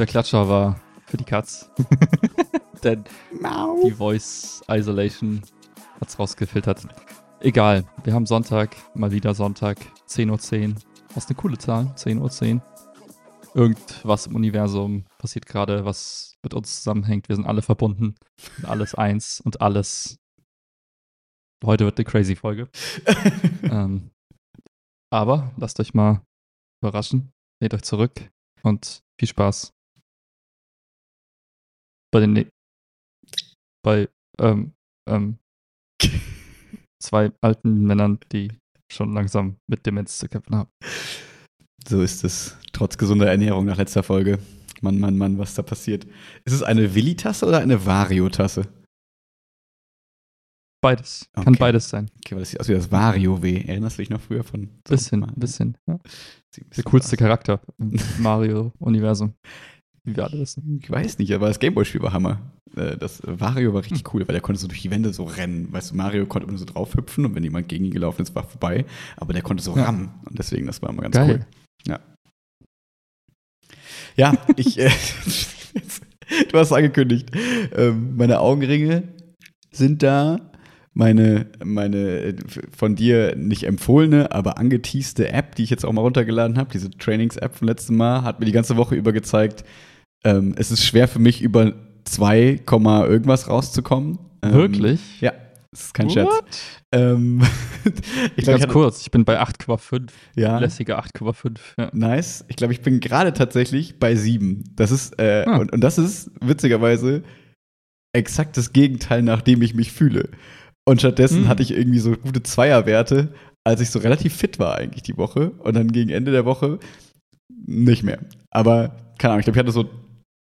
Dieser Klatscher war für die Katz. Denn Mau. die Voice Isolation hat's rausgefiltert. Egal, wir haben Sonntag, mal wieder Sonntag, 10.10 Uhr. Was eine coole Zahl, 10.10 Uhr. Irgendwas im Universum passiert gerade, was mit uns zusammenhängt. Wir sind alle verbunden. Und alles eins und alles. Heute wird eine crazy Folge. ähm, aber lasst euch mal überraschen. Lehnt euch zurück und viel Spaß. Bei den. Bei ähm, ähm, zwei alten Männern, die schon langsam mit Demenz zu kämpfen haben. So ist es. Trotz gesunder Ernährung nach letzter Folge. Mann, Mann, Mann, was da passiert. Ist es eine Willi-Tasse oder eine Vario-Tasse? Beides. Kann Okay. beides sein. Okay, weil das sieht aus wie das Vario-W. Erinnerst du dich noch früher von? so- Bisschen, bisschen. Ja. Ein Der bisschen coolste aus. Charakter im Mario-Universum. Wie wir alle wissen. Ich weiß nicht, aber das Gameboy-Spiel war Hammer. Äh, Das Vario war richtig cool, weil der konnte so durch die Wände so rennen. Weißt du, Mario konnte immer so drauf hüpfen und wenn jemand gegen ihn gelaufen ist, war vorbei. Aber der konnte so Ja. rammen. Und deswegen, das war immer ganz Geil. cool. Ja, ich, äh, du hast angekündigt, ähm, meine Augenringe sind da. Meine, meine äh, von dir nicht empfohlene, aber angeteaste App, die ich jetzt auch mal runtergeladen habe, diese Trainings-App vom letzten Mal, hat mir die ganze Woche über gezeigt, ähm, es ist schwer für mich, über 2, Komma irgendwas rauszukommen. Ähm, Wirklich? Ja, das ist kein Scherz. What? Ähm, ich glaube, Ganz ich kurz, ich bin bei 8,5. ja, Lässige 8,5. Ja. Nice. Ich glaube, ich bin gerade tatsächlich bei sieben. Das ist, äh, Ah. und, und das ist witzigerweise exakt das Gegenteil, nach dem ich mich fühle. Und stattdessen Hm. hatte ich irgendwie so gute Zweierwerte, als ich so relativ fit war eigentlich die Woche. Und dann gegen Ende der Woche nicht mehr. Aber keine Ahnung, ich glaube, ich hatte so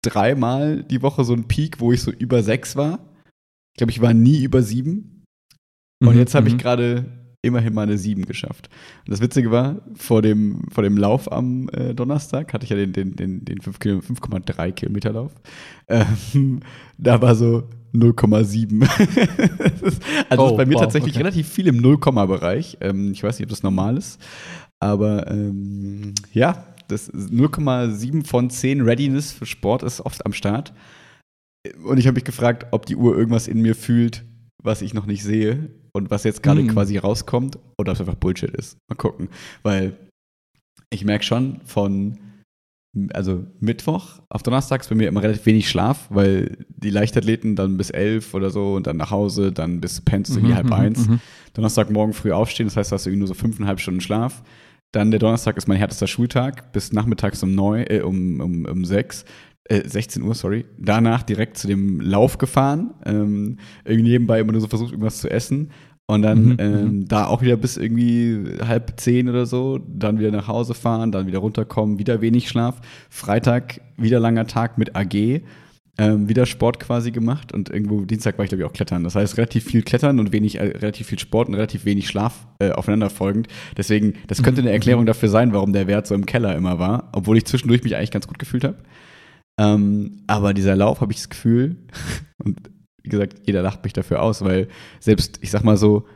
dreimal die Woche so einen Peak, wo ich so über sechs war. Ich glaube, ich war nie über sieben. Und Mhm, jetzt habe ich mhm. gerade immerhin mal eine 7 geschafft. Und das Witzige war, vor dem, vor dem Lauf am äh, Donnerstag hatte ich ja den, den, den, den 5 Kilo- 5,3 Kilometer Lauf. Ähm, da war so 0,7. Das ist- also Oh, bei mir wow, tatsächlich okay. relativ viel im 0-Bereich. Ähm, ich weiß nicht, ob das normal ist. Aber ähm, ja, das ist 0,7 von 10 Readiness für Sport ist oft am Start. Und ich habe mich gefragt, ob die Uhr irgendwas in mir fühlt, was ich noch nicht sehe und was jetzt gerade Hm. quasi rauskommt oder ob es einfach Bullshit ist. Mal gucken. Weil ich merke schon von, also Mittwoch auf Donnerstag ist bei mir immer relativ wenig Schlaf, weil die Leichtathleten dann bis elf oder so und dann nach Hause, dann bis pennst irgendwie Mhm, halb mhm, eins. mhm. Donnerstagmorgen früh aufstehen, das heißt, du hast irgendwie nur so fünfeinhalb Stunden Schlaf. Dann der Donnerstag ist mein härtester Schultag, bis nachmittags um neun, äh, um, um, um sechs. Äh, 16 Uhr, sorry. Danach direkt zu dem Lauf gefahren. Ähm, irgendwie nebenbei immer nur so versucht, irgendwas zu essen. Und dann Mhm, ähm, da auch wieder bis irgendwie halb zehn oder so. Dann wieder nach Hause fahren, dann wieder runterkommen, wieder wenig Schlaf. Freitag wieder langer Tag mit AG. Ähm, wieder Sport quasi gemacht und irgendwo Dienstag war ich glaube ich auch klettern. Das heißt relativ viel Klettern und wenig, äh, relativ viel Sport und relativ wenig Schlaf äh, aufeinanderfolgend. Deswegen, das könnte Mhm, eine Erklärung dafür sein, warum der Wert so im Keller immer war, obwohl ich zwischendurch mich eigentlich ganz gut gefühlt habe. Ähm, aber dieser Lauf habe ich das Gefühl, und wie gesagt, jeder lacht mich dafür aus, weil selbst, ich sag mal so,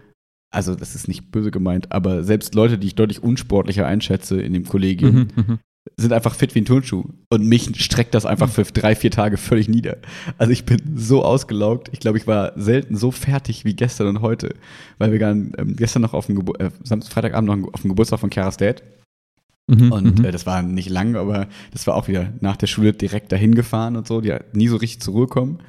also das ist nicht böse gemeint, aber selbst Leute, die ich deutlich unsportlicher einschätze in dem Kollegium, Mhm, mhm. Sind einfach fit wie ein Turnschuh. Und mich streckt das einfach für drei, vier Tage völlig nieder. Also ich bin so ausgelaugt. Ich glaube, ich war selten so fertig wie gestern und heute. Weil wir waren ähm, gestern noch auf dem Gebur äh, Freitagabend noch auf dem Geburtstag von Chiara's Dad. Mhm, Und mhm. äh, das war nicht lang, aber das war auch wieder nach der Schule direkt dahin gefahren und so. Die hat nie so richtig zur Ruhe kommen.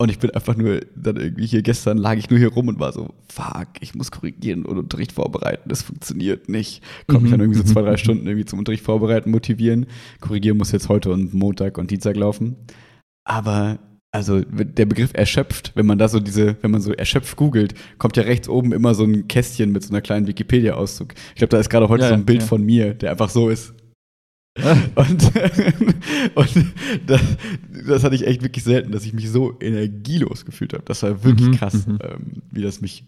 Und ich bin einfach nur dann irgendwie hier gestern lag ich nur hier rum und war so, fuck, ich muss korrigieren und Unterricht vorbereiten. Das funktioniert nicht. Mich Mhm, dann irgendwie so mhm, zwei, drei mhm. Stunden irgendwie zum Unterricht vorbereiten, motivieren. Korrigieren muss jetzt heute und Montag und Dienstag laufen. Aber also der Begriff erschöpft, wenn man da so diese, wenn man so erschöpft googelt, kommt ja rechts oben immer so ein Kästchen mit so einer kleinen Wikipedia-Auszug. Ich glaube, da ist gerade heute Ja, so ein Bild ja. von mir, der einfach so ist. Und, und das, das hatte ich echt wirklich selten, dass ich mich so energielos gefühlt habe. Das war wirklich Mhm, krass, mhm. ähm, wie das mich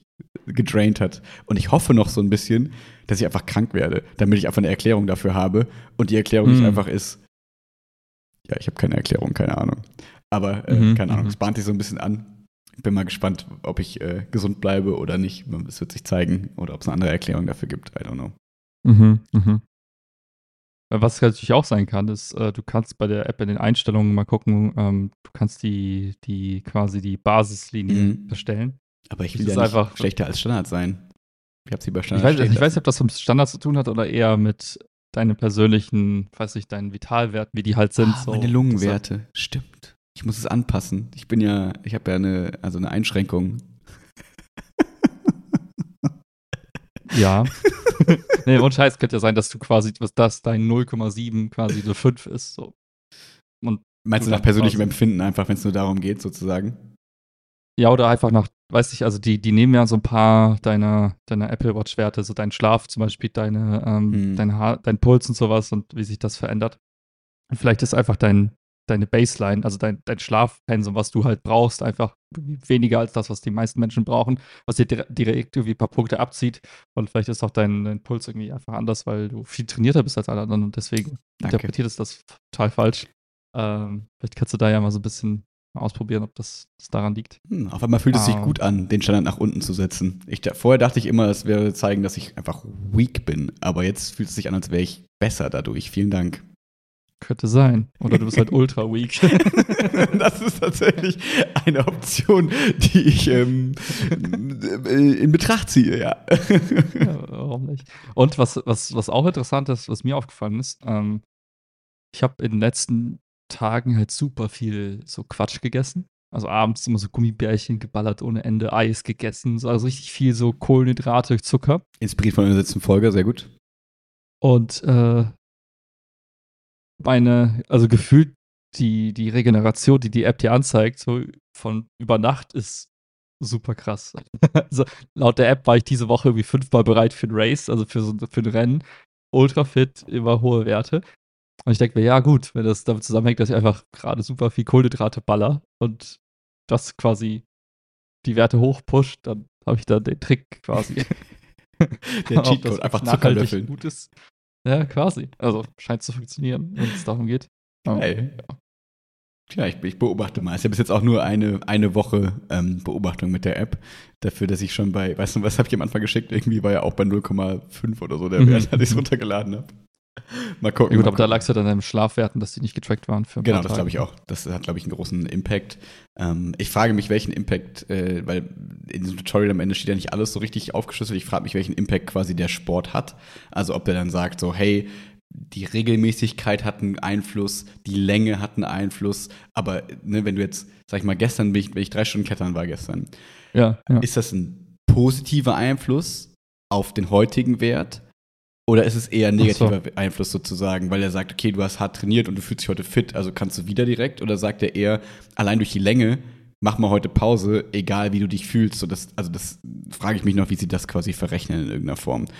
gedraint hat. Und ich hoffe noch so ein bisschen, dass ich einfach krank werde, damit ich einfach eine Erklärung dafür habe. Und die Erklärung nicht Mhm. einfach ist, ja, ich habe keine Erklärung, keine Ahnung. Aber äh, Mhm, keine Ahnung, mhm. es bahnt sich so ein bisschen an. Ich bin mal gespannt, ob ich äh, gesund bleibe oder nicht. Es wird sich zeigen oder ob es eine andere Erklärung dafür gibt. I don't know. Mhm, mhm. Was natürlich auch sein kann, ist, äh, du kannst bei der App in den Einstellungen mal gucken, ähm, du kannst die, die quasi die Basislinie Mhm. erstellen. Aber ich Das will ist ja nicht einfach- schlechter als Standard sein. Ich habe sie bei Ich Standard weiß, stehen ich weiß nicht, ob das mit Standard zu tun hat oder eher mit deinen persönlichen, weiß ich, deinen Vitalwerten, wie die halt sind. Ah, so. meine Lungenwerte. Stimmt. Ich muss es anpassen. Ich bin ja, ich habe ja eine, also eine Einschränkung. Ja. nee, und Scheiß könnte ja sein, dass du quasi, was das dein 0,7 quasi eine 5 ist. So. Und Meinst du nach persönlichem quasi- Empfinden einfach, wenn es nur darum geht, sozusagen? ja, oder einfach nach, weiß ich, also die, die nehmen ja so ein paar deiner, deiner Apple Watch-Werte, so dein Schlaf zum Beispiel, deine, ähm, Hm. dein, Haar, dein Puls und sowas und wie sich das verändert. Und vielleicht ist einfach dein, deine Baseline, also dein, dein Schlafpensum, was du halt brauchst, einfach weniger als das, was die meisten Menschen brauchen, was dir dire- direkt irgendwie ein paar Punkte abzieht. Und vielleicht ist auch dein, dein Puls irgendwie einfach anders, weil du viel trainierter bist als alle anderen und deswegen Danke. interpretiert es das total falsch. Ähm, vielleicht kannst du da ja mal so ein bisschen ausprobieren, ob das, das daran liegt. Hm, auf einmal fühlt es sich Ah. gut an, den Standard nach unten zu setzen. Ich, vorher dachte ich immer, es wäre zeigen, dass ich einfach weak bin. Aber jetzt fühlt es sich an, als wäre ich besser dadurch. Vielen Dank. Könnte sein. Oder du bist halt ultra weak. das ist tatsächlich eine Option, die ich ähm, in Betracht ziehe, ja. ja, warum nicht? Und was, was, was auch interessant ist, was mir aufgefallen ist, ähm, ich habe in den letzten Tagen halt super viel so Quatsch gegessen. Also abends immer so Gummibärchen geballert ohne Ende, Eis gegessen, so, also richtig viel so Kohlenhydrate, Zucker. Inspiriert von der letzten Folge, sehr gut. Und äh, meine, also gefühlt die, die Regeneration, die die App dir anzeigt, so von über Nacht ist super krass. also laut der App war ich diese Woche irgendwie fünfmal bereit für ein Race, also für, so, für ein Rennen. Ultra fit, immer hohe Werte. Und ich denke mir, ja gut, wenn das damit zusammenhängt, dass ich einfach gerade super viel Kohlenhydrate baller und das quasi die Werte hochpusht, dann habe ich da den Trick quasi. Der Cheatcode, einfach nachhaltig Zuckerlöffeln. Gut ist. Ja, quasi. Also scheint zu funktionieren, wenn es darum geht. Ähm, Geil. Ja, ich, ich beobachte mal. Ich habe bis jetzt auch nur eine, eine Woche ähm, Beobachtung mit der App. Dafür, dass ich schon bei, weißt du, was habe ich am Anfang geschickt? Irgendwie war ja auch bei 0,5 oder so der Mhm. Wert, als ich es runtergeladen habe. Mal gucken. Ja, gut, aber da lag es ja dann an deinen Schlafwerten, dass die nicht getrackt waren für Genau, das glaube ich auch. Das hat, glaube ich, einen großen Impact. Ähm, ich frage mich, welchen Impact, äh, weil in diesem Tutorial am Ende steht ja nicht alles so richtig aufgeschlüsselt. Ich frage mich, welchen Impact quasi der Sport hat. Also ob der dann sagt, so, hey, die Regelmäßigkeit hat einen Einfluss, die Länge hat einen Einfluss. Aber ne, wenn du jetzt, sag ich mal, gestern bin ich, wenn ich drei Stunden klettern war gestern, Ja, ja. ist das ein positiver Einfluss auf den heutigen Wert? Oder ist es eher ein Ach so. negativer Einfluss sozusagen, weil er sagt, okay, du hast hart trainiert und du fühlst dich heute fit, also kannst du wieder direkt? Oder sagt er eher, allein durch die Länge, mach mal heute Pause, egal wie du dich fühlst? So das, also das frage ich mich noch, wie sie das quasi verrechnen in irgendeiner Form. Ich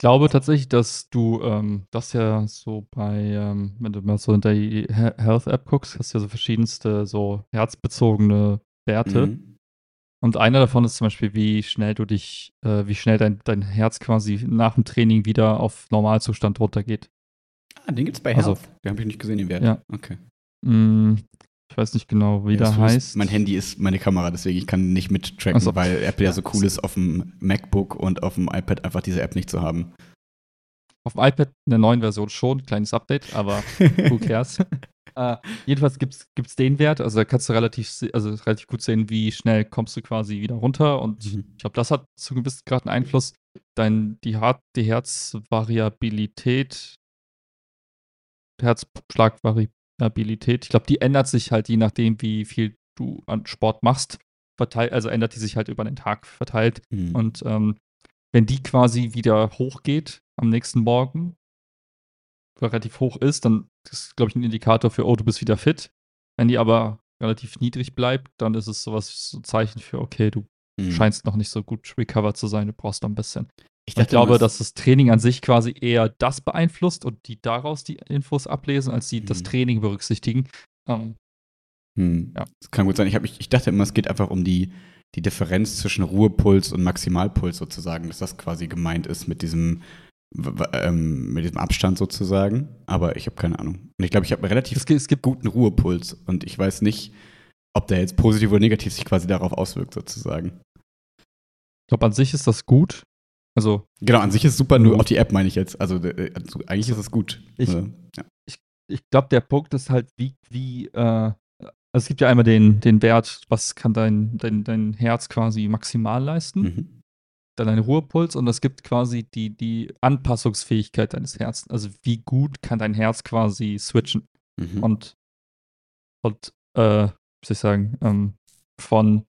glaube tatsächlich, dass du ähm, das ja so bei, ähm, wenn du mal so in der He- Health App guckst, hast du ja so verschiedenste so herzbezogene Werte. Mhm. Und einer davon ist zum Beispiel, wie schnell du dich, äh, wie schnell dein, dein Herz quasi nach dem Training wieder auf Normalzustand runtergeht. Ah, den gibt's bei Also- Health. Den habe ich nicht gesehen, den Wert. Ja. Okay. Mm, ich weiß nicht genau, wie Ja, der ist, heißt. Mein Handy ist meine Kamera, deswegen ich kann nicht mittracken, so. weil Apple ja so cool ist, auf dem MacBook und auf dem iPad einfach diese App nicht zu haben. Auf dem iPad in der neuen Version schon, kleines Update, aber who cares? Äh, jedenfalls gibt es den Wert, also da kannst du relativ, also relativ gut sehen, wie schnell kommst du quasi wieder runter und Mhm. ich glaube, das hat zu einem gewissen Grad einen Einfluss. Dein, die, Hart, die Herzvariabilität, Herzschlagvariabilität, ich glaube, die ändert sich halt je nachdem, wie viel du an Sport machst. Verteil, also ändert die sich halt über den Tag verteilt. Mhm. Und ähm, wenn die quasi wieder hochgeht am nächsten Morgen, relativ hoch ist, dann ist, glaube ich, ein Indikator für, oh, du bist wieder fit. Wenn die aber relativ niedrig bleibt, dann ist es sowas, so ein Zeichen für, okay, du Mhm. scheinst noch nicht so gut recovered zu sein, du brauchst noch ein bisschen. Ich, ich glaube, immer, dass das Training an sich quasi eher das beeinflusst und die daraus die Infos ablesen, als die das Mhm. Training berücksichtigen. Ähm, Hm. Ja. Das kann gut sein. Ich, hab, ich, ich dachte immer, es geht einfach um die, die Differenz zwischen Ruhepuls und Maximalpuls sozusagen, dass das quasi gemeint ist mit diesem, ähm, mit diesem Abstand sozusagen. Aber ich habe keine Ahnung. Und ich glaube, ich habe relativ es, gibt, es gibt guten Ruhepuls und ich weiß nicht, ob der jetzt positiv oder negativ sich quasi darauf auswirkt sozusagen. Ich glaube, an sich ist das gut. Also Genau, an sich ist super, nur Mhm. auf die App meine ich jetzt. Also, äh, also eigentlich ist es gut. Ich- Also, ja. ich glaube, der Punkt ist halt, wie, wie, äh, also es gibt ja einmal den, den Wert, was kann dein, dein, dein Herz quasi maximal leisten, Mhm. Dann dein Ruhepuls und es gibt quasi die, die Anpassungsfähigkeit deines Herzens. Also wie gut kann dein Herz quasi switchen Mhm. und, und äh, soll ich sagen, ähm, von,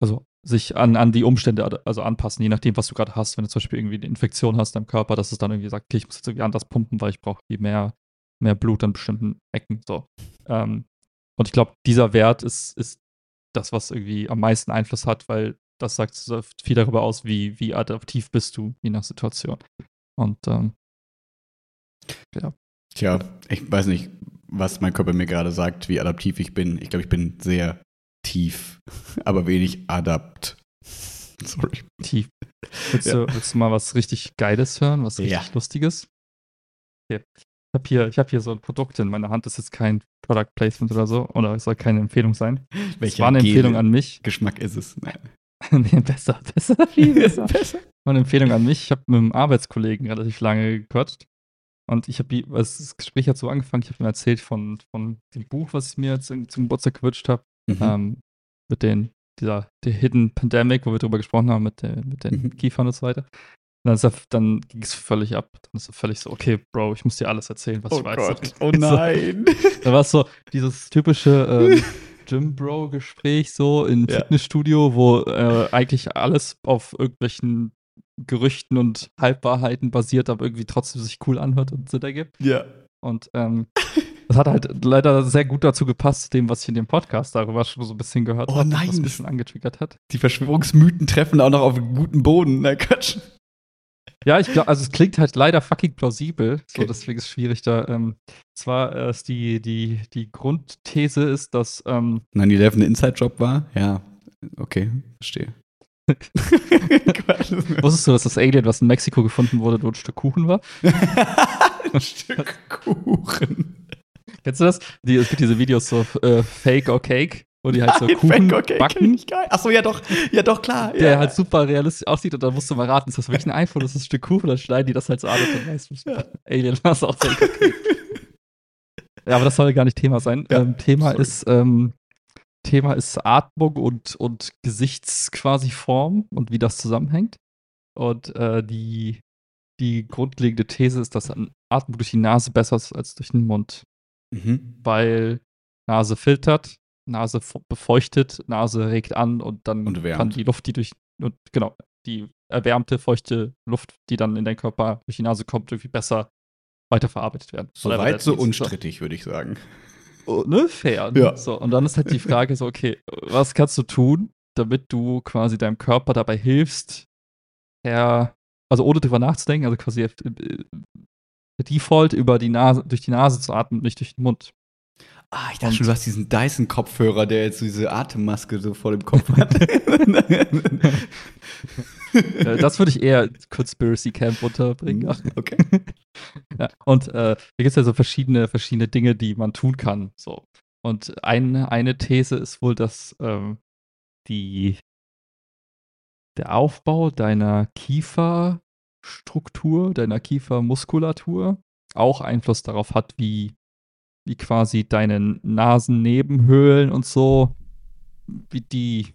also sich an, an die Umstände also anpassen, je nachdem, was du gerade hast. Wenn du zum Beispiel irgendwie eine Infektion hast im Körper, dass es dann irgendwie sagt, okay, ich muss jetzt irgendwie anders pumpen, weil ich brauche irgendwie mehr, mehr Blut an bestimmten Ecken. So. Ähm, und ich glaube, dieser Wert ist, ist das, was irgendwie am meisten Einfluss hat, weil das sagt viel darüber aus, wie, wie adaptiv bist du, je nach Situation. Und ähm, Tja, ich weiß nicht, was mein Körper mir gerade sagt, wie adaptiv ich bin. Ich glaube, ich bin sehr tief, aber wenig adapt. Sorry. tief. Willst, Ja. du, willst du mal was richtig Geiles hören, was richtig Ja. Lustiges? Okay. Ich habe hier, ich hab hier so ein Produkt in meiner Hand, das ist jetzt kein Product Placement oder so, oder es soll keine Empfehlung sein. Es Welcher war eine Empfehlung an mich. Geschmack ist es? Nein. nee, besser, besser, viel besser. War eine Empfehlung an mich. Ich habe mit einem Arbeitskollegen relativ lange gequatscht. Und ich habe, das Gespräch hat so angefangen, ich habe ihm erzählt von, von dem Buch, was ich mir jetzt zum Geburtstag gewünscht habe, Mhm. ähm, mit den, dieser der Hidden Pandemic, wo wir drüber gesprochen haben, mit, der, mit den Mhm. Kiefern und so weiter. Und dann, er, dann ging es völlig ab. Dann ist er völlig so, okay, Bro, ich muss dir alles erzählen, was oh ich weiß. Gott, oh nein. da war es so dieses typische ähm, Gym-Bro-Gespräch so im Ja. Fitnessstudio, wo äh, eigentlich alles auf irgendwelchen Gerüchten und Halbwahrheiten basiert, aber irgendwie trotzdem sich cool anhört und Sinn ergibt. ja. Und ähm, das hat halt leider sehr gut dazu gepasst, zu dem, was ich in dem Podcast darüber schon so ein bisschen gehört Oh habe, was ein das- bisschen angetriggert hat. Die Verschwörungsmythen treffen auch noch auf guten Boden. Na Quatsch. Ja, ich glaube, also es klingt halt leider fucking plausibel, so Okay. deswegen ist es schwierig da. Ähm, zwar äh, ist die, die, die Grundthese ist, dass ähm, 9-11 ein Inside-Job war? Ja. Okay, verstehe. Wusstest du, dass das Alien, was in Mexiko gefunden wurde, nur ein Stück Kuchen war? ein Stück Kuchen. Kennst du das? Die, es gibt diese Videos so äh, Fake or Cake, wo die halt so Nein, Kuchen Fake, okay, backen, nicht geil. Achso, ja doch, ja doch, klar. der ja. halt super realistisch aussieht und dann musst du mal raten, ist das wirklich ein iPhone, ist das ein Stück Kuchen, dann schneiden die das halt so an und dann weißt du, Ja. Alien war es auch Cake. Ja, aber das soll gar nicht Thema sein. Ja, ähm, Thema sorry. ist ähm, Thema ist Atmung und, und Gesichts quasi Form und wie das zusammenhängt. Und äh, die, die grundlegende These ist, dass Atmung durch die Nase besser ist als durch den Mund. Mhm. weil Nase filtert, Nase befeuchtet, Nase regt an und dann Und kann die Luft, die durch, und genau, die erwärmte, feuchte Luft, die dann in deinen Körper durch die Nase kommt, irgendwie besser weiterverarbeitet werden. Soweit so unstrittig, würde ich sagen. So, ne, fair. Ne? Ja. So, und dann ist halt die Frage so, okay, was kannst du tun, damit du quasi deinem Körper dabei hilfst, per, also ohne drüber nachzudenken, also quasi äh, äh, Default über die Nase, durch die Nase zu atmen, nicht durch den Mund. Ah, ich dachte schon, du hast diesen Dyson-Kopfhörer, der jetzt so diese Atemmaske so vor dem Kopf hat. Äh, das würde ich eher Conspiracy Camp unterbringen. okay. Ja, und äh, da gibt es ja so verschiedene, verschiedene Dinge, die man tun kann. So. Und eine, eine These ist wohl, dass ähm, die, der Aufbau deiner Kieferstruktur, deiner Kiefermuskulatur auch Einfluss darauf hat, wie, wie quasi deine Nasennebenhöhlen und so, wie die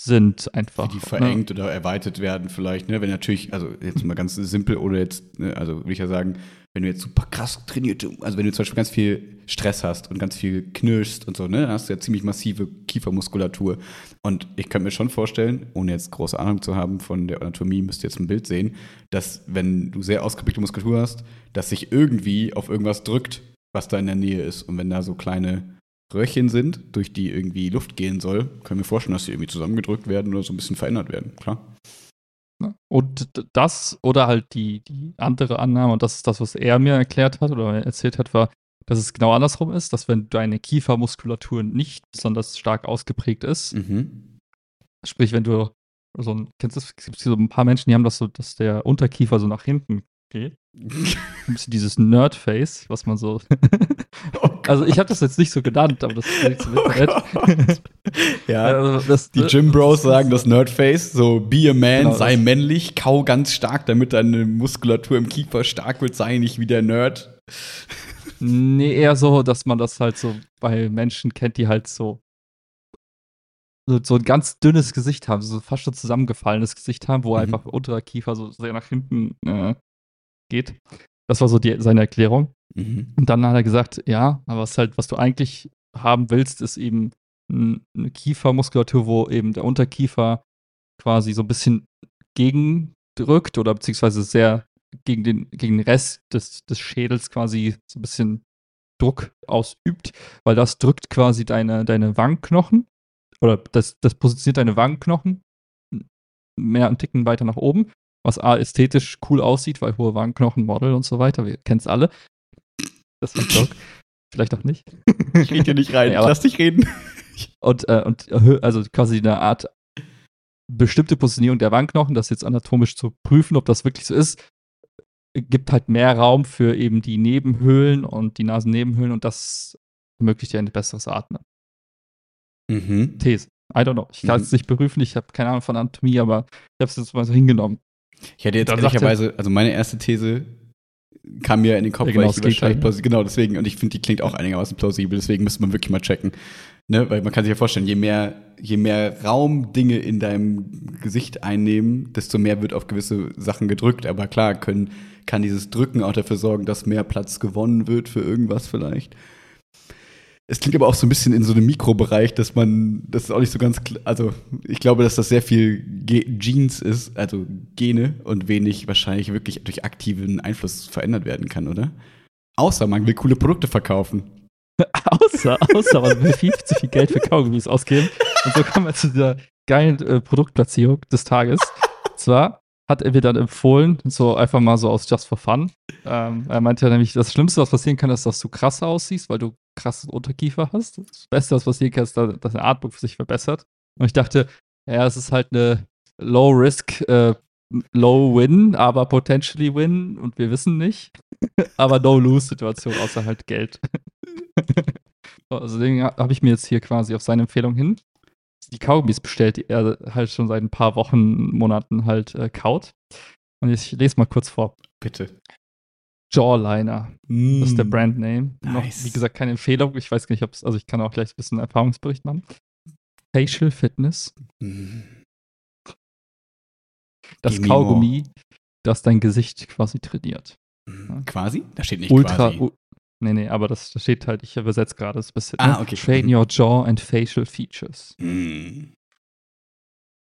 sind einfach. Wie die ne? verengt oder erweitert werden vielleicht, ne? Wenn natürlich, also jetzt mal ganz simpel oder jetzt, ne, also würde ich ja sagen, wenn du jetzt super krass trainiert, also wenn du zum Beispiel ganz viel Stress hast und ganz viel knirschst und so, ne, dann hast du ja ziemlich massive Kiefermuskulatur. Und ich kann mir schon vorstellen, ohne jetzt große Ahnung zu haben von der Anatomie, müsst ihr jetzt ein Bild sehen, dass wenn du sehr ausgeprägte Muskulatur hast, dass sich irgendwie auf irgendwas drückt, was da in der Nähe ist. Und wenn da so kleine Röhrchen sind, durch die irgendwie Luft gehen soll, können wir vorstellen, dass sie irgendwie zusammengedrückt werden oder so ein bisschen verändert werden, klar. Und das oder halt die, die andere Annahme, und das ist das, was er mir erklärt hat oder erzählt hat, war, dass es genau andersrum ist, dass wenn deine Kiefermuskulatur nicht besonders stark ausgeprägt ist, Mhm. sprich, wenn du so ein, kennst du das, es gibt so ein paar Menschen, die haben das so, dass der Unterkiefer so nach hinten geht. Ein bisschen dieses Nerd-Face, was man so, Oh Also ich habe das jetzt nicht so genannt, aber das ist nicht so Internet. Ja, Also das, die Gym Bros sagen das Nerdface, so be a man, Genau, sei das- männlich, kau ganz stark, damit deine Muskulatur im Kiefer stark wird, sei nicht wie der Nerd. Nee, eher so, dass man das halt so bei Menschen kennt, die halt so so, so ein ganz dünnes Gesicht haben, so fast schon zusammengefallenes Gesicht haben, wo Mhm. einfach unterer Kiefer so sehr nach hinten äh, geht. Das war so die, seine Erklärung. Mhm. Und dann hat er gesagt, ja, aber was halt, was du eigentlich haben willst, ist eben eine Kiefermuskulatur, wo eben der Unterkiefer quasi so ein bisschen gegendrückt oder beziehungsweise sehr gegen den, gegen den Rest des, des Schädels quasi so ein bisschen Druck ausübt, weil das drückt quasi deine, deine Wangenknochen oder das, das positioniert deine Wangenknochen mehr einen Ticken weiter nach oben, was A ästhetisch cool aussieht, weil hohe Wangenknochen, Model und so weiter, wir kennen es alle. Das war ein Joke. Vielleicht auch nicht. Ich rede hier nicht rein, aber- lass dich reden. Und, äh, und erhö- also quasi eine Art bestimmte Positionierung der Wangenknochen, das jetzt anatomisch zu prüfen, ob das wirklich so ist, gibt halt mehr Raum für eben die Nebenhöhlen und die Nasennebenhöhlen und das ermöglicht dir ein besseres Atmen. Mhm. These. I don't know. Ich kann Mhm. es nicht prüfen, ich habe keine Ahnung von Anatomie, aber ich habe es jetzt mal so hingenommen. Ich hätte jetzt ehrlicherweise, also meine erste These kam mir in den Kopf, Ja, genau, weil ich wahrscheinlich plausibel, genau deswegen, und ich finde, die klingt auch einigermaßen plausibel, deswegen müsste man wirklich mal checken. Ne? Weil man kann sich ja vorstellen, je mehr, je mehr Raum Dinge in deinem Gesicht einnehmen, desto mehr wird auf gewisse Sachen gedrückt. Aber klar, können, kann dieses Drücken auch dafür sorgen, dass mehr Platz gewonnen wird für irgendwas vielleicht. Es klingt aber auch so ein bisschen in so einem Mikrobereich, dass man, das ist auch nicht so ganz, also ich glaube, dass das sehr viel Ge Genes ist, also Gene und wenig wahrscheinlich wirklich durch aktiven Einfluss verändert werden kann, oder? Außer man will coole Produkte verkaufen. außer, außer man will viel zu viel Geld für Kaugummis ausgeben. Und so kommen wir zu dieser geilen äh, Produktplatzierung des Tages. Zwar hat er mir dann empfohlen, so einfach mal so aus Just for Fun. Ähm, er meinte ja nämlich, das Schlimmste, was passieren kann, ist, dass du krass aussiehst, weil du krasses Unterkiefer hast. Das Beste, was passieren kann, ist, dass der Artbook sich verbessert. Und ich dachte, ja, es ist halt eine Low-Risk, äh, Low-Win, aber potentially Win und wir wissen nicht. aber No-Lose-Situation, außer halt Geld. So, also deswegen habe ich mir jetzt hier quasi auf seine Empfehlung hin die Kaugummis bestellt, die er halt schon seit ein paar Wochen, Monaten halt äh, kaut. Und ich lese mal kurz vor. Bitte. Jawliner, das ist der Mm. Brandname. Noch, Nice. wie gesagt, keine Empfehlung. Ich weiß nicht, ob es, also ich kann auch gleich ein bisschen Erfahrungsbericht machen. Facial Fitness, Mm. das Give Kaugummi, das dein Gesicht quasi trainiert. Mm. Quasi? Da steht nicht Ultra, quasi. Nee, nee, aber das, steht halt, ich übersetze gerade das bisschen. Ah, ne? okay. Train your jaw and facial features. Mm.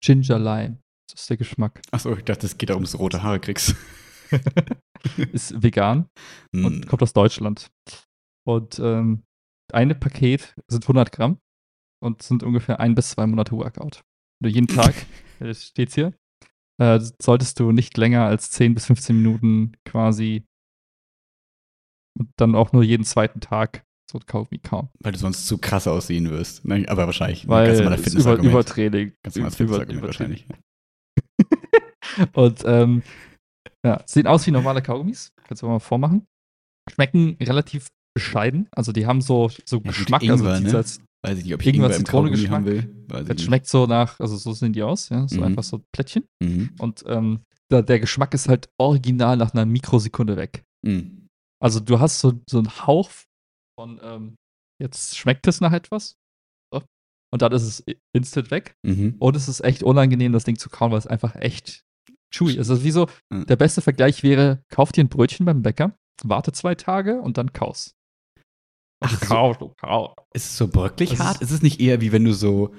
Ginger Lime, das ist der Geschmack. Achso, ich dachte, es geht da ums rote Haare kriegst. ist vegan und Mm. kommt aus Deutschland. Und ähm, eine Paket sind 100 Gramm und sind ungefähr ein bis zwei Monate Workout. Du jeden Tag, das steht's hier, äh, solltest du nicht länger als 10 bis 15 Minuten quasi und dann auch nur jeden zweiten Tag so ein Kaugummi kauen. Weil du sonst zu krass aussehen wirst. Ne? Aber wahrscheinlich. Weil ganz normal es über. Übertraining. Ganz normales über, Fitnessargument Übertraining. wahrscheinlich. Und ähm, ja, sehen aus wie normale Kaugummis. Kannst du mal vormachen. Schmecken relativ bescheiden. Also die haben so, so gut, Geschmack. Ingwer, also ne? dieses, Weiß ich nicht, ob ich Ingwer, Ingwer im Zitrone Kaugummi haben Geschmack. will. Weiß das schmeckt so nach, also so sehen die aus, ja. So Mhm. einfach so Plättchen. Mhm. Und ähm, der, der Geschmack ist halt original nach einer Mikrosekunde weg. Mhm. Also du hast so, so einen Hauch von, ähm, jetzt schmeckt es nach etwas. So. Und dann ist es instant weg. Mhm. Und es ist echt unangenehm, das Ding zu kauen, weil es einfach echt chewy ist. Also wie so, Mhm. der beste Vergleich wäre, kauf dir ein Brötchen beim Bäcker, warte zwei Tage und dann kaus. Ach du so. kaust, du kaust. Ist es so bröcklich hart? ist- Ist es nicht eher wie wenn du so.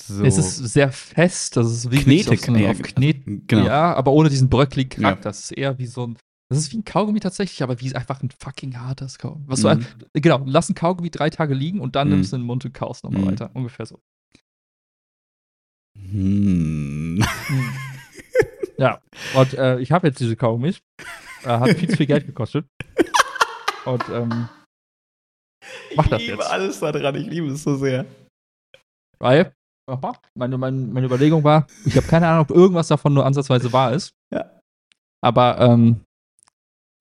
so Es ist sehr fest, das ist wie Knetig, auf, so eine, ja, auf Knet genau. Ja, aber ohne diesen bröckligen Ja. Charakter. Das ist eher wie so ein. Das ist wie ein Kaugummi tatsächlich, aber wie einfach ein fucking hartes Kaugummi. Was Mhm. du genau, lass ein Kaugummi drei Tage liegen und dann Mhm. nimmst du in den Mund und kaust nochmal Mhm. weiter. Ungefähr so. Hm. Ja, und äh, ich habe jetzt diese Kaugummis. Äh, hat viel zu viel Geld gekostet. Und ähm, Mach das ich liebe jetzt. alles daran, ich liebe es so sehr. weil meine, meine, meine Überlegung war, ich habe keine Ahnung, ob irgendwas davon nur ansatzweise wahr ist. Ja. Aber ähm,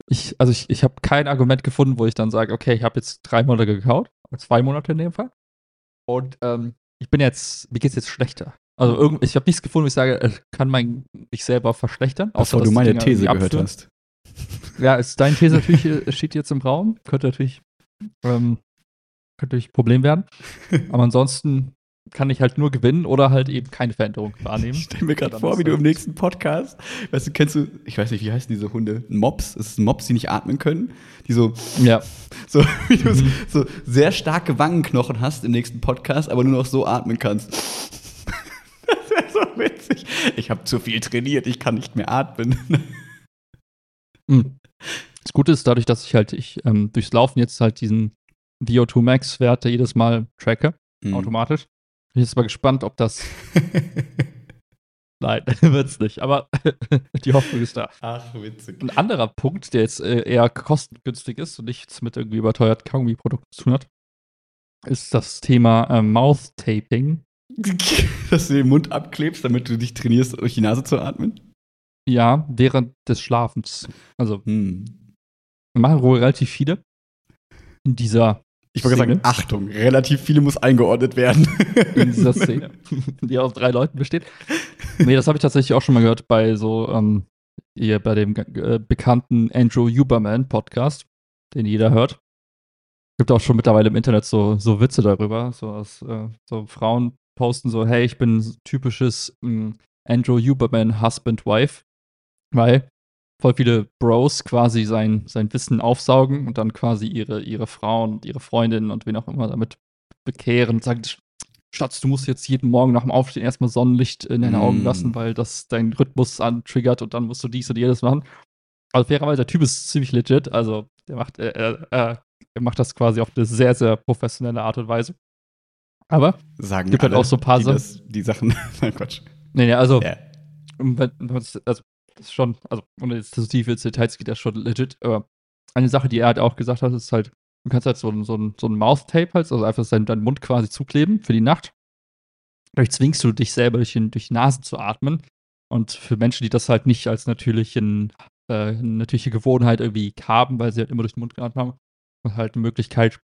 ich, also ich, ich habe kein Argument gefunden, wo ich dann sage, okay, ich habe jetzt drei Monate gekaut, zwei Monate in dem Fall. Und ähm, ich bin jetzt, mir geht's jetzt schlechter. Also irgend, ich habe nichts gefunden, wo ich sage, ich kann mein, mich selber verschlechtern. Bevor du meine These gehört hast. Ja, ist deine These natürlich äh, steht jetzt im Raum. Könnte natürlich, ähm, könnte natürlich ein Problem werden. Aber ansonsten kann ich halt nur gewinnen oder halt eben keine Veränderung wahrnehmen. Ich stell mir gerade vor, wie du im nächsten Podcast, weißt du, kennst du, ich weiß nicht, wie heißen diese Hunde? Mops? Ist es Mops, die nicht atmen können? Die so, ja. so, wie du mhm. so sehr starke Wangenknochen hast im nächsten Podcast, aber nur noch so atmen kannst. das wäre so witzig. Ich habe zu viel trainiert, ich kann nicht mehr atmen. Mhm. Das Gute ist dadurch, dass ich halt ich, ähm, durchs Laufen jetzt halt diesen VO2 Max-Wert jedes Mal tracke, mhm. automatisch. Bin jetzt mal gespannt, ob das. Nein, wird's nicht. Aber die Hoffnung ist da. Ach, witzig. Ein anderer Punkt, der jetzt äh, eher kostengünstig ist und nichts mit irgendwie überteuerten Kaugummi-Produkten zu tun hat, ist das Thema äh, Mouth Taping. Dass du den Mund abklebst, damit du dich trainierst, durch die Nase zu atmen? Ja, während des Schlafens. Also, hm. machen wohl relativ viele in dieser ich wollte sagen, Achtung, relativ viele muss eingeordnet werden. In dieser Szene, die aus drei Leuten besteht. Nee, das habe ich tatsächlich auch schon mal gehört bei so, ähm, hier bei dem äh, bekannten Andrew Huberman Podcast, den jeder hört. Gibt auch schon mittlerweile im Internet so, so Witze darüber. So, dass, äh, so Frauen posten so, hey, ich bin typisches ähm, Andrew Huberman Husband-Wife. Weil voll viele Bros quasi sein, sein Wissen aufsaugen und dann quasi ihre, ihre Frauen und ihre Freundinnen und wen auch immer damit bekehren und sagen, Schatz, du musst jetzt jeden Morgen nach dem Aufstehen erstmal Sonnenlicht in deine mm. Augen lassen, weil das deinen Rhythmus antriggert und dann musst du dies und jedes machen. Also fairerweise, der Typ ist ziemlich legit, also der macht, äh, äh, er macht das quasi auf eine sehr, sehr professionelle Art und Weise. Aber sagen gibt alle, halt auch so ein paar die, die Sachen. Nein, Quatsch. Nee, nee, also, yeah. also das ist schon, also ohne jetzt zu tief Details geht das schon legit, aber eine Sache, die er halt auch gesagt hat, ist halt, du kannst halt so ein, so so ein Mouth-Tape halt, also einfach deinen, deinen Mund quasi zukleben für die Nacht. Dadurch zwingst du dich selber durch, durch die Nase zu atmen. Und für Menschen, die das halt nicht als natürlichen, äh, natürliche Gewohnheit irgendwie haben, weil sie halt immer durch den Mund geatmet haben, ist halt eine Möglichkeit,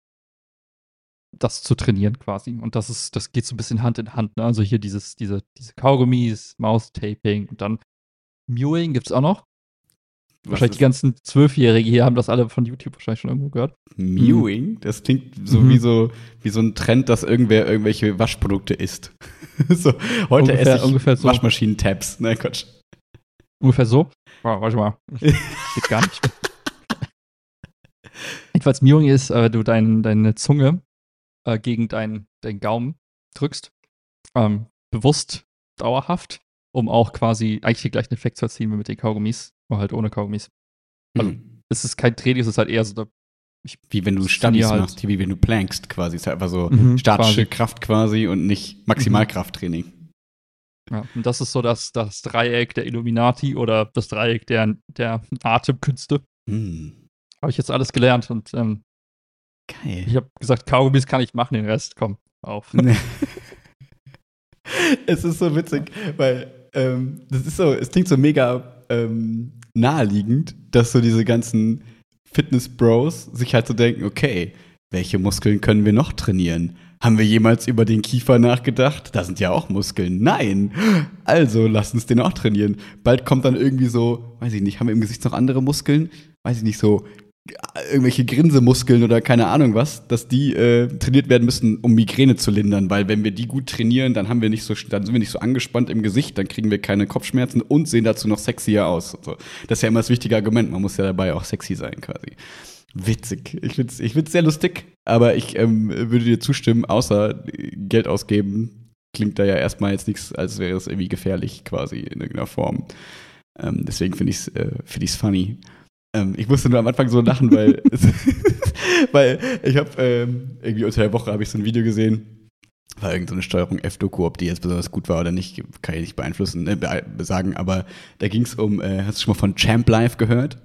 das zu trainieren quasi. Und das ist, das geht so ein bisschen Hand in Hand. Ne? Also hier dieses, diese, diese Kaugummis, Mouth-Taping und dann Mewing gibt es auch noch. Was wahrscheinlich die ganzen Zwölfjährigen hier haben das alle von YouTube wahrscheinlich schon irgendwo gehört. Mewing? Das klingt so, mhm. wie so wie so ein Trend, dass irgendwer irgendwelche Waschprodukte isst. so, heute ungefähr, esse ich ungefähr so. Waschmaschinen-Tabs. Nein, Quatsch. Ungefähr so? Oh, warte mal. Geht gar nicht. Jedenfalls Mewing ist, äh, du dein, deine Zunge äh, gegen deinen dein Gaumen drückst. Ähm, bewusst, dauerhaft um auch quasi eigentlich den gleichen Effekt zu erzielen wie mit den Kaugummis, aber halt ohne Kaugummis. Also, mhm. es ist kein Training, es ist halt eher so, ich, wie wenn du Stunnies halt. machst, wie wenn du plankst quasi. Es ist halt einfach so mhm, statische quasi. Kraft quasi und nicht Maximalkrafttraining. Mhm. Ja, und das ist so das, das Dreieck der Illuminati oder das Dreieck der, der Atemkünste. Mhm. Habe ich jetzt alles gelernt und ähm, Geil. ich habe gesagt, Kaugummis kann ich machen, den Rest, komm, auf. es ist so witzig, weil ähm, das ist so, es klingt so mega ähm, naheliegend, dass so diese ganzen Fitness-Bros sich halt so denken, okay, welche Muskeln können wir noch trainieren? Haben wir jemals über den Kiefer nachgedacht? Da sind ja auch Muskeln. Nein. Also lass uns den auch trainieren. Bald kommt dann irgendwie so, weiß ich nicht, haben wir im Gesicht noch andere Muskeln? Weiß ich nicht, so irgendwelche Grinsemuskeln oder keine Ahnung was, dass die äh, trainiert werden müssen, um Migräne zu lindern, weil wenn wir die gut trainieren, dann haben wir nicht so, dann sind wir nicht so angespannt im Gesicht, dann kriegen wir keine Kopfschmerzen und sehen dazu noch sexier aus. So. Das ist ja immer das wichtige Argument, man muss ja dabei auch sexy sein quasi. Witzig. Ich find's, ich find's sehr lustig, aber ich ähm, würde dir zustimmen, außer Geld ausgeben, klingt da ja erstmal jetzt nichts, als wäre es irgendwie gefährlich quasi in irgendeiner Form. Ähm, deswegen finde ich es äh, find funny. Ähm, ich musste nur am Anfang so lachen, weil, weil ich habe ähm, irgendwie unter der Woche habe ich so ein Video gesehen, war irgendeine so Steuerung F-Doku, ob die jetzt besonders gut war oder nicht, kann ich nicht beeinflussen, äh, sagen, aber da ging es um, äh, hast du schon mal von Champ Life gehört?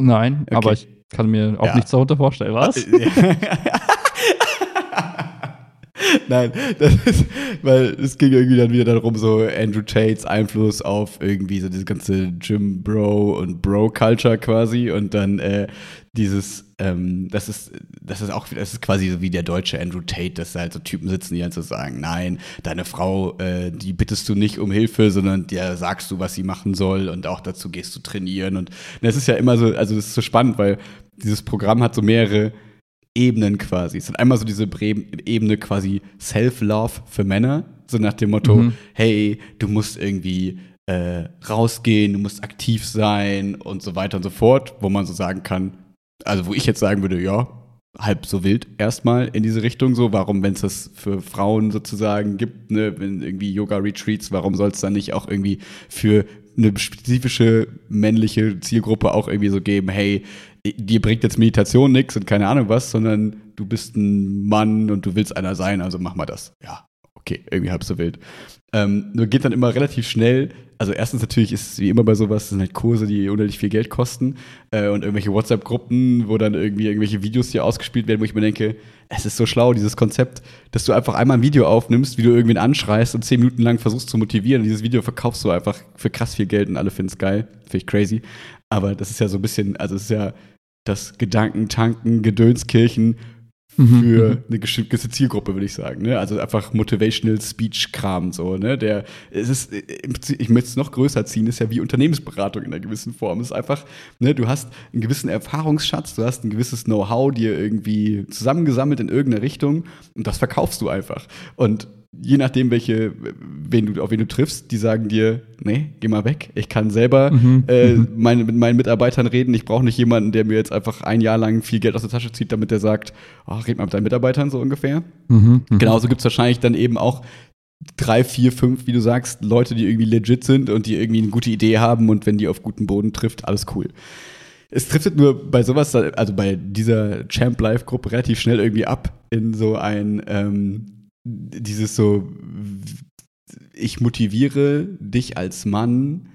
Nein, okay. aber ich kann mir auch ja. nichts darunter vorstellen, was? Nein, das ist, weil es ging irgendwie dann wieder darum, so Andrew Tates Einfluss auf irgendwie so diese ganze Gym Bro und Bro Culture quasi und dann äh, dieses, ähm, das ist, das ist auch, das ist quasi so wie der deutsche Andrew Tate, dass da halt so Typen sitzen, die dann so sagen, nein, deine Frau, äh, die bittest du nicht um Hilfe, sondern der sagst du, was sie machen soll und auch dazu gehst du trainieren und das ist ja immer so, also das ist so spannend, weil dieses Programm hat so mehrere Ebenen quasi. Es hat einmal so diese Ebene quasi Self-Love für Männer, so nach dem Motto, mhm. hey, du musst irgendwie äh, rausgehen, du musst aktiv sein und so weiter und so fort, wo man so sagen kann, also wo ich jetzt sagen würde, ja, halb so wild erstmal in diese Richtung so. Warum, wenn es das für Frauen sozusagen gibt, ne, wenn irgendwie Yoga-Retreats, warum soll es dann nicht auch irgendwie für eine spezifische männliche Zielgruppe auch irgendwie so geben, hey, dir bringt jetzt Meditation nichts und keine Ahnung was, sondern du bist ein Mann und du willst einer sein, also mach mal das. Ja, okay, irgendwie halb so wild. Ähm, nur geht dann immer relativ schnell. Also erstens natürlich ist es wie immer bei sowas, sind halt Kurse, die unendlich viel Geld kosten äh, und irgendwelche WhatsApp-Gruppen, wo dann irgendwie irgendwelche Videos hier ausgespielt werden, wo ich mir denke, es ist so schlau, dieses Konzept, dass du einfach einmal ein Video aufnimmst, wie du irgendwen anschreist und zehn Minuten lang versuchst zu motivieren. Und dieses Video verkaufst du einfach für krass viel Geld und alle finden es geil. Finde ich crazy. Aber das ist ja so ein bisschen, also es ist ja das Gedankentanken, Gedönskirchen mhm, für mhm. eine gewisse Zielgruppe, würde ich sagen. Ne? Also einfach Motivational Speech-Kram so. Ne? Der, es ist, ich möchte es noch größer ziehen, ist ja wie Unternehmensberatung in einer gewissen Form. Es ist einfach, ne, du hast einen gewissen Erfahrungsschatz, du hast ein gewisses Know-how dir irgendwie zusammengesammelt in irgendeine Richtung und das verkaufst du einfach. Und je nachdem, welche, wen du, auf wen du triffst, die sagen dir, nee, geh mal weg. Ich kann selber mhm, äh, mhm. meine, mit meinen Mitarbeitern reden. Ich brauche nicht jemanden, der mir jetzt einfach ein Jahr lang viel Geld aus der Tasche zieht, damit der sagt, oh, red mal mit deinen Mitarbeitern so ungefähr. Mhm, mhm. Genauso gibt es wahrscheinlich dann eben auch drei, vier, fünf, wie du sagst, Leute, die irgendwie legit sind und die irgendwie eine gute Idee haben und wenn die auf guten Boden trifft, alles cool. Es trifft nur bei sowas, also bei dieser Champ Life Gruppe relativ schnell irgendwie ab in so ein ähm, dieses so, ich motiviere dich als Mann,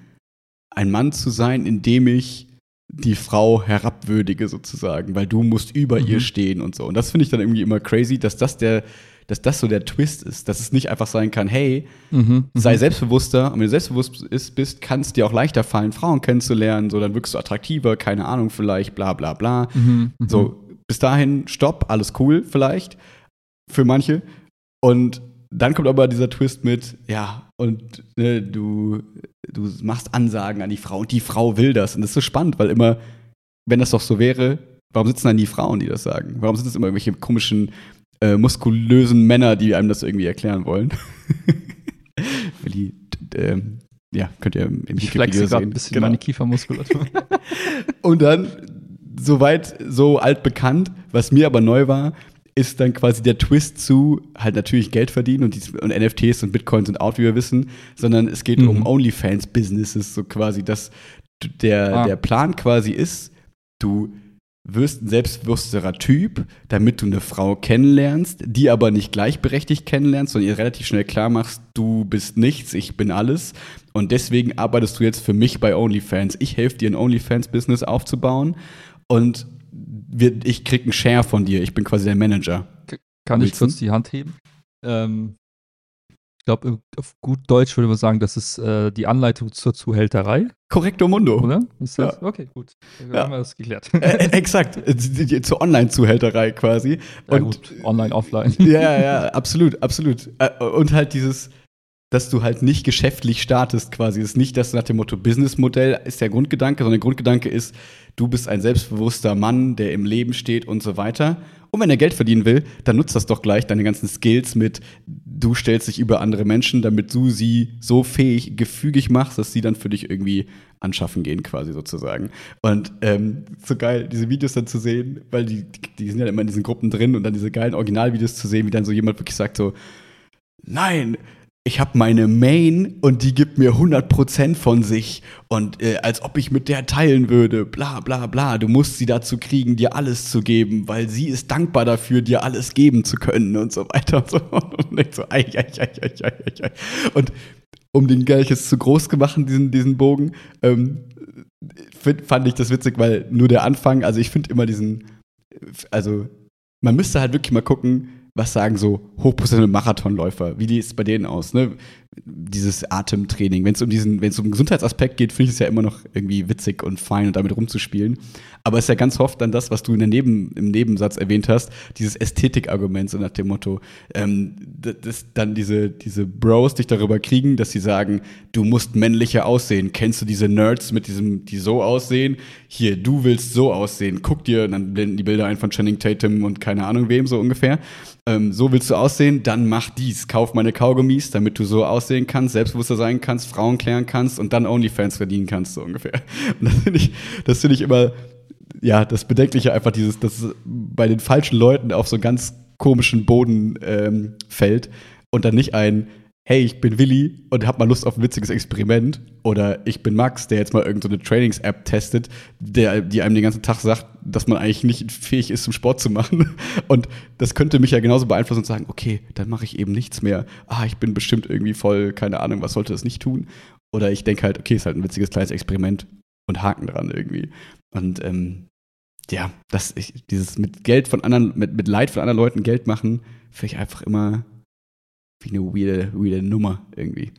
ein Mann zu sein, indem ich die Frau herabwürdige sozusagen, weil du musst über mhm. ihr stehen und so. Und das finde ich dann irgendwie immer crazy, dass das der, dass das so der Twist ist, dass es nicht einfach sein kann, hey, mhm. mhm. sei selbstbewusster und wenn du selbstbewusst bist, kann es dir auch leichter fallen, Frauen kennenzulernen, so dann wirkst du attraktiver, keine Ahnung, vielleicht, bla bla bla. Mhm. mhm. So, bis dahin, stopp, alles cool, vielleicht. Für manche. Und dann kommt aber dieser Twist mit, ja, und ne, du, du machst Ansagen an die Frau und die Frau will das. Und das ist so spannend, weil immer, wenn das doch so wäre, warum sitzen dann die Frauen, die das sagen? Warum sind es immer irgendwelche komischen, äh, muskulösen Männer, die einem das irgendwie erklären wollen? die, äh, ja, könnt ihr im Ich flexe gerade ein bisschen genau. meine Kiefermuskulatur. und dann, soweit so altbekannt, was mir aber neu war, ist dann quasi der Twist zu halt natürlich Geld verdienen und, die, und NFTs und Bitcoins sind out, wie wir wissen, sondern es geht mhm. um OnlyFans-Businesses, so quasi, dass der, ah. der Plan quasi ist, du wirst ein selbstbewussterer Typ, damit du eine Frau kennenlernst, die aber nicht gleichberechtigt kennenlernst, sondern ihr relativ schnell klar machst, du bist nichts, ich bin alles. Und deswegen arbeitest du jetzt für mich bei OnlyFans. Ich helfe dir, ein OnlyFans-Business aufzubauen. Und wir, ich krieg einen Share von dir, ich bin quasi der Manager. Kann ich kurz die Hand heben? Ähm, ich glaube, auf gut Deutsch würde man sagen, das ist äh, die Anleitung zur Zuhälterei. Korrekto Mundo. Oder? Ist das? Ja. Okay, gut. Dann ja. haben wir das geklärt. Äh, exakt. zur Online-Zuhälterei quasi. Ja, und, gut. Online, offline. Ja, ja, absolut, absolut. Und halt dieses, dass du halt nicht geschäftlich startest quasi. Es ist nicht, dass du nach dem Motto Businessmodell ist der Grundgedanke, sondern der Grundgedanke ist, du bist ein selbstbewusster Mann, der im Leben steht und so weiter. Und wenn er Geld verdienen will, dann nutzt das doch gleich deine ganzen Skills mit, du stellst dich über andere Menschen, damit du sie so fähig, gefügig machst, dass sie dann für dich irgendwie anschaffen gehen, quasi sozusagen. Und ähm, so geil, diese Videos dann zu sehen, weil die, die sind ja immer in diesen Gruppen drin und dann diese geilen Originalvideos zu sehen, wie dann so jemand wirklich sagt so, nein, ich habe meine Main und die gibt mir 100% von sich und äh, als ob ich mit der teilen würde, bla bla bla. Du musst sie dazu kriegen, dir alles zu geben, weil sie ist dankbar dafür, dir alles geben zu können und so weiter und so Und so, ei, ei, ei, ei, ei, ei. Und um den gleich jetzt zu groß gemacht, diesen, diesen Bogen, ähm, find, fand ich das witzig, weil nur der Anfang, also ich finde immer diesen, also man müsste halt wirklich mal gucken, was sagen so hochprofessionelle Marathonläufer? Wie sieht es bei denen aus? Ne? Dieses Atemtraining. Wenn es um diesen, wenn es um Gesundheitsaspekt geht, finde ich es ja immer noch irgendwie witzig und fein und damit rumzuspielen. Aber es ist ja ganz oft dann das, was du in der Neben, im Nebensatz erwähnt hast, dieses Ästhetikargument, so nach dem Motto, ähm, dass dann diese, diese Bros dich darüber kriegen, dass sie sagen, du musst männlicher aussehen. Kennst du diese Nerds mit diesem, die so aussehen? Hier, du willst so aussehen. Guck dir, dann blenden die Bilder ein von Channing Tatum und keine Ahnung wem, so ungefähr. Ähm, so willst du aussehen, dann mach dies. Kauf meine Kaugummis, damit du so aussehen kannst, selbstbewusster sein kannst, Frauen klären kannst und dann Onlyfans verdienen kannst, so ungefähr. Und das finde ich, das finde ich immer ja, das Bedenkliche einfach dieses, dass bei den falschen Leuten auf so einen ganz komischen Boden ähm, fällt und dann nicht ein, hey, ich bin Willi und hab mal Lust auf ein witziges Experiment oder ich bin Max, der jetzt mal irgendeine so Trainings-App testet, der, die einem den ganzen Tag sagt, dass man eigentlich nicht fähig ist, zum Sport zu machen. Und das könnte mich ja genauso beeinflussen und sagen, okay, dann mache ich eben nichts mehr. Ah, ich bin bestimmt irgendwie voll, keine Ahnung, was sollte das nicht tun? Oder ich denke halt, okay, ist halt ein witziges kleines Experiment und Haken dran irgendwie. Und ähm, ja, das, ich, dieses mit Geld von anderen, mit, mit Leid von anderen Leuten Geld machen, finde ich einfach immer wie eine weirde, weirde Nummer irgendwie.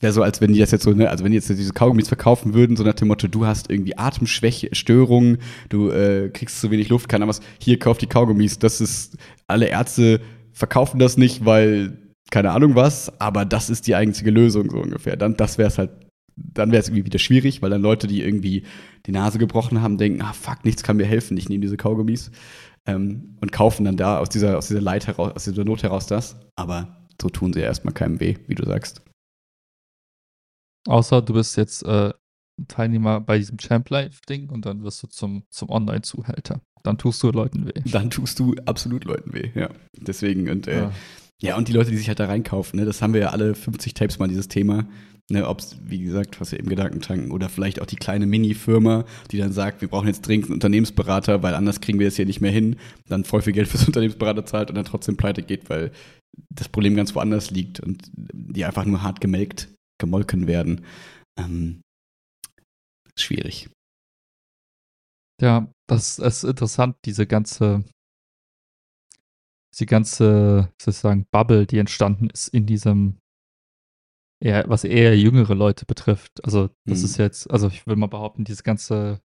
Wäre so, als wenn die das jetzt so, ne, also wenn die jetzt diese Kaugummis verkaufen würden, so nach dem Motto, du hast irgendwie Atemschwäche, Störungen, du äh, kriegst zu wenig Luft, keine Ahnung was, hier kauf die Kaugummis. Das ist, alle Ärzte verkaufen das nicht, weil, keine Ahnung was, aber das ist die einzige Lösung, so ungefähr. Dann, das wäre es halt dann wäre es irgendwie wieder schwierig, weil dann Leute, die irgendwie die Nase gebrochen haben, denken, ah fuck, nichts kann mir helfen, ich nehme diese Kaugummis ähm, und kaufen dann da aus dieser, aus dieser Leid heraus, aus dieser Not heraus das. Aber so tun sie ja erstmal keinem weh, wie du sagst. Außer du bist jetzt äh, Teilnehmer bei diesem Champ Life-Ding und dann wirst du zum, zum Online-Zuhälter. Dann tust du Leuten weh. Dann tust du absolut Leuten weh, ja. Deswegen und äh, ja. ja. und die Leute, die sich halt da reinkaufen, ne, das haben wir ja alle 50 Tapes mal, dieses Thema. Ne, Ob es, wie gesagt, was ja eben Gedankentanken oder vielleicht auch die kleine Mini-Firma, die dann sagt, wir brauchen jetzt dringend einen Unternehmensberater, weil anders kriegen wir es hier nicht mehr hin, dann voll viel Geld fürs Unternehmensberater zahlt und dann trotzdem pleite geht, weil das Problem ganz woanders liegt und die einfach nur hart gemelkt, gemolken werden. Ähm, schwierig. Ja, das ist interessant, diese ganze, diese ganze, sozusagen, Bubble, die entstanden ist in diesem eher, was eher jüngere Leute betrifft. Also, das mhm. ist jetzt, also ich will mal behaupten, diese ganze,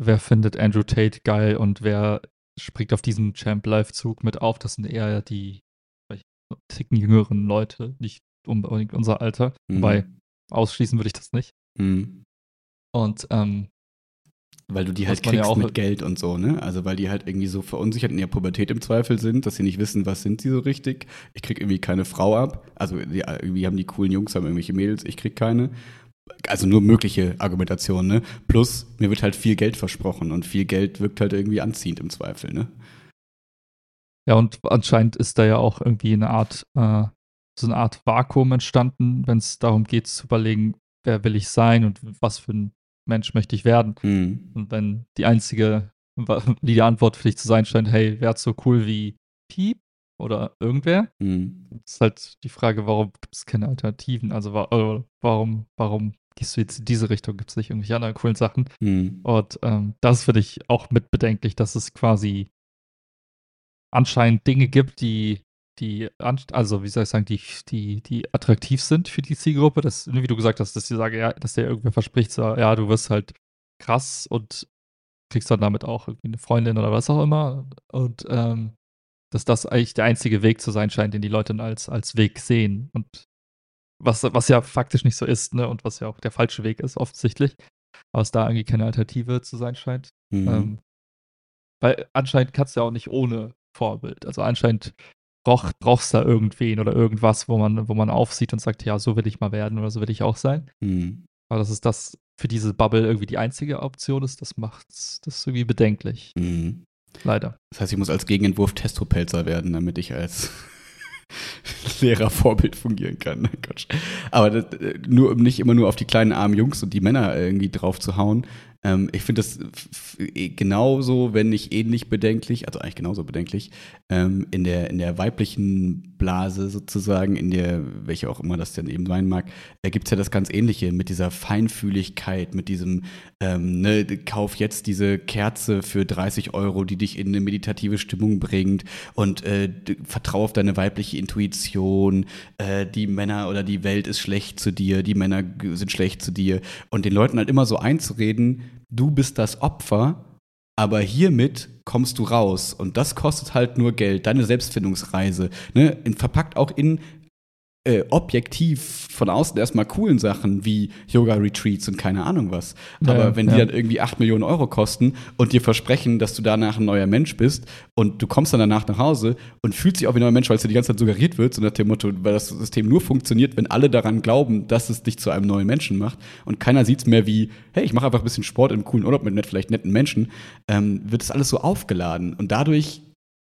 wer findet Andrew Tate geil und wer springt auf diesen Champ-Live-Zug mit auf, das sind eher die ticken jüngeren Leute, nicht unbedingt unser Alter. Mhm. Wobei, ausschließen würde ich das nicht. Mhm. Und ähm, weil du die halt kriegst ja mit Geld und so, ne? Also weil die halt irgendwie so verunsichert in ihrer Pubertät im Zweifel sind, dass sie nicht wissen, was sind sie so richtig. Ich krieg irgendwie keine Frau ab. Also die, irgendwie haben die coolen Jungs, haben irgendwelche Mädels, ich krieg keine. Also nur mögliche Argumentationen, ne? Plus, mir wird halt viel Geld versprochen und viel Geld wirkt halt irgendwie anziehend im Zweifel, ne? Ja, und anscheinend ist da ja auch irgendwie eine Art, äh, so eine Art Vakuum entstanden, wenn es darum geht zu überlegen, wer will ich sein und was für ein Mensch möchte ich werden. Mhm. Und wenn die einzige, die Antwort für dich zu sein scheint, hey, wär's so cool wie Piep oder irgendwer, mhm. ist halt die Frage, warum gibt es keine Alternativen? Also äh, warum, warum gehst du jetzt in diese Richtung? Gibt es nicht irgendwelche anderen coolen Sachen? Mhm. Und ähm, das finde ich auch mit bedenklich, dass es quasi anscheinend Dinge gibt, die die, also wie soll ich sagen, die, die, die attraktiv sind für die Zielgruppe. Das, wie du gesagt hast, dass die sagen, ja, dass der irgendwer verspricht, so, ja, du wirst halt krass und kriegst dann damit auch irgendwie eine Freundin oder was auch immer. Und ähm, dass das eigentlich der einzige Weg zu sein scheint, den die Leute als, als Weg sehen. Und was, was ja faktisch nicht so ist, ne? Und was ja auch der falsche Weg ist, offensichtlich. Aber es da irgendwie keine Alternative zu sein scheint. Mhm. Ähm, weil anscheinend kannst du ja auch nicht ohne Vorbild. Also anscheinend brauch, brauchst da irgendwen oder irgendwas, wo man, wo man aufsieht und sagt, ja, so will ich mal werden oder so will ich auch sein. Mhm. Aber dass es das für diese Bubble irgendwie die einzige Option ist, das macht das irgendwie bedenklich. Mhm. Leider. Das heißt, ich muss als Gegenentwurf Testopelzer werden, damit ich als Lehrervorbild fungieren kann. Aber das, äh, nur um nicht immer nur auf die kleinen armen Jungs und die Männer irgendwie drauf zu hauen, ähm, ich finde das eh genauso, wenn nicht ähnlich bedenklich, also eigentlich genauso bedenklich, ähm, in, der, in der weiblichen Blase sozusagen, in der, welche auch immer das denn eben sein mag, äh, gibt es ja das ganz Ähnliche mit dieser Feinfühligkeit, mit diesem, ähm, ne, kauf jetzt diese Kerze für 30 Euro, die dich in eine meditative Stimmung bringt und äh, vertraue auf deine weibliche Intuition, äh, die Männer oder die Welt ist schlecht zu dir, die Männer sind schlecht zu dir. Und den Leuten halt immer so einzureden, du bist das Opfer aber hiermit kommst du raus und das kostet halt nur Geld, deine Selbstfindungsreise, ne? verpackt auch in äh, objektiv von außen erstmal coolen Sachen wie Yoga-Retreats und keine Ahnung was. Ja, Aber wenn ja. die dann irgendwie 8 Millionen Euro kosten und dir versprechen, dass du danach ein neuer Mensch bist und du kommst dann danach nach Hause und fühlst dich auch wie ein neuer Mensch, weil es dir die ganze Zeit suggeriert wird, so nach dem Motto, weil das System nur funktioniert, wenn alle daran glauben, dass es dich zu einem neuen Menschen macht und keiner sieht es mehr wie, hey, ich mache einfach ein bisschen Sport im coolen Urlaub mit vielleicht netten Menschen, ähm, wird es alles so aufgeladen und dadurch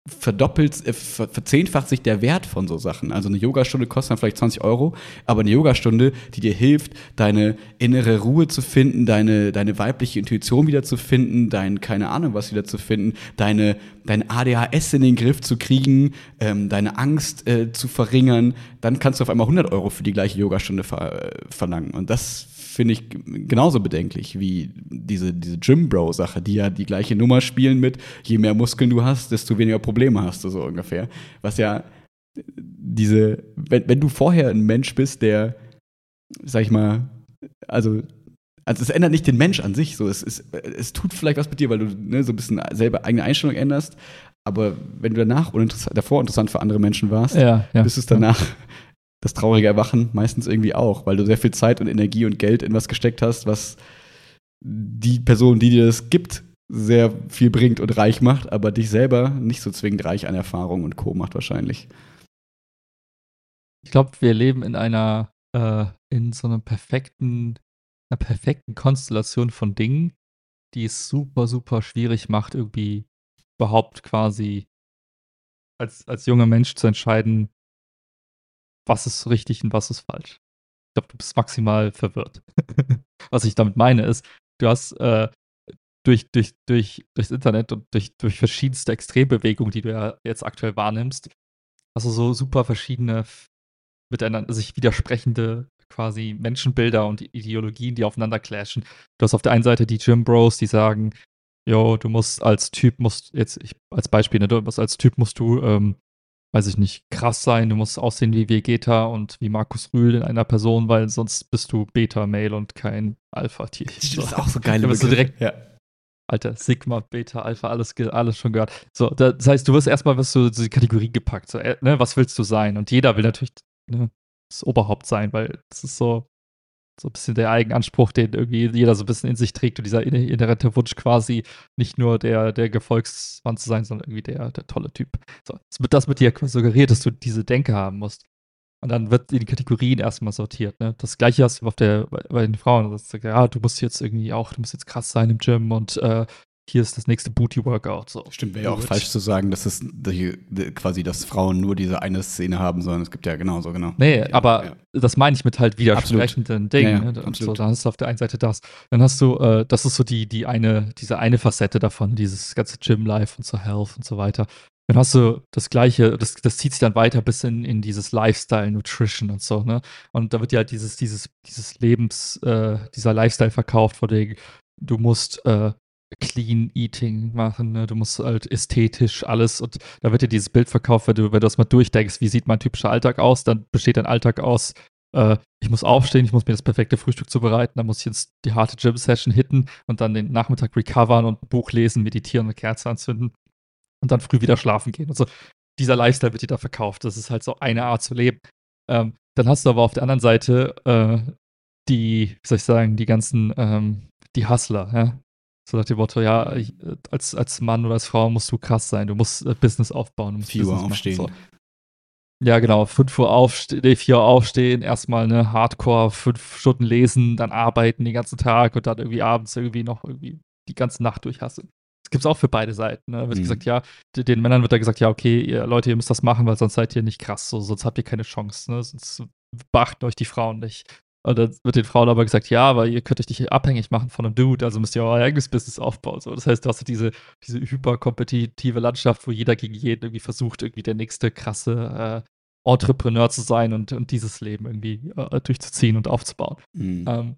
verdoppelt, äh, verzehnfacht sich der Wert von so Sachen. Also eine Yogastunde kostet dann vielleicht 20 Euro, aber eine Yogastunde, die dir hilft, deine innere Ruhe zu finden, deine, deine weibliche Intuition wiederzufinden, dein, keine Ahnung was wiederzufinden, deine, dein ADHS in den Griff zu kriegen, ähm, deine Angst äh, zu verringern, dann kannst du auf einmal 100 Euro für die gleiche Yogastunde ver äh, verlangen. Und das finde ich genauso bedenklich wie diese, diese Gym-Bro-Sache, die ja die gleiche Nummer spielen mit, je mehr Muskeln du hast, desto weniger Probleme hast du so ungefähr. Was ja diese, wenn, wenn du vorher ein Mensch bist, der, sag ich mal, also also es ändert nicht den Mensch an sich. So, es, es, es tut vielleicht was mit dir, weil du ne, so ein bisschen selber eigene Einstellung änderst. Aber wenn du danach uninteressant, davor interessant für andere Menschen warst, ja, ja, bist es danach das traurige Erwachen meistens irgendwie auch, weil du sehr viel Zeit und Energie und Geld in was gesteckt hast, was die Person, die dir das gibt, sehr viel bringt und reich macht, aber dich selber nicht so zwingend reich an Erfahrung und Co. macht wahrscheinlich. Ich glaube, wir leben in einer, äh, in so einem perfekten, einer perfekten Konstellation von Dingen, die es super, super schwierig macht, irgendwie überhaupt quasi als, als junger Mensch zu entscheiden, was ist richtig und was ist falsch. Ich glaube, du bist maximal verwirrt. was ich damit meine ist, du hast äh, durch, durch, durch, durchs Internet und durch, durch verschiedenste Extrembewegungen, die du ja jetzt aktuell wahrnimmst, hast du so super verschiedene miteinander sich widersprechende quasi Menschenbilder und Ideologien, die aufeinander clashen. Du hast auf der einen Seite die Gym Bros, die sagen, jo, du musst als Typ, musst jetzt, ich, als Beispiel, ne, du musst als Typ musst du ähm, weiß ich nicht, krass sein. Du musst aussehen wie Vegeta und wie Markus Rühl in einer Person, weil sonst bist du Beta-Mail und kein Alpha-Tier. Das ist auch so geil. Da bist du direkt, ja. Alter, Sigma, Beta, Alpha, alles, alles schon gehört. So, das heißt, du wirst erstmal wirst du so die Kategorie gepackt. So, äh, ne, was willst du sein? Und jeder will natürlich ne, das Oberhaupt sein, weil das ist so, so ein bisschen der Eigenanspruch, den irgendwie jeder so ein bisschen in sich trägt und dieser inhärente Wunsch quasi nicht nur der, der Gefolgsmann zu sein, sondern irgendwie der, der tolle Typ. So, das wird das mit dir suggeriert, dass du diese Denke haben musst. Und dann wird in die Kategorien erstmal sortiert. Ne? Das gleiche hast du auf der, bei, bei den Frauen. Das sagt, ja, du musst jetzt irgendwie auch, du musst jetzt krass sein im Gym und äh, hier ist das nächste Booty-Workout. So. Stimmt, wäre ja auch falsch zu sagen, dass es quasi, dass Frauen nur diese eine Szene haben, sondern es gibt ja genauso, genau. Nee, ja, aber ja. das meine ich mit halt widersprechenden Dingen. Ja, ne? so, dann hast du auf der einen Seite das. Dann hast du, äh, das ist so die, die eine, diese eine Facette davon, dieses ganze Gym-Life und so Health und so weiter. Dann hast du das Gleiche, das, das zieht sich dann weiter bis in, in dieses Lifestyle, Nutrition und so, ne? Und da wird ja halt dieses, dieses, dieses Lebens, äh, dieser Lifestyle verkauft, vor dem du musst äh, Clean Eating machen, ne? du musst halt ästhetisch alles und da wird dir dieses Bild verkauft, wenn du, wenn du das mal durchdenkst, wie sieht mein typischer Alltag aus, dann besteht dein Alltag aus, äh, ich muss aufstehen, ich muss mir das perfekte Frühstück zubereiten, dann muss ich jetzt die harte Gym-Session hitten und dann den Nachmittag recovern und ein Buch lesen, meditieren und Kerze anzünden und dann früh wieder schlafen gehen und. Dieser Lifestyle wird dir da verkauft, das ist halt so eine Art zu leben. Ähm, dann hast du aber auf der anderen Seite äh, die, wie soll ich sagen, die ganzen, ähm, die Hustler, ja, so nach dem Motto, ja, als, als Mann oder als Frau musst du krass sein, du musst äh, Business aufbauen. Du musst 4 Uhr aufstehen. So. Ja, genau, 5 Uhr aufstehen, nee, 4 Uhr aufstehen, erstmal eine Hardcore, 5 Stunden lesen, dann arbeiten den ganzen Tag und dann irgendwie abends irgendwie noch irgendwie die ganze Nacht durchhassen. Das gibt es auch für beide Seiten. Ne? Da wird mhm. gesagt, ja, den Männern wird da gesagt, ja, okay, ihr, Leute, ihr müsst das machen, weil sonst seid ihr nicht krass, so, sonst habt ihr keine Chance. Ne? Sonst beachten euch die Frauen nicht. Und dann wird den Frauen aber gesagt, ja, aber ihr könnt euch nicht abhängig machen von einem Dude, also müsst ihr euer eigenes Business aufbauen. So, das heißt, du hast diese, diese hyperkompetitive Landschaft, wo jeder gegen jeden irgendwie versucht, irgendwie der nächste krasse, äh, Entrepreneur zu sein und, und dieses Leben irgendwie äh, durchzuziehen und aufzubauen. Mhm. Ähm,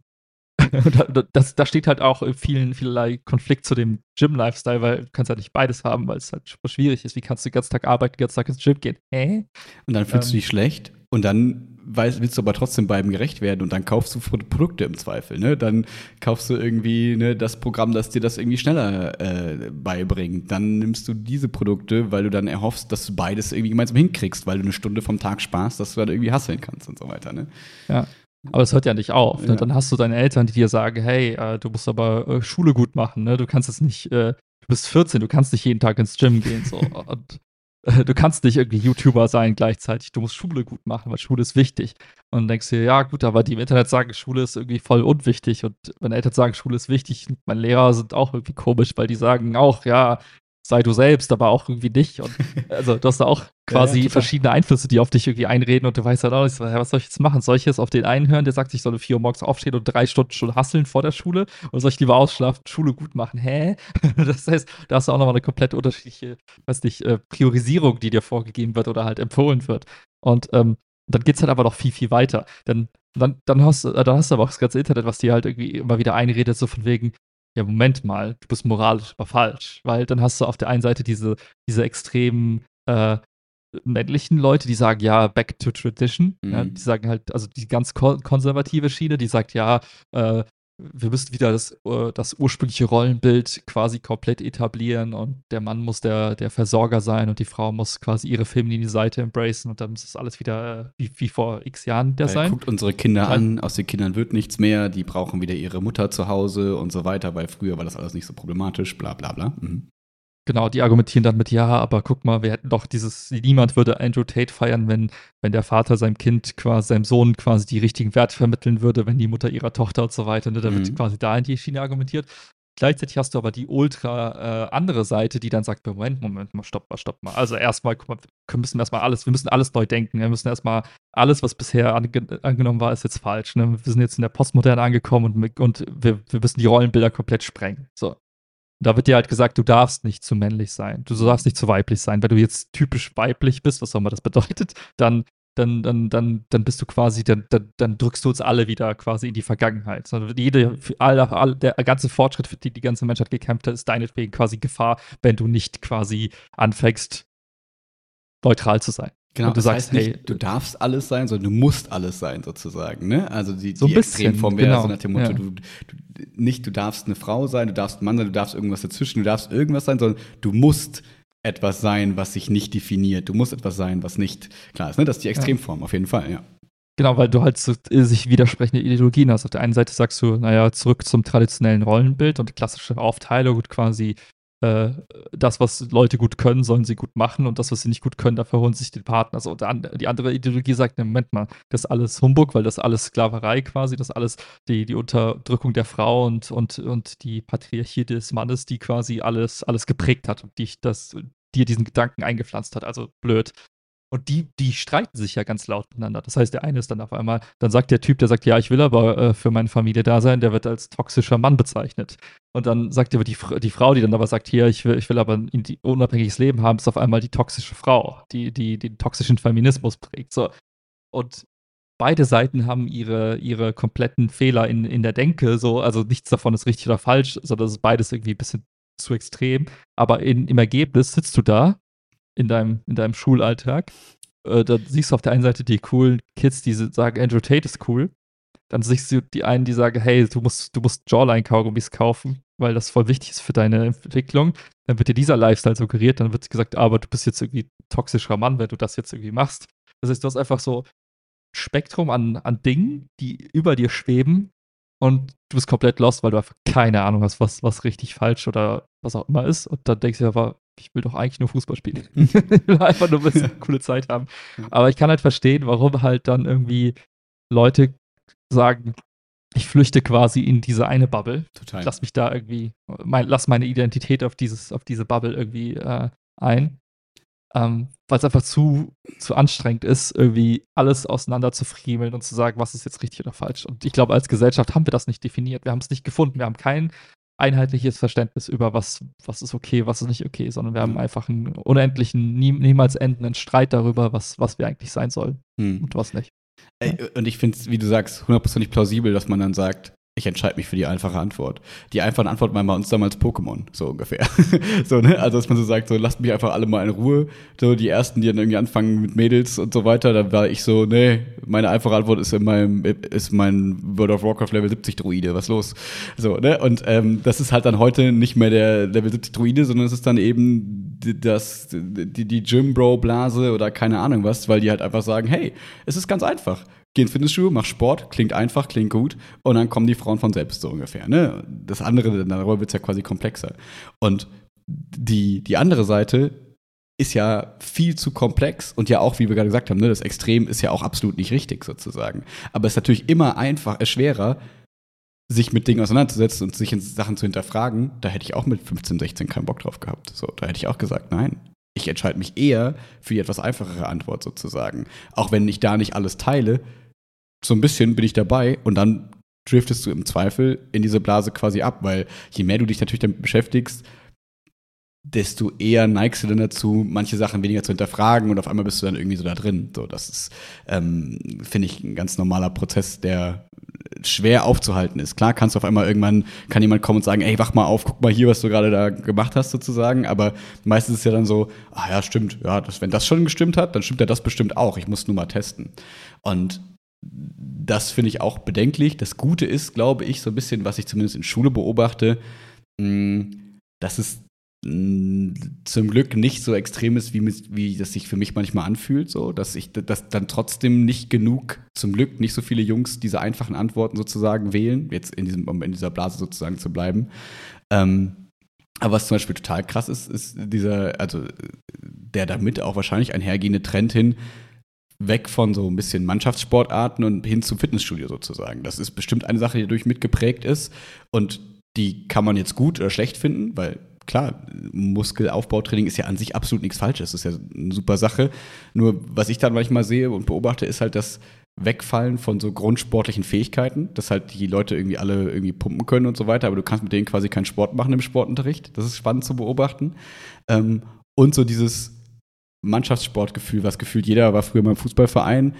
das, da steht halt auch vielen, vielerlei Konflikt zu dem Gym-Lifestyle, weil du kannst halt nicht beides haben, weil es halt super schwierig ist. Wie kannst du den ganzen Tag arbeiten, den ganzen Tag ins Gym gehen? Hä? Und dann fühlst ähm, du dich schlecht und dann weißt, willst du aber trotzdem beiden gerecht werden und dann kaufst du Produkte im Zweifel. Ne? Dann kaufst du irgendwie ne, das Programm, das dir das irgendwie schneller äh, beibringt. Dann nimmst du diese Produkte, weil du dann erhoffst, dass du beides irgendwie gemeinsam hinkriegst, weil du eine Stunde vom Tag sparst, dass du dann irgendwie hasseln kannst und so weiter. Ne? Ja. Aber es hört ja nicht auf. Ne? Ja. Dann hast du deine Eltern, die dir sagen, hey, äh, du musst aber äh, Schule gut machen, ne? Du kannst es nicht, äh, du bist 14, du kannst nicht jeden Tag ins Gym gehen. So. Und äh, du kannst nicht irgendwie YouTuber sein gleichzeitig. Du musst Schule gut machen, weil Schule ist wichtig. Und dann denkst du dir, ja, gut, aber die im Internet sagen, Schule ist irgendwie voll unwichtig. Und wenn Eltern sagen, Schule ist wichtig, meine Lehrer sind auch irgendwie komisch, weil die sagen auch, ja, sei du selbst, aber auch irgendwie nicht. Und also du hast da auch quasi ja, ja, verschiedene Einflüsse, die auf dich irgendwie einreden und du weißt halt auch nicht, was soll ich jetzt machen? Soll ich jetzt auf den einen hören, der sagt, ich soll um vier Uhr morgens aufstehen und drei Stunden schon hasseln vor der Schule? Oder soll ich lieber ausschlafen, Schule gut machen? Hä? Das heißt, da hast du auch nochmal eine komplett unterschiedliche, weiß nicht, äh, Priorisierung, die dir vorgegeben wird oder halt empfohlen wird. Und ähm, dann geht's halt aber noch viel, viel weiter. Denn dann, dann, hast, dann hast du aber auch das ganze Internet, was dir halt irgendwie immer wieder einredet, so von wegen, ja, Moment mal, du bist moralisch aber falsch. Weil dann hast du auf der einen Seite diese, diese extremen äh, männlichen Leute, die sagen, ja, back to tradition. Mhm. Ja, die sagen halt, also die ganz konservative Schiene, die sagt, ja, äh, wir müssen wieder das, äh, das ursprüngliche Rollenbild quasi komplett etablieren und der Mann muss der, der Versorger sein und die Frau muss quasi ihre feminine Seite embracen und dann muss das alles wieder äh, wie, wie vor x Jahren der Weil sein. Guckt unsere Kinder an, aus den Kindern wird nichts mehr, die brauchen wieder ihre Mutter zu Hause und so weiter, weil früher war das alles nicht so problematisch, bla bla bla. Mhm. Genau, die argumentieren dann mit, ja, aber guck mal, wir hätten doch dieses, niemand würde Andrew Tate feiern, wenn, wenn der Vater seinem Kind quasi, seinem Sohn quasi die richtigen Werte vermitteln würde, wenn die Mutter ihrer Tochter und so weiter, ne, da mhm. wird quasi da in die Schiene argumentiert. Gleichzeitig hast du aber die ultra äh, andere Seite, die dann sagt, Moment, Moment mal, stopp mal, stopp mal. Also erstmal, guck mal, wir müssen erstmal alles, wir müssen alles neu denken. Wir müssen erstmal alles, was bisher ange angenommen war, ist jetzt falsch. Ne? Wir sind jetzt in der Postmoderne angekommen und, und wir, wir müssen die Rollenbilder komplett sprengen. So. Da wird dir halt gesagt, du darfst nicht zu männlich sein. Du darfst nicht zu weiblich sein. Wenn du jetzt typisch weiblich bist, was auch immer das bedeutet, dann, dann, dann, dann, dann bist du quasi, dann, dann, dann drückst du uns alle wieder quasi in die Vergangenheit. Jede, alle, alle, der ganze Fortschritt, für den die ganze Menschheit gekämpft hat, ist deinetwegen quasi Gefahr, wenn du nicht quasi anfängst, neutral zu sein. Genau, und du sagst, nicht, hey, du darfst alles sein, sondern du musst alles sein, sozusagen. Ne? Also die, so die Extremform wäre genau, so nach dem Motto, ja. du, du, nicht du darfst eine Frau sein, du darfst ein Mann sein, du darfst irgendwas dazwischen, du darfst irgendwas sein, sondern du musst etwas sein, was sich nicht definiert. Du musst etwas sein, was nicht klar ist. Ne? Das ist die Extremform, ja. auf jeden Fall, ja. Genau, weil du halt so, äh, sich widersprechende Ideologien hast. Auf der einen Seite sagst du, naja, zurück zum traditionellen Rollenbild und klassische Aufteilung und quasi äh, das, was Leute gut können, sollen sie gut machen und das, was sie nicht gut können, dafür holen sich den Partner. Also die andere Ideologie sagt, Moment mal, das ist alles Humbug, weil das alles Sklaverei quasi, das alles die, die Unterdrückung der Frau und, und, und die Patriarchie des Mannes, die quasi alles, alles geprägt hat und die das dir diesen Gedanken eingepflanzt hat. Also blöd. Und die, die streiten sich ja ganz laut miteinander. Das heißt, der eine ist dann auf einmal, dann sagt der Typ, der sagt, ja, ich will aber äh, für meine Familie da sein, der wird als toxischer Mann bezeichnet. Und dann sagt aber die, die Frau, die dann aber sagt, hier, ich will, ich will aber ein unabhängiges Leben haben, ist auf einmal die toxische Frau, die, die den toxischen Feminismus prägt. So. Und beide Seiten haben ihre, ihre kompletten Fehler in, in der Denke, so, also nichts davon ist richtig oder falsch, sondern es ist beides irgendwie ein bisschen zu extrem. Aber in, im Ergebnis sitzt du da in deinem, in deinem Schulalltag. Äh, da siehst du auf der einen Seite die coolen Kids, die sagen, Andrew Tate ist cool. Dann siehst du die einen, die sagen, hey, du musst, du musst Jawline-Kaugummis kaufen, weil das voll wichtig ist für deine Entwicklung. Dann wird dir dieser Lifestyle suggeriert, dann wird gesagt, aber du bist jetzt irgendwie toxischer Mann, wenn du das jetzt irgendwie machst. Das heißt, du hast einfach so Spektrum an, an Dingen, die über dir schweben und du bist komplett lost, weil du einfach keine Ahnung hast, was, was richtig falsch oder was auch immer ist. Und dann denkst du aber, ich will doch eigentlich nur Fußball spielen. ich will einfach nur ein bisschen eine coole Zeit haben. Aber ich kann halt verstehen, warum halt dann irgendwie Leute sagen, ich flüchte quasi in diese eine Bubble. Total. Lass mich da irgendwie, mein, lass meine Identität auf, dieses, auf diese Bubble irgendwie äh, ein. Ähm, Weil es einfach zu, zu anstrengend ist, irgendwie alles auseinander zu friemeln und zu sagen, was ist jetzt richtig oder falsch. Und ich glaube, als Gesellschaft haben wir das nicht definiert. Wir haben es nicht gefunden. Wir haben keinen einheitliches Verständnis über was, was ist okay, was ist nicht okay, sondern wir haben einfach einen unendlichen, nie, niemals endenden Streit darüber, was, was wir eigentlich sein sollen hm. und was nicht. Und ich finde es, wie du sagst, hundertprozentig plausibel, dass man dann sagt, ich entscheide mich für die einfache Antwort. Die einfache Antwort war bei uns damals Pokémon, so ungefähr. so, ne? Also, dass man so sagt, so, lasst mich einfach alle mal in Ruhe. So, die ersten, die dann irgendwie anfangen mit Mädels und so weiter, da war ich so, nee, meine einfache Antwort ist in meinem, ist mein World of Warcraft Level 70 Druide, was los? So, ne? Und ähm, das ist halt dann heute nicht mehr der Level 70 Druide, sondern es ist dann eben das, die, die Gym-Bro-Blase oder keine Ahnung was, weil die halt einfach sagen, hey, es ist ganz einfach geh ins Fitnessstudio, mach Sport, klingt einfach, klingt gut und dann kommen die Frauen von selbst so ungefähr. Ne? Das andere, darüber wird es ja quasi komplexer. Und die, die andere Seite ist ja viel zu komplex und ja auch, wie wir gerade gesagt haben, ne, das Extrem ist ja auch absolut nicht richtig sozusagen. Aber es ist natürlich immer einfach, äh, schwerer, sich mit Dingen auseinanderzusetzen und sich in Sachen zu hinterfragen. Da hätte ich auch mit 15, 16 keinen Bock drauf gehabt. So, da hätte ich auch gesagt, nein, ich entscheide mich eher für die etwas einfachere Antwort sozusagen. Auch wenn ich da nicht alles teile, so ein bisschen bin ich dabei und dann driftest du im Zweifel in diese Blase quasi ab, weil je mehr du dich natürlich damit beschäftigst, desto eher neigst du dann dazu, manche Sachen weniger zu hinterfragen und auf einmal bist du dann irgendwie so da drin. So, das ist, ähm, finde ich, ein ganz normaler Prozess, der schwer aufzuhalten ist. Klar kannst du auf einmal irgendwann, kann jemand kommen und sagen, ey, wach mal auf, guck mal hier, was du gerade da gemacht hast sozusagen, aber meistens ist es ja dann so, ah ja, stimmt, ja, das, wenn das schon gestimmt hat, dann stimmt ja das bestimmt auch, ich muss nur mal testen. Und das finde ich auch bedenklich. Das Gute ist, glaube ich, so ein bisschen, was ich zumindest in Schule beobachte, mm, dass es mm, zum Glück nicht so extrem ist, wie, wie das sich für mich manchmal anfühlt, so, dass ich, dass dann trotzdem nicht genug, zum Glück nicht so viele Jungs diese einfachen Antworten sozusagen wählen, jetzt in diesem, um in dieser Blase sozusagen zu bleiben. Ähm, aber was zum Beispiel total krass ist, ist dieser, also der damit auch wahrscheinlich einhergehende Trend hin, weg von so ein bisschen Mannschaftssportarten und hin zum Fitnessstudio sozusagen. Das ist bestimmt eine Sache, die dadurch mitgeprägt ist und die kann man jetzt gut oder schlecht finden, weil klar, Muskelaufbautraining ist ja an sich absolut nichts Falsches. Das ist ja eine super Sache. Nur was ich dann manchmal sehe und beobachte, ist halt das Wegfallen von so grundsportlichen Fähigkeiten, dass halt die Leute irgendwie alle irgendwie pumpen können und so weiter, aber du kannst mit denen quasi keinen Sport machen im Sportunterricht. Das ist spannend zu beobachten. Ähm, und so dieses Mannschaftssportgefühl, was gefühlt jeder war früher mal im Fußballverein.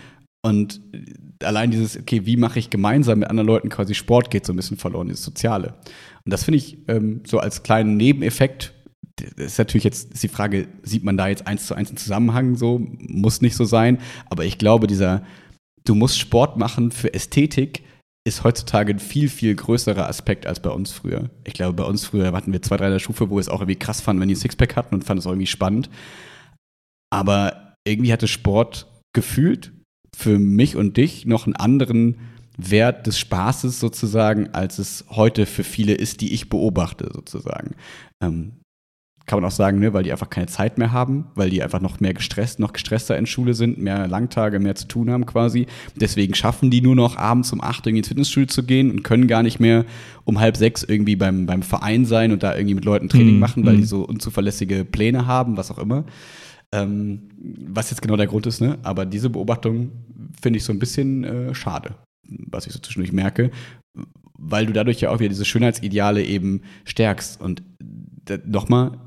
Und allein dieses, okay, wie mache ich gemeinsam mit anderen Leuten quasi Sport, geht so ein bisschen verloren, dieses Soziale. Und das finde ich ähm, so als kleinen Nebeneffekt. Ist natürlich jetzt ist die Frage, sieht man da jetzt eins zu eins einen Zusammenhang so? Muss nicht so sein. Aber ich glaube, dieser, du musst Sport machen für Ästhetik, ist heutzutage ein viel, viel größerer Aspekt als bei uns früher. Ich glaube, bei uns früher hatten wir zwei, drei der Stufe, wo wir es auch irgendwie krass fanden, wenn die Sixpack hatten und fanden es irgendwie spannend. Aber irgendwie hatte Sport gefühlt für mich und dich noch einen anderen Wert des Spaßes sozusagen, als es heute für viele ist, die ich beobachte sozusagen. Ähm, kann man auch sagen, ne, weil die einfach keine Zeit mehr haben, weil die einfach noch mehr gestresst, noch gestresster in Schule sind, mehr Langtage, mehr zu tun haben quasi. Deswegen schaffen die nur noch abends um acht irgendwie ins Fitnessstudio zu gehen und können gar nicht mehr um halb sechs irgendwie beim, beim Verein sein und da irgendwie mit Leuten Training mhm. machen, weil die mhm. so unzuverlässige Pläne haben, was auch immer. Ähm, was jetzt genau der Grund ist, ne? Aber diese Beobachtung finde ich so ein bisschen äh, schade, was ich so zwischendurch merke, weil du dadurch ja auch wieder diese Schönheitsideale eben stärkst. Und nochmal,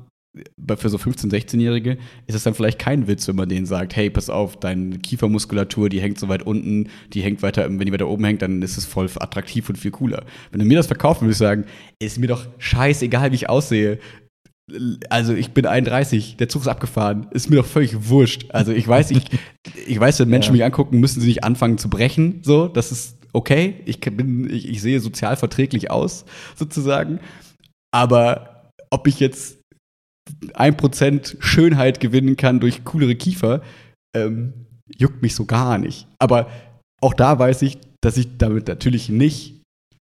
für so 15-, 16-Jährige ist es dann vielleicht kein Witz, wenn man denen sagt, hey, pass auf, deine Kiefermuskulatur, die hängt so weit unten, die hängt weiter, wenn die weiter oben hängt, dann ist es voll attraktiv und viel cooler. Wenn du mir das verkaufen würdest, sagen, ist mir doch scheißegal, wie ich aussehe also ich bin 31, der Zug ist abgefahren, ist mir doch völlig wurscht. Also ich weiß, ich, ich weiß, wenn Menschen ja. mich angucken, müssen sie nicht anfangen zu brechen, so, das ist okay. Ich bin, ich, ich sehe sozial verträglich aus, sozusagen. Aber ob ich jetzt ein Prozent Schönheit gewinnen kann durch coolere Kiefer, ähm, juckt mich so gar nicht. Aber auch da weiß ich, dass ich damit natürlich nicht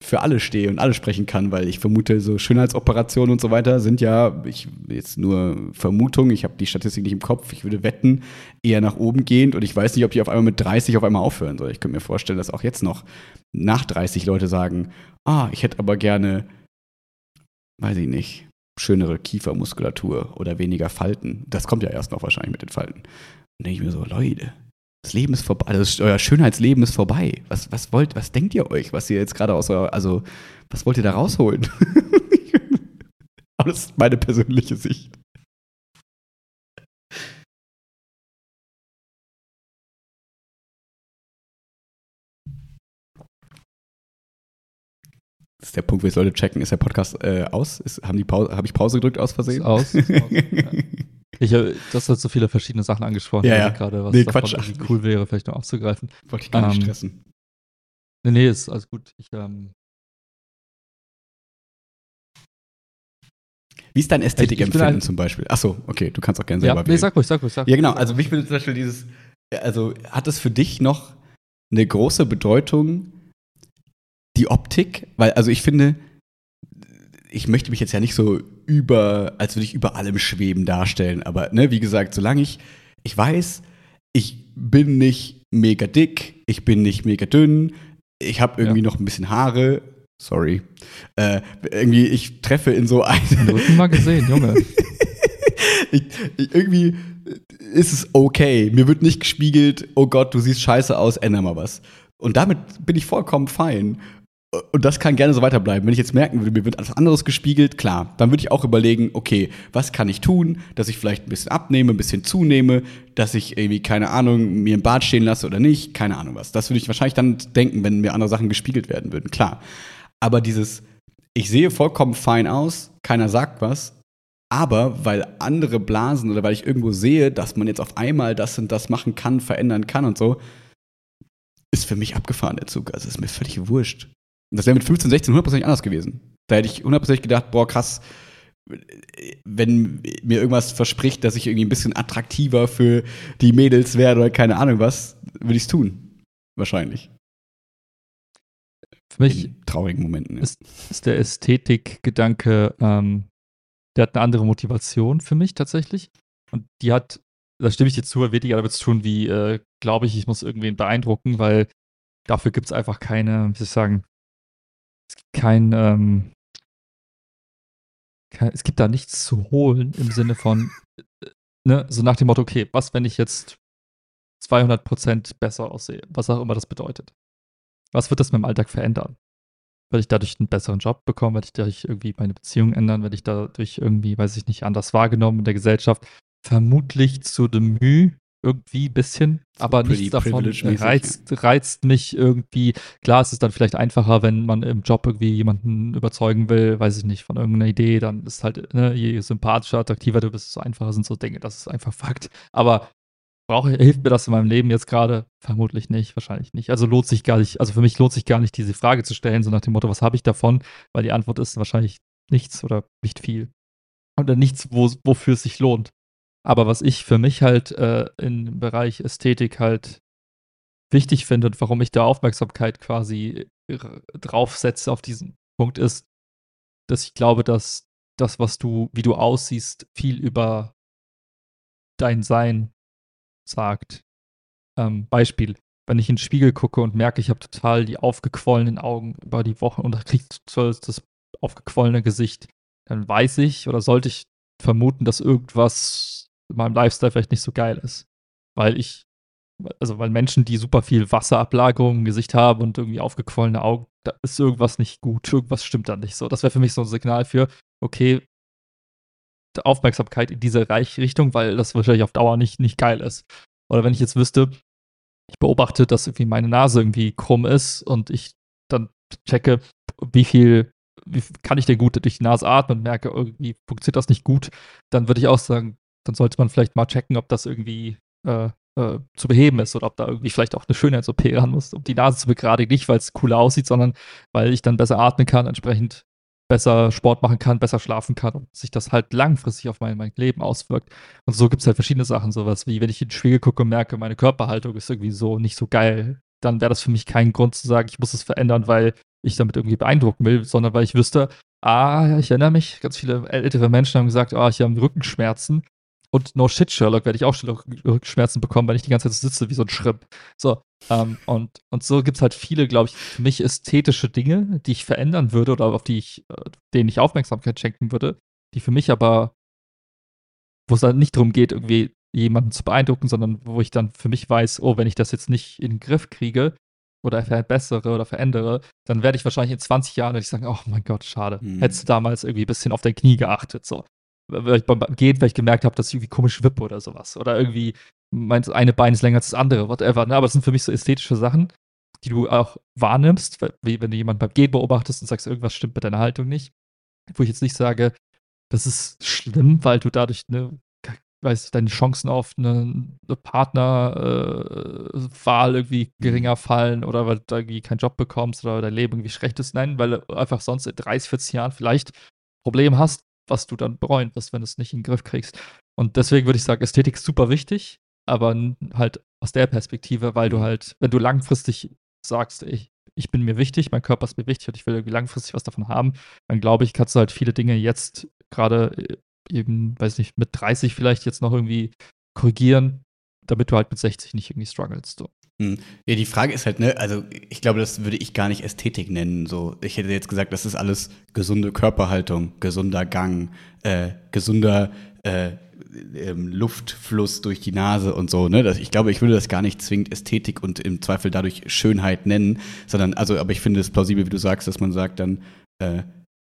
für alle stehe und alle sprechen kann, weil ich vermute, so Schönheitsoperationen und so weiter sind ja, ich jetzt nur Vermutung, ich habe die Statistik nicht im Kopf, ich würde wetten, eher nach oben gehend und ich weiß nicht, ob die auf einmal mit 30 auf einmal aufhören soll. Ich könnte mir vorstellen, dass auch jetzt noch nach 30 Leute sagen, ah, ich hätte aber gerne, weiß ich nicht, schönere Kiefermuskulatur oder weniger Falten. Das kommt ja erst noch wahrscheinlich mit den Falten. Dann denke ich mir so, Leute, das Leben ist vorbei, also euer Schönheitsleben ist vorbei. Was, was wollt, was denkt ihr euch, was ihr jetzt gerade aus eurer, also was wollt ihr da rausholen? Aber das ist meine persönliche Sicht. Das ist der Punkt, wo jetzt Leute checken, ist der Podcast äh, aus? haben die Habe ich Pause gedrückt aus Versehen? Ist aus. Ist aus ja. Ich, äh, das hat so viele verschiedene Sachen angesprochen, ja, ja. gerade was nee, Quatsch, cool wäre, vielleicht noch aufzugreifen. Wollte ich gar nicht ähm, stressen. Nee, nee, ist alles gut. Ich, ähm, Wie ist dein Ästhetikempfinden zum Beispiel? Achso, okay, du kannst auch gerne selber ja, nee, sag ruhig, sag ruhig, sag Ja, genau, also ich finde zum Beispiel dieses, also hat es für dich noch eine große Bedeutung, die Optik? Weil, also ich finde, ich möchte mich jetzt ja nicht so über, als würde ich über allem schweben darstellen, aber ne, wie gesagt, solange ich, ich weiß, ich bin nicht mega dick, ich bin nicht mega dünn, ich habe irgendwie ja. noch ein bisschen Haare, sorry, äh, irgendwie ich treffe in so einen. Rücken mal gesehen, Junge. ich, ich, irgendwie ist es okay. Mir wird nicht gespiegelt, oh Gott, du siehst scheiße aus, änder mal was. Und damit bin ich vollkommen fein. Und das kann gerne so weiterbleiben. Wenn ich jetzt merken würde, mir wird etwas anderes gespiegelt, klar, dann würde ich auch überlegen, okay, was kann ich tun, dass ich vielleicht ein bisschen abnehme, ein bisschen zunehme, dass ich irgendwie, keine Ahnung, mir im Bad stehen lasse oder nicht, keine Ahnung was. Das würde ich wahrscheinlich dann denken, wenn mir andere Sachen gespiegelt werden würden, klar. Aber dieses, ich sehe vollkommen fein aus, keiner sagt was, aber weil andere blasen oder weil ich irgendwo sehe, dass man jetzt auf einmal das und das machen kann, verändern kann und so, ist für mich abgefahren der Zug. Also ist mir völlig wurscht. Und das wäre mit 15, 16 hundertprozentig anders gewesen. Da hätte ich hundertprozentig gedacht, boah, krass, wenn mir irgendwas verspricht, dass ich irgendwie ein bisschen attraktiver für die Mädels werde oder keine Ahnung was, würde ich es tun. Wahrscheinlich. Für mich In traurigen Momenten. Ist, ist der Ästhetikgedanke, ähm, der hat eine andere Motivation für mich tatsächlich. Und die hat, da stimme ich dir zu, weniger damit zu tun, wie, äh, glaube ich, ich muss irgendwen beeindrucken, weil dafür gibt es einfach keine, wie soll ich sagen, kein, ähm, kein, es gibt da nichts zu holen im Sinne von, äh, ne, so nach dem Motto, okay, was, wenn ich jetzt 200% besser aussehe, was auch immer das bedeutet. Was wird das mit meinem Alltag verändern? Werde ich dadurch einen besseren Job bekommen? Werde ich dadurch irgendwie meine Beziehung ändern? Werde ich dadurch irgendwie, weiß ich nicht, anders wahrgenommen in der Gesellschaft? Vermutlich zu dem Mühe, irgendwie ein bisschen, aber nichts davon reizt, reizt mich irgendwie. Klar, es ist dann vielleicht einfacher, wenn man im Job irgendwie jemanden überzeugen will, weiß ich nicht, von irgendeiner Idee, dann ist halt, ne, je sympathischer, attraktiver du bist, desto einfacher sind so Dinge. Das ist einfach Fakt. Aber brauche, hilft mir das in meinem Leben jetzt gerade? Vermutlich nicht, wahrscheinlich nicht. Also lohnt sich gar nicht, also für mich lohnt sich gar nicht, diese Frage zu stellen, so nach dem Motto, was habe ich davon? Weil die Antwort ist wahrscheinlich nichts oder nicht viel. Oder nichts, wo, wofür es sich lohnt. Aber was ich für mich halt äh, im Bereich Ästhetik halt wichtig finde und warum ich da Aufmerksamkeit quasi draufsetze auf diesen Punkt ist, dass ich glaube, dass das, was du, wie du aussiehst, viel über dein Sein sagt. Ähm, Beispiel, wenn ich in den Spiegel gucke und merke, ich habe total die aufgequollenen Augen über die Woche und kriege das aufgequollene Gesicht, dann weiß ich oder sollte ich vermuten, dass irgendwas meinem Lifestyle vielleicht nicht so geil ist. Weil ich, also weil Menschen, die super viel Wasserablagerung im Gesicht haben und irgendwie aufgequollene Augen, da ist irgendwas nicht gut, irgendwas stimmt da nicht so. Das wäre für mich so ein Signal für, okay, Aufmerksamkeit in diese Richtung, weil das wahrscheinlich auf Dauer nicht, nicht geil ist. Oder wenn ich jetzt wüsste, ich beobachte, dass irgendwie meine Nase irgendwie krumm ist und ich dann checke, wie viel, wie kann ich denn gut durch die Nase atmen und merke, irgendwie funktioniert das nicht gut, dann würde ich auch sagen, dann sollte man vielleicht mal checken, ob das irgendwie äh, äh, zu beheben ist oder ob da irgendwie vielleicht auch eine Schönheits-OP ran muss, um die Nase zu begradigen. Nicht, weil es cooler aussieht, sondern weil ich dann besser atmen kann, entsprechend besser Sport machen kann, besser schlafen kann und sich das halt langfristig auf mein, mein Leben auswirkt. Und so gibt es halt verschiedene Sachen, sowas wie, wenn ich in den Spiegel gucke und merke, meine Körperhaltung ist irgendwie so nicht so geil, dann wäre das für mich kein Grund zu sagen, ich muss es verändern, weil ich damit irgendwie beeindrucken will, sondern weil ich wüsste, ah, ich erinnere mich, ganz viele ältere Menschen haben gesagt, ah, ich habe Rückenschmerzen und no shit, Sherlock, werde ich auch Rückenschmerzen bekommen, wenn ich die ganze Zeit sitze wie so ein Schrimp. So, ähm, und, und so gibt es halt viele, glaube ich, für mich ästhetische Dinge, die ich verändern würde oder auf die ich, äh, denen ich Aufmerksamkeit schenken würde, die für mich aber, wo es dann nicht darum geht, irgendwie jemanden zu beeindrucken, sondern wo ich dann für mich weiß, oh, wenn ich das jetzt nicht in den Griff kriege, oder verbessere oder verändere, dann werde ich wahrscheinlich in 20 Jahren ich sagen, oh mein Gott, schade. Mhm. Hättest du damals irgendwie ein bisschen auf dein Knie geachtet, so. Weil ich beim Gehen, weil ich gemerkt habe, dass ich irgendwie komisch wippe oder sowas. Oder irgendwie mein eine Bein ist länger als das andere, whatever. Ne? Aber das sind für mich so ästhetische Sachen, die du auch wahrnimmst, wie wenn du jemanden beim Gehen beobachtest und sagst, irgendwas stimmt mit deiner Haltung nicht. Wo ich jetzt nicht sage, das ist schlimm, weil du dadurch ne, weiß deine Chancen auf eine, eine Partnerwahl äh, irgendwie mhm. geringer fallen oder weil du irgendwie keinen Job bekommst oder dein Leben irgendwie schlecht ist. Nein, weil du einfach sonst in 30, 40 Jahren vielleicht ein Problem hast, was du dann bereuen wirst, wenn du es nicht in den Griff kriegst. Und deswegen würde ich sagen, Ästhetik ist super wichtig, aber halt aus der Perspektive, weil du mhm. halt, wenn du langfristig sagst, ich, ich bin mir wichtig, mein Körper ist mir wichtig und ich will irgendwie langfristig was davon haben, dann glaube ich, kannst du halt viele Dinge jetzt gerade äh, eben, weiß nicht, mit 30 vielleicht jetzt noch irgendwie korrigieren, damit du halt mit 60 nicht irgendwie strugglest. So. Hm. Ja, die Frage ist halt, ne, also ich glaube, das würde ich gar nicht Ästhetik nennen. So, ich hätte jetzt gesagt, das ist alles gesunde Körperhaltung, gesunder Gang, äh, gesunder äh, ähm, Luftfluss durch die Nase und so. Ne? Das, ich glaube, ich würde das gar nicht zwingend Ästhetik und im Zweifel dadurch Schönheit nennen, sondern, also, aber ich finde es plausibel, wie du sagst, dass man sagt dann, äh,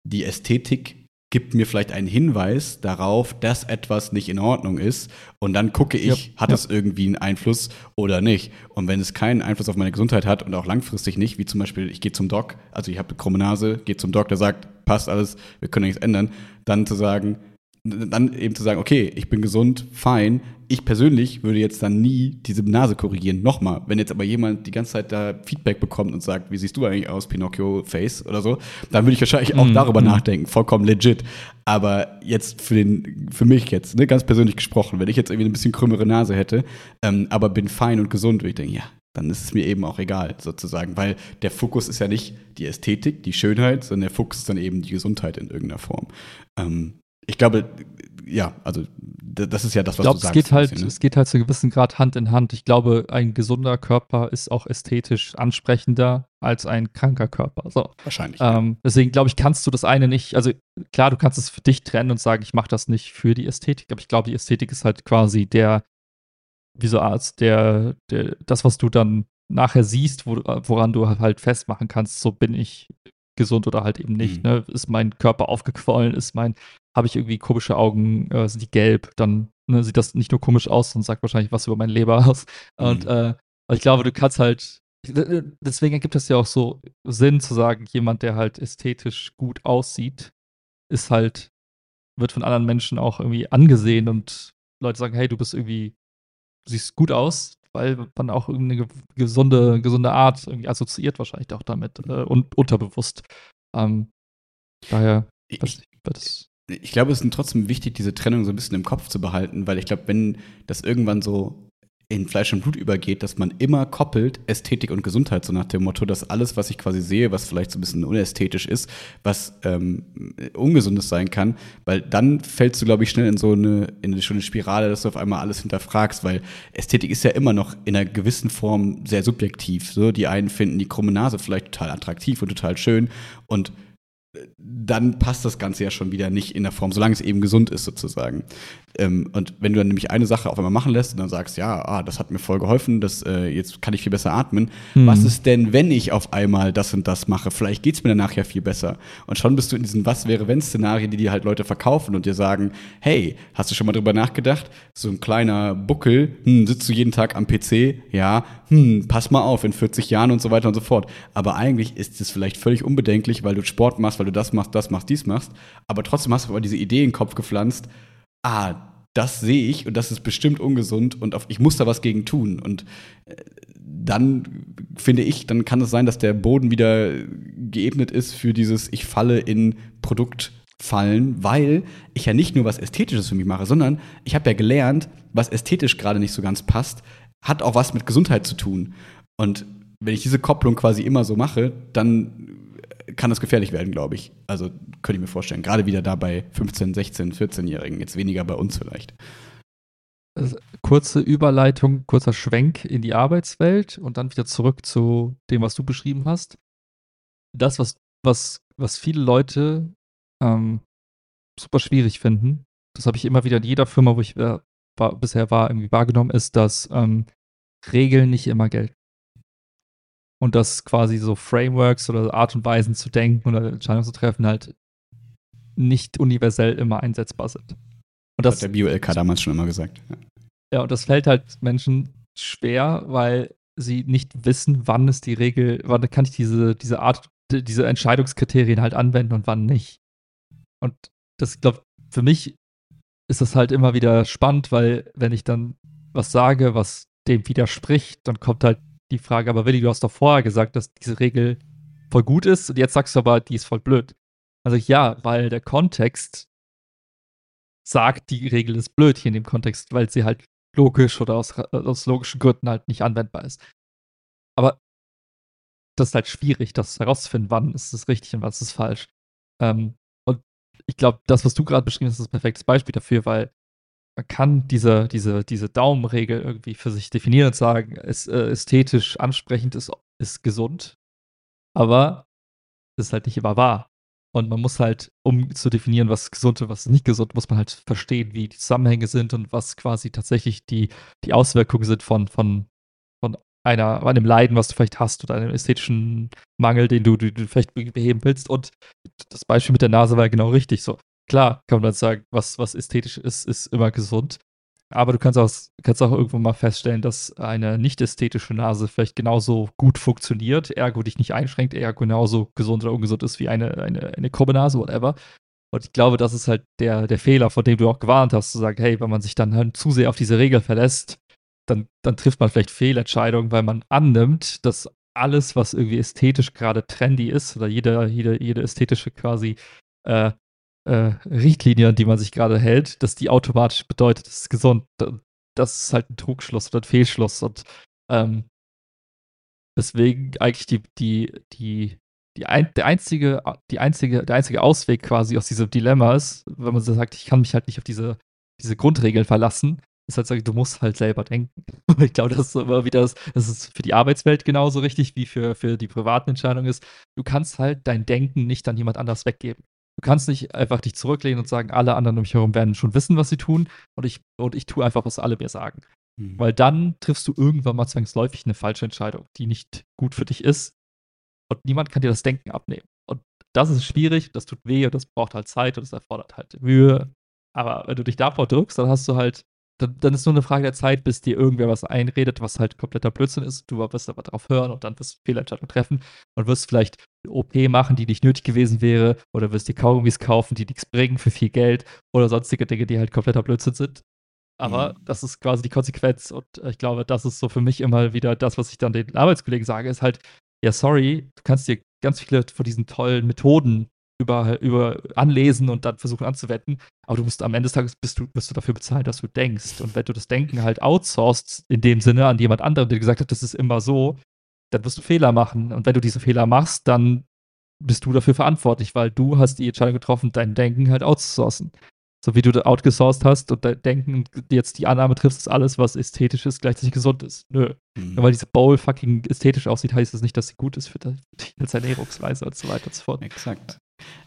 die Ästhetik gibt mir vielleicht einen Hinweis darauf, dass etwas nicht in Ordnung ist. Und dann gucke ich, ja, hat ja. es irgendwie einen Einfluss oder nicht. Und wenn es keinen Einfluss auf meine Gesundheit hat und auch langfristig nicht, wie zum Beispiel, ich gehe zum Doc, also ich habe eine krumme Nase, gehe zum Doc, der sagt, passt alles, wir können nichts ändern, dann zu sagen, dann eben zu sagen, okay, ich bin gesund, fein. Ich persönlich würde jetzt dann nie diese Nase korrigieren. Nochmal, wenn jetzt aber jemand die ganze Zeit da Feedback bekommt und sagt, wie siehst du eigentlich aus, Pinocchio-Face oder so, dann würde ich wahrscheinlich auch mm, darüber mm. nachdenken. Vollkommen legit. Aber jetzt für den, für mich jetzt, ne, ganz persönlich gesprochen, wenn ich jetzt irgendwie ein bisschen krümmere Nase hätte, ähm, aber bin fein und gesund, würde ich denken, ja, dann ist es mir eben auch egal, sozusagen. Weil der Fokus ist ja nicht die Ästhetik, die Schönheit, sondern der Fokus ist dann eben die Gesundheit in irgendeiner Form. Ähm, ich glaube, ja, also das ist ja das, was ich glaub, du sagst. Es geht, halt, bisschen, ne? es geht halt zu einem gewissen Grad Hand in Hand. Ich glaube, ein gesunder Körper ist auch ästhetisch ansprechender als ein kranker Körper. So. Wahrscheinlich. Ähm. Deswegen glaube ich, kannst du das eine nicht, also klar, du kannst es für dich trennen und sagen, ich mache das nicht für die Ästhetik, aber ich glaube, die Ästhetik ist halt quasi der, wie so Arzt, der, der, das, was du dann nachher siehst, wo, woran du halt festmachen kannst, so bin ich gesund oder halt eben nicht. Mhm. Ne? Ist mein Körper aufgequollen? Ist mein, habe ich irgendwie komische Augen? Äh, sind die gelb? Dann ne, sieht das nicht nur komisch aus, sondern sagt wahrscheinlich was über mein Leber aus. Mhm. Und äh, ich glaube, du kannst halt, deswegen ergibt es ja auch so Sinn zu sagen, jemand, der halt ästhetisch gut aussieht, ist halt, wird von anderen Menschen auch irgendwie angesehen und Leute sagen, hey, du bist irgendwie, du siehst gut aus, weil man auch irgendeine gesunde, gesunde Art irgendwie assoziiert wahrscheinlich auch damit äh, und unterbewusst. Ähm, daher, ich, das, ich glaube, es ist trotzdem wichtig, diese Trennung so ein bisschen im Kopf zu behalten, weil ich glaube, wenn das irgendwann so in Fleisch und Blut übergeht, dass man immer koppelt Ästhetik und Gesundheit, so nach dem Motto, dass alles, was ich quasi sehe, was vielleicht so ein bisschen unästhetisch ist, was ähm, Ungesundes sein kann, weil dann fällst du, glaube ich, schnell in so eine, in eine, eine Spirale, dass du auf einmal alles hinterfragst, weil Ästhetik ist ja immer noch in einer gewissen Form sehr subjektiv. So, die einen finden die krumme Nase vielleicht total attraktiv und total schön und dann passt das Ganze ja schon wieder nicht in der Form, solange es eben gesund ist sozusagen. Ähm, und wenn du dann nämlich eine Sache auf einmal machen lässt und dann sagst, ja, ah, das hat mir voll geholfen, das, äh, jetzt kann ich viel besser atmen. Mhm. Was ist denn, wenn ich auf einmal das und das mache? Vielleicht geht es mir danach ja viel besser. Und schon bist du in diesen Was wäre wenn Szenarien, die dir halt Leute verkaufen und dir sagen, hey, hast du schon mal drüber nachgedacht? So ein kleiner Buckel, hm, sitzt du jeden Tag am PC? Ja, hm, pass mal auf, in 40 Jahren und so weiter und so fort. Aber eigentlich ist es vielleicht völlig unbedenklich, weil du Sport machst, weil du das machst, das machst, dies machst. Aber trotzdem hast du aber diese Idee in den Kopf gepflanzt, ah, das sehe ich und das ist bestimmt ungesund und auf, ich muss da was gegen tun. Und äh, dann finde ich, dann kann es sein, dass der Boden wieder geebnet ist für dieses Ich falle in Produktfallen, weil ich ja nicht nur was Ästhetisches für mich mache, sondern ich habe ja gelernt, was ästhetisch gerade nicht so ganz passt, hat auch was mit Gesundheit zu tun. Und wenn ich diese Kopplung quasi immer so mache, dann kann das gefährlich werden, glaube ich. Also könnte ich mir vorstellen. Gerade wieder da bei 15, 16, 14-Jährigen. Jetzt weniger bei uns vielleicht. Kurze Überleitung, kurzer Schwenk in die Arbeitswelt und dann wieder zurück zu dem, was du beschrieben hast. Das, was, was, was viele Leute ähm, super schwierig finden, das habe ich immer wieder in jeder Firma, wo ich äh, war, bisher war, irgendwie wahrgenommen, ist, dass ähm, Regeln nicht immer gelten. Und dass quasi so Frameworks oder Art und Weisen zu denken oder Entscheidungen zu treffen halt nicht universell immer einsetzbar sind. Und das hat der Bio-LK damals schon immer gesagt. Ja. ja, und das fällt halt Menschen schwer, weil sie nicht wissen, wann ist die Regel, wann kann ich diese, diese Art, diese Entscheidungskriterien halt anwenden und wann nicht. Und das, glaube für mich ist das halt immer wieder spannend, weil wenn ich dann was sage, was dem widerspricht, dann kommt halt die Frage, aber Willi, du hast doch vorher gesagt, dass diese Regel voll gut ist und jetzt sagst du aber, die ist voll blöd. Also ja, weil der Kontext sagt, die Regel ist blöd hier in dem Kontext, weil sie halt logisch oder aus, aus logischen Gründen halt nicht anwendbar ist. Aber das ist halt schwierig, das herauszufinden, wann ist es richtig und wann ist falsch. Ähm, und ich glaube, das, was du gerade beschrieben hast, ist ein perfektes Beispiel dafür, weil man kann diese, diese, diese Daumenregel irgendwie für sich definieren und sagen, ist äh, ästhetisch ansprechend, ist, ist gesund, aber ist halt nicht immer wahr. Und man muss halt, um zu definieren, was gesund und was nicht gesund, muss man halt verstehen, wie die Zusammenhänge sind und was quasi tatsächlich die, die Auswirkungen sind von, von, von einer, einem Leiden, was du vielleicht hast oder einem ästhetischen Mangel, den du, du, du vielleicht beheben willst. Und das Beispiel mit der Nase war ja genau richtig so. Klar kann man sagen, was, was ästhetisch ist, ist immer gesund. Aber du kannst auch, kannst auch irgendwo mal feststellen, dass eine nicht ästhetische Nase vielleicht genauso gut funktioniert, ergo dich nicht einschränkt, ergo genauso gesund oder ungesund ist wie eine, eine, eine krumme whatever. Und ich glaube, das ist halt der, der Fehler, vor dem du auch gewarnt hast, zu sagen, hey, wenn man sich dann halt zu sehr auf diese Regel verlässt, dann, dann trifft man vielleicht Fehlentscheidungen, weil man annimmt, dass alles, was irgendwie ästhetisch gerade trendy ist, oder jede, jede, jede ästhetische quasi äh, äh, Richtlinie, an die man sich gerade hält, dass die automatisch bedeutet, es ist gesund. Das ist halt ein Trugschluss oder ein Fehlschluss. Und ähm, deswegen eigentlich die, die, die, die ein, der einzige, die einzige, der einzige Ausweg quasi aus diesem Dilemma ist, wenn man so sagt, ich kann mich halt nicht auf diese, diese Grundregeln verlassen, ist halt du musst halt selber denken. ich glaube, das ist immer wieder, das, das ist für die Arbeitswelt genauso richtig, wie für, für die privaten Entscheidungen ist. Du kannst halt dein Denken nicht an jemand anders weggeben. Du kannst nicht einfach dich zurücklehnen und sagen, alle anderen um mich herum werden schon wissen, was sie tun und ich, und ich tue einfach, was alle mir sagen. Mhm. Weil dann triffst du irgendwann mal zwangsläufig eine falsche Entscheidung, die nicht gut für dich ist und niemand kann dir das Denken abnehmen. Und das ist schwierig, das tut weh und das braucht halt Zeit und das erfordert halt Mühe. Aber wenn du dich davor drückst, dann hast du halt dann, dann, ist nur eine Frage der Zeit, bis dir irgendwer was einredet, was halt kompletter Blödsinn ist. Du wirst aber darauf hören und dann wirst du Fehlentscheidungen treffen und wirst vielleicht OP machen, die nicht nötig gewesen wäre, oder wirst dir Kaugummis kaufen, die nichts bringen für viel Geld oder sonstige Dinge, die halt kompletter Blödsinn sind. Aber mhm. das ist quasi die Konsequenz und ich glaube, das ist so für mich immer wieder das, was ich dann den Arbeitskollegen sage, ist halt, ja, sorry, du kannst dir ganz viele von diesen tollen Methoden über, über anlesen und dann versuchen anzuwenden. Aber du musst am Ende des Tages bist du, wirst du dafür bezahlen, dass du denkst. Und wenn du das Denken halt outsourcest, in dem Sinne an jemand anderen, der gesagt hat, das ist immer so, dann wirst du Fehler machen. Und wenn du diese Fehler machst, dann bist du dafür verantwortlich, weil du hast die Entscheidung getroffen, dein Denken halt outzusourcen. So wie du outgesourced hast und dein Denken jetzt die Annahme triffst, dass alles, was ästhetisch ist, gleichzeitig gesund ist. Nö. Mhm. Nur weil diese Bowl fucking ästhetisch aussieht, heißt das nicht, dass sie gut ist für dich als Ernährungsweise und so weiter und so fort. Exakt.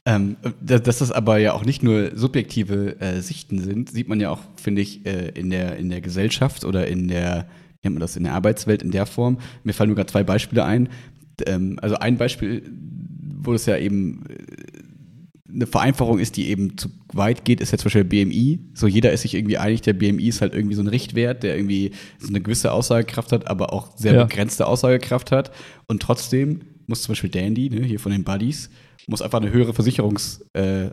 Ähm, dass das aber ja auch nicht nur subjektive äh, Sichten sind, sieht man ja auch, finde ich, äh, in, der, in der Gesellschaft oder in der, nennt man das, in der Arbeitswelt in der Form. Mir fallen nur gerade zwei Beispiele ein. Ähm, also ein Beispiel, wo es ja eben äh, eine Vereinfachung ist, die eben zu weit geht, ist jetzt zum Beispiel BMI. So jeder ist sich irgendwie einig, der BMI ist halt irgendwie so ein Richtwert, der irgendwie so eine gewisse Aussagekraft hat, aber auch sehr ja. begrenzte Aussagekraft hat. Und trotzdem muss zum Beispiel Dandy, ne, hier von den Buddies, muss einfach eine höhere, Versicherungs, äh,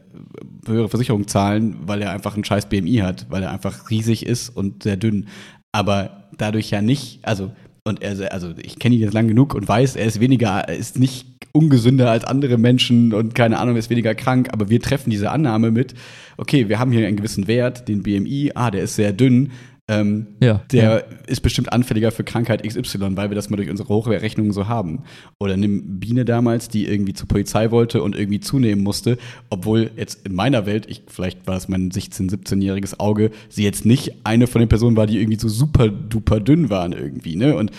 höhere Versicherung zahlen, weil er einfach einen scheiß BMI hat, weil er einfach riesig ist und sehr dünn. Aber dadurch ja nicht, also, und er, also ich kenne ihn jetzt lang genug und weiß, er ist weniger, er ist nicht ungesünder als andere Menschen und keine Ahnung, ist weniger krank, aber wir treffen diese Annahme mit, okay, wir haben hier einen gewissen Wert, den BMI, ah, der ist sehr dünn, ähm, ja, der ja. ist bestimmt anfälliger für Krankheit XY, weil wir das mal durch unsere Hochrechnungen so haben. Oder nimm Biene damals, die irgendwie zur Polizei wollte und irgendwie zunehmen musste, obwohl jetzt in meiner Welt, ich, vielleicht war es mein 16-, 17-jähriges Auge, sie jetzt nicht eine von den Personen war, die irgendwie so super duper dünn waren irgendwie, ne? Und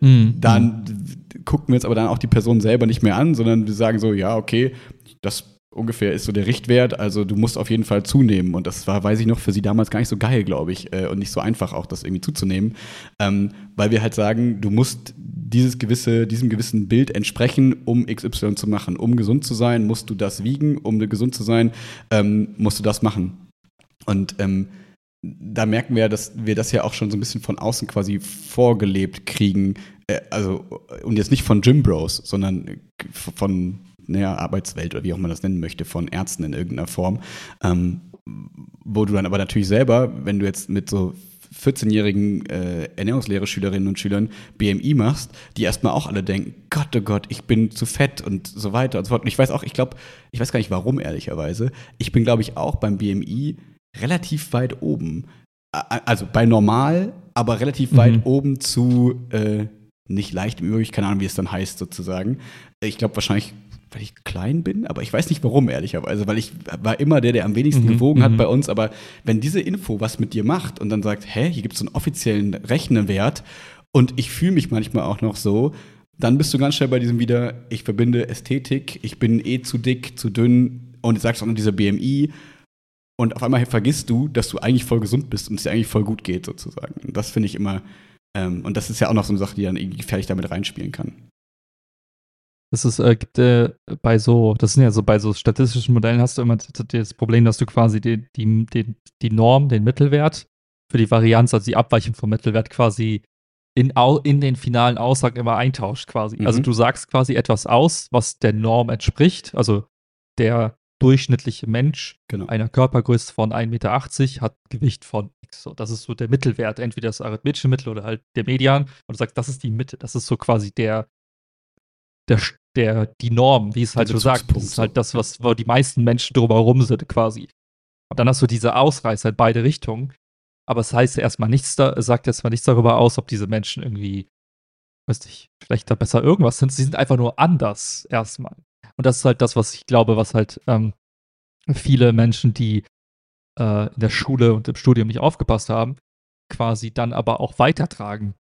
mhm. dann gucken wir uns aber dann auch die Person selber nicht mehr an, sondern wir sagen so, ja, okay, das ungefähr ist so der Richtwert. Also du musst auf jeden Fall zunehmen. Und das war, weiß ich noch, für sie damals gar nicht so geil, glaube ich. Äh, und nicht so einfach auch, das irgendwie zuzunehmen. Ähm, weil wir halt sagen, du musst dieses gewisse, diesem gewissen Bild entsprechen, um XY zu machen. Um gesund zu sein, musst du das wiegen. Um gesund zu sein, ähm, musst du das machen. Und ähm, da merken wir dass wir das ja auch schon so ein bisschen von außen quasi vorgelebt kriegen. Äh, also, und jetzt nicht von Gym Bros, sondern von naja, Arbeitswelt oder wie auch man das nennen möchte, von Ärzten in irgendeiner Form. Ähm, wo du dann aber natürlich selber, wenn du jetzt mit so 14-jährigen äh, Ernährungslehre-Schülerinnen und Schülern BMI machst, die erstmal auch alle denken, Gott, oh Gott, ich bin zu fett und so weiter und so fort. Und ich weiß auch, ich glaube, ich weiß gar nicht warum, ehrlicherweise. Ich bin, glaube ich, auch beim BMI relativ weit oben. Also bei normal, aber relativ mhm. weit oben zu äh, nicht leicht im Übrigen, keine Ahnung, wie es dann heißt sozusagen. Ich glaube wahrscheinlich weil ich klein bin, aber ich weiß nicht warum, ehrlicherweise, weil ich war immer der, der am wenigsten mhm, gewogen hat mhm. bei uns. Aber wenn diese Info was mit dir macht und dann sagt, hä, hier gibt es so einen offiziellen Rechnewert und ich fühle mich manchmal auch noch so, dann bist du ganz schnell bei diesem wieder, ich verbinde Ästhetik, ich bin eh zu dick, zu dünn und sagst auch noch dieser BMI und auf einmal vergisst du, dass du eigentlich voll gesund bist und es dir eigentlich voll gut geht, sozusagen. Und das finde ich immer, ähm, und das ist ja auch noch so eine Sache, die dann irgendwie gefährlich damit reinspielen kann. Das ist, äh, gibt äh, bei so, das sind ja so bei so statistischen Modellen hast du immer das Problem, dass du quasi die, die, die, die Norm, den Mittelwert für die Varianz, also die Abweichung vom Mittelwert quasi in, in den finalen Aussagen immer eintauscht quasi. Also mhm. Also du sagst quasi etwas aus, was der Norm entspricht. Also der durchschnittliche Mensch genau. einer Körpergröße von 1,80 Meter hat Gewicht von X. So, das ist so der Mittelwert, entweder das arithmetische Mittel oder halt der Median. Und du sagst, das ist die Mitte, das ist so quasi der, der, der, die Norm, wie es halt so sagt. Das ist halt das, was wo die meisten Menschen drumherum sind, quasi. Und dann hast du diese Ausreißer in beide Richtungen. Aber es heißt erstmal nichts da, sagt erstmal nichts darüber aus, ob diese Menschen irgendwie, weiß ich, schlechter, besser irgendwas sind. Sie sind einfach nur anders erstmal. Und das ist halt das, was ich glaube, was halt ähm, viele Menschen, die äh, in der Schule und im Studium nicht aufgepasst haben, quasi dann aber auch weitertragen.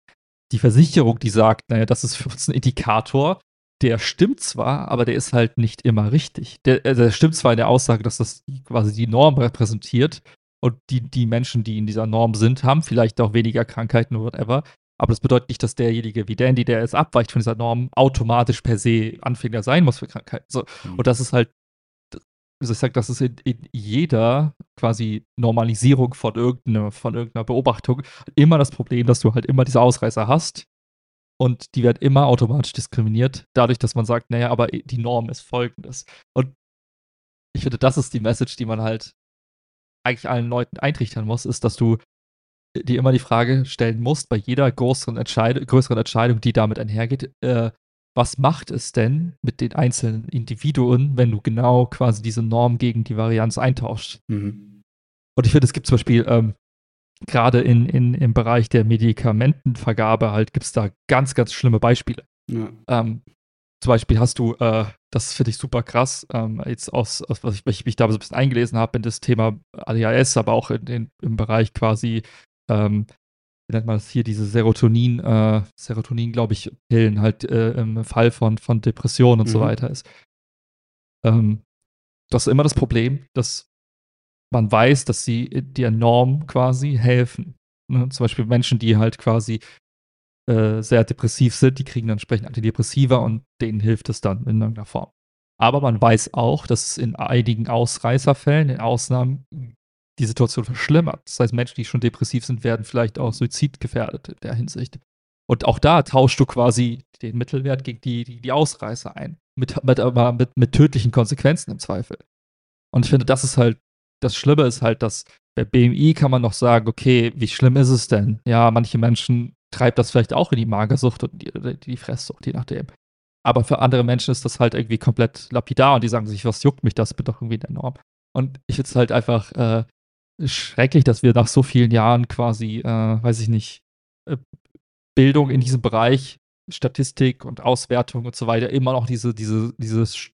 Die Versicherung, die sagt, naja, das ist für uns ein Indikator, der stimmt zwar, aber der ist halt nicht immer richtig. Der, äh, der stimmt zwar in der Aussage, dass das quasi die Norm repräsentiert und die, die Menschen, die in dieser Norm sind, haben vielleicht auch weniger Krankheiten oder whatever. Aber das bedeutet nicht, dass derjenige wie Dandy, der es abweicht von dieser Norm, automatisch per se Anfänger sein muss für Krankheiten. So. Mhm. Und das ist halt, also ich sage, das ist in, in, jeder quasi Normalisierung von irgendeiner, von irgendeiner Beobachtung immer das Problem, dass du halt immer diese Ausreißer hast und die wird immer automatisch diskriminiert, dadurch, dass man sagt, naja, aber die Norm ist folgendes. Und ich finde, das ist die Message, die man halt eigentlich allen Leuten eintrichtern muss, ist, dass du dir immer die Frage stellen musst, bei jeder größeren, Entscheid größeren Entscheidung, die damit einhergeht, äh, was macht es denn mit den einzelnen Individuen, wenn du genau quasi diese Norm gegen die Varianz eintauschst? Mhm. Und ich finde, es gibt zum Beispiel ähm, gerade in, in, im Bereich der Medikamentenvergabe halt gibt es da ganz, ganz schlimme Beispiele. Ja. Ähm, zum Beispiel hast du, äh, das finde ich super krass, ähm, jetzt aus, aus was ich, ich mich da so ein bisschen eingelesen habe in das Thema ADHS, aber auch in, in, im Bereich quasi, ähm, wie nennt man das hier, diese Serotonin, äh, Serotonin, glaube ich, Pillen halt äh, im Fall von, von Depressionen und mhm. so weiter ist. Ähm, das ist immer das Problem, dass man weiß, dass sie der Norm quasi helfen. Ne? Zum Beispiel Menschen, die halt quasi äh, sehr depressiv sind, die kriegen dann entsprechend Antidepressiva und denen hilft es dann in irgendeiner Form. Aber man weiß auch, dass es in einigen Ausreißerfällen, in Ausnahmen, die Situation verschlimmert. Das heißt, Menschen, die schon depressiv sind, werden vielleicht auch suizidgefährdet in der Hinsicht. Und auch da tauschst du quasi den Mittelwert gegen die, die, die Ausreißer ein. Mit, mit, aber mit, mit tödlichen Konsequenzen im Zweifel. Und ich finde, das ist halt das Schlimme ist halt, dass bei BMI kann man noch sagen, okay, wie schlimm ist es denn? Ja, manche Menschen treibt das vielleicht auch in die Magersucht und die, die Fresssucht, je nachdem. Aber für andere Menschen ist das halt irgendwie komplett lapidar und die sagen sich, was juckt mich das? Bin doch irgendwie enorm. Und ich finde es halt einfach äh, schrecklich, dass wir nach so vielen Jahren quasi, äh, weiß ich nicht, äh, Bildung in diesem Bereich, Statistik und Auswertung und so weiter, immer noch diese, diese, dieses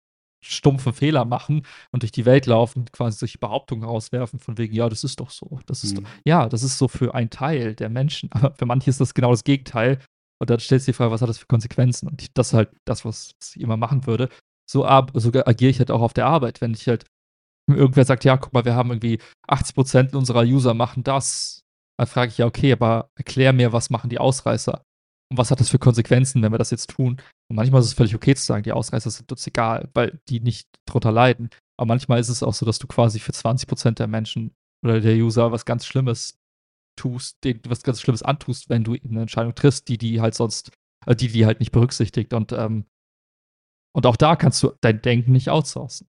stumpfe Fehler machen und durch die Welt laufen, quasi solche Behauptungen rauswerfen, von wegen, ja, das ist doch so. Das ist mhm. doch, ja, das ist so für einen Teil der Menschen. Aber für manche ist das genau das Gegenteil. Und dann stellst du dir die Frage, was hat das für Konsequenzen? Und das ist halt das, was ich immer machen würde. so, so agiere ich halt auch auf der Arbeit. Wenn ich halt irgendwer sagt, ja, guck mal, wir haben irgendwie 80% unserer User machen das, dann frage ich ja, okay, aber erklär mir, was machen die Ausreißer? Und was hat das für Konsequenzen, wenn wir das jetzt tun? Und manchmal ist es völlig okay zu sagen, die Ausreißer sind uns egal, weil die nicht drunter leiden. Aber manchmal ist es auch so, dass du quasi für 20% der Menschen oder der User was ganz Schlimmes tust, was ganz Schlimmes antust, wenn du eine Entscheidung triffst, die die halt sonst, äh, die die halt nicht berücksichtigt. Und, ähm, und auch da kannst du dein Denken nicht outsourcen.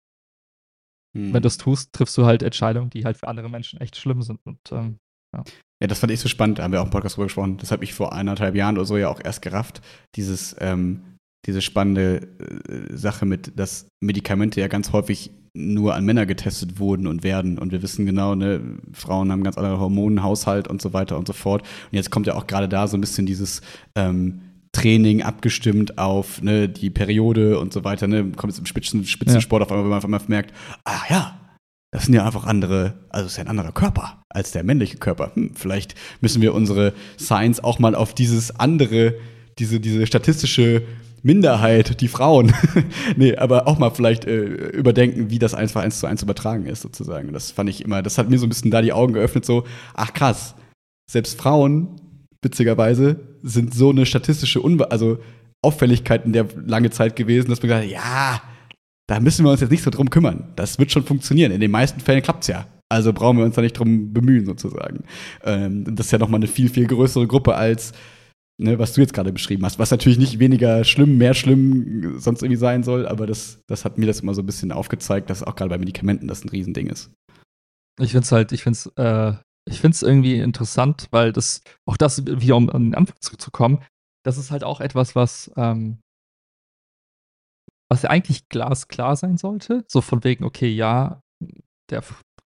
Hm. Wenn du es tust, triffst du halt Entscheidungen, die halt für andere Menschen echt schlimm sind. Und ähm, ja. Ja, das fand ich so spannend, da haben wir auch im Podcast drüber gesprochen. Das habe ich vor eineinhalb Jahren oder so ja auch erst gerafft. Dieses, ähm, diese spannende äh, Sache mit, dass Medikamente ja ganz häufig nur an Männer getestet wurden und werden. Und wir wissen genau, ne, Frauen haben ganz andere Hormonenhaushalt und so weiter und so fort. Und jetzt kommt ja auch gerade da so ein bisschen dieses ähm, Training abgestimmt auf ne, die Periode und so weiter. Ne? Kommt jetzt im Spitzen, Spitzensport ja. auf einmal, wenn man auf einmal merkt, ah ja, das sind ja einfach andere, also es ist ja ein anderer Körper als der männliche Körper. Hm, vielleicht müssen wir unsere Science auch mal auf dieses andere, diese, diese statistische Minderheit, die Frauen, nee, aber auch mal vielleicht äh, überdenken, wie das einfach eins zu eins übertragen ist, sozusagen. Das fand ich immer, das hat mir so ein bisschen da die Augen geöffnet, so, ach krass, selbst Frauen, witzigerweise, sind so eine statistische Unbe also Auffälligkeit in der lange Zeit gewesen, dass man gesagt hat, ja, da müssen wir uns jetzt nicht so drum kümmern. Das wird schon funktionieren. In den meisten Fällen klappt es ja. Also brauchen wir uns da nicht drum bemühen, sozusagen. Ähm, das ist ja nochmal eine viel, viel größere Gruppe als ne, was du jetzt gerade beschrieben hast, was natürlich nicht weniger schlimm, mehr schlimm sonst irgendwie sein soll, aber das, das hat mir das immer so ein bisschen aufgezeigt, dass auch gerade bei Medikamenten das ein Riesending ist. Ich finde es halt, ich finde es, äh, ich finde es irgendwie interessant, weil das, auch das, wieder um an den Anfang zurückzukommen, das ist halt auch etwas, was, ähm, was ja eigentlich glasklar sein sollte. So von wegen, okay, ja, der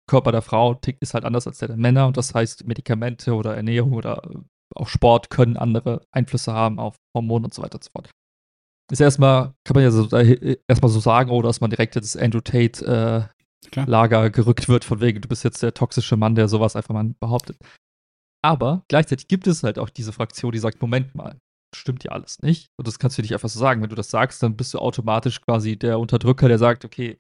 Körper der Frau tickt ist halt anders als der der Männer und das heißt Medikamente oder Ernährung oder auch Sport können andere Einflüsse haben auf Hormone und so weiter und so fort. Ist erstmal, kann man ja so, äh, erstmal so sagen, oder dass man direkt ins Andrew Tate äh, Lager gerückt wird, von wegen, du bist jetzt der toxische Mann, der sowas einfach mal behauptet. Aber gleichzeitig gibt es halt auch diese Fraktion, die sagt, Moment mal, stimmt ja alles nicht. Und das kannst du nicht einfach so sagen. Wenn du das sagst, dann bist du automatisch quasi der Unterdrücker, der sagt, okay,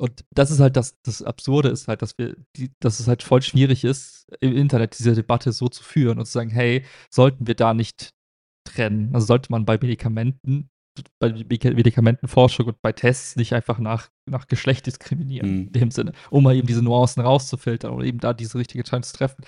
und das ist halt das, das Absurde ist halt, dass wir, die, dass es halt voll schwierig ist, im Internet diese Debatte so zu führen und zu sagen, hey, sollten wir da nicht trennen? Also sollte man bei Medikamenten, bei Medikamentenforschung und bei Tests nicht einfach nach, nach Geschlecht diskriminieren, mhm. in dem Sinne, um mal eben diese Nuancen rauszufiltern oder eben da diese richtige Entscheidung zu treffen.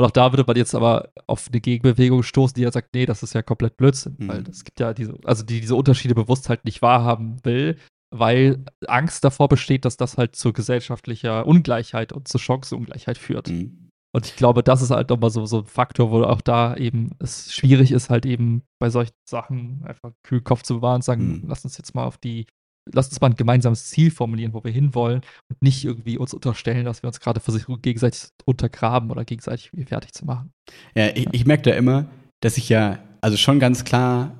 Und auch da würde man jetzt aber auf eine Gegenbewegung stoßen, die ja sagt, nee, das ist ja komplett Blödsinn, mhm. weil es gibt ja diese, also die diese Unterschiede bewusst halt nicht wahrhaben will, weil Angst davor besteht, dass das halt zu gesellschaftlicher Ungleichheit und zur Chancenungleichheit führt. Mhm. Und ich glaube, das ist halt nochmal so, so ein Faktor, wo auch da eben es schwierig ist, halt eben bei solchen Sachen einfach kühl Kopf zu bewahren und sagen, mhm. lass uns jetzt mal auf die, lass uns mal ein gemeinsames Ziel formulieren, wo wir hinwollen und nicht irgendwie uns unterstellen, dass wir uns gerade versuchen, gegenseitig untergraben oder gegenseitig fertig zu machen. Ja, ich, ich merke da immer, dass ich ja also schon ganz klar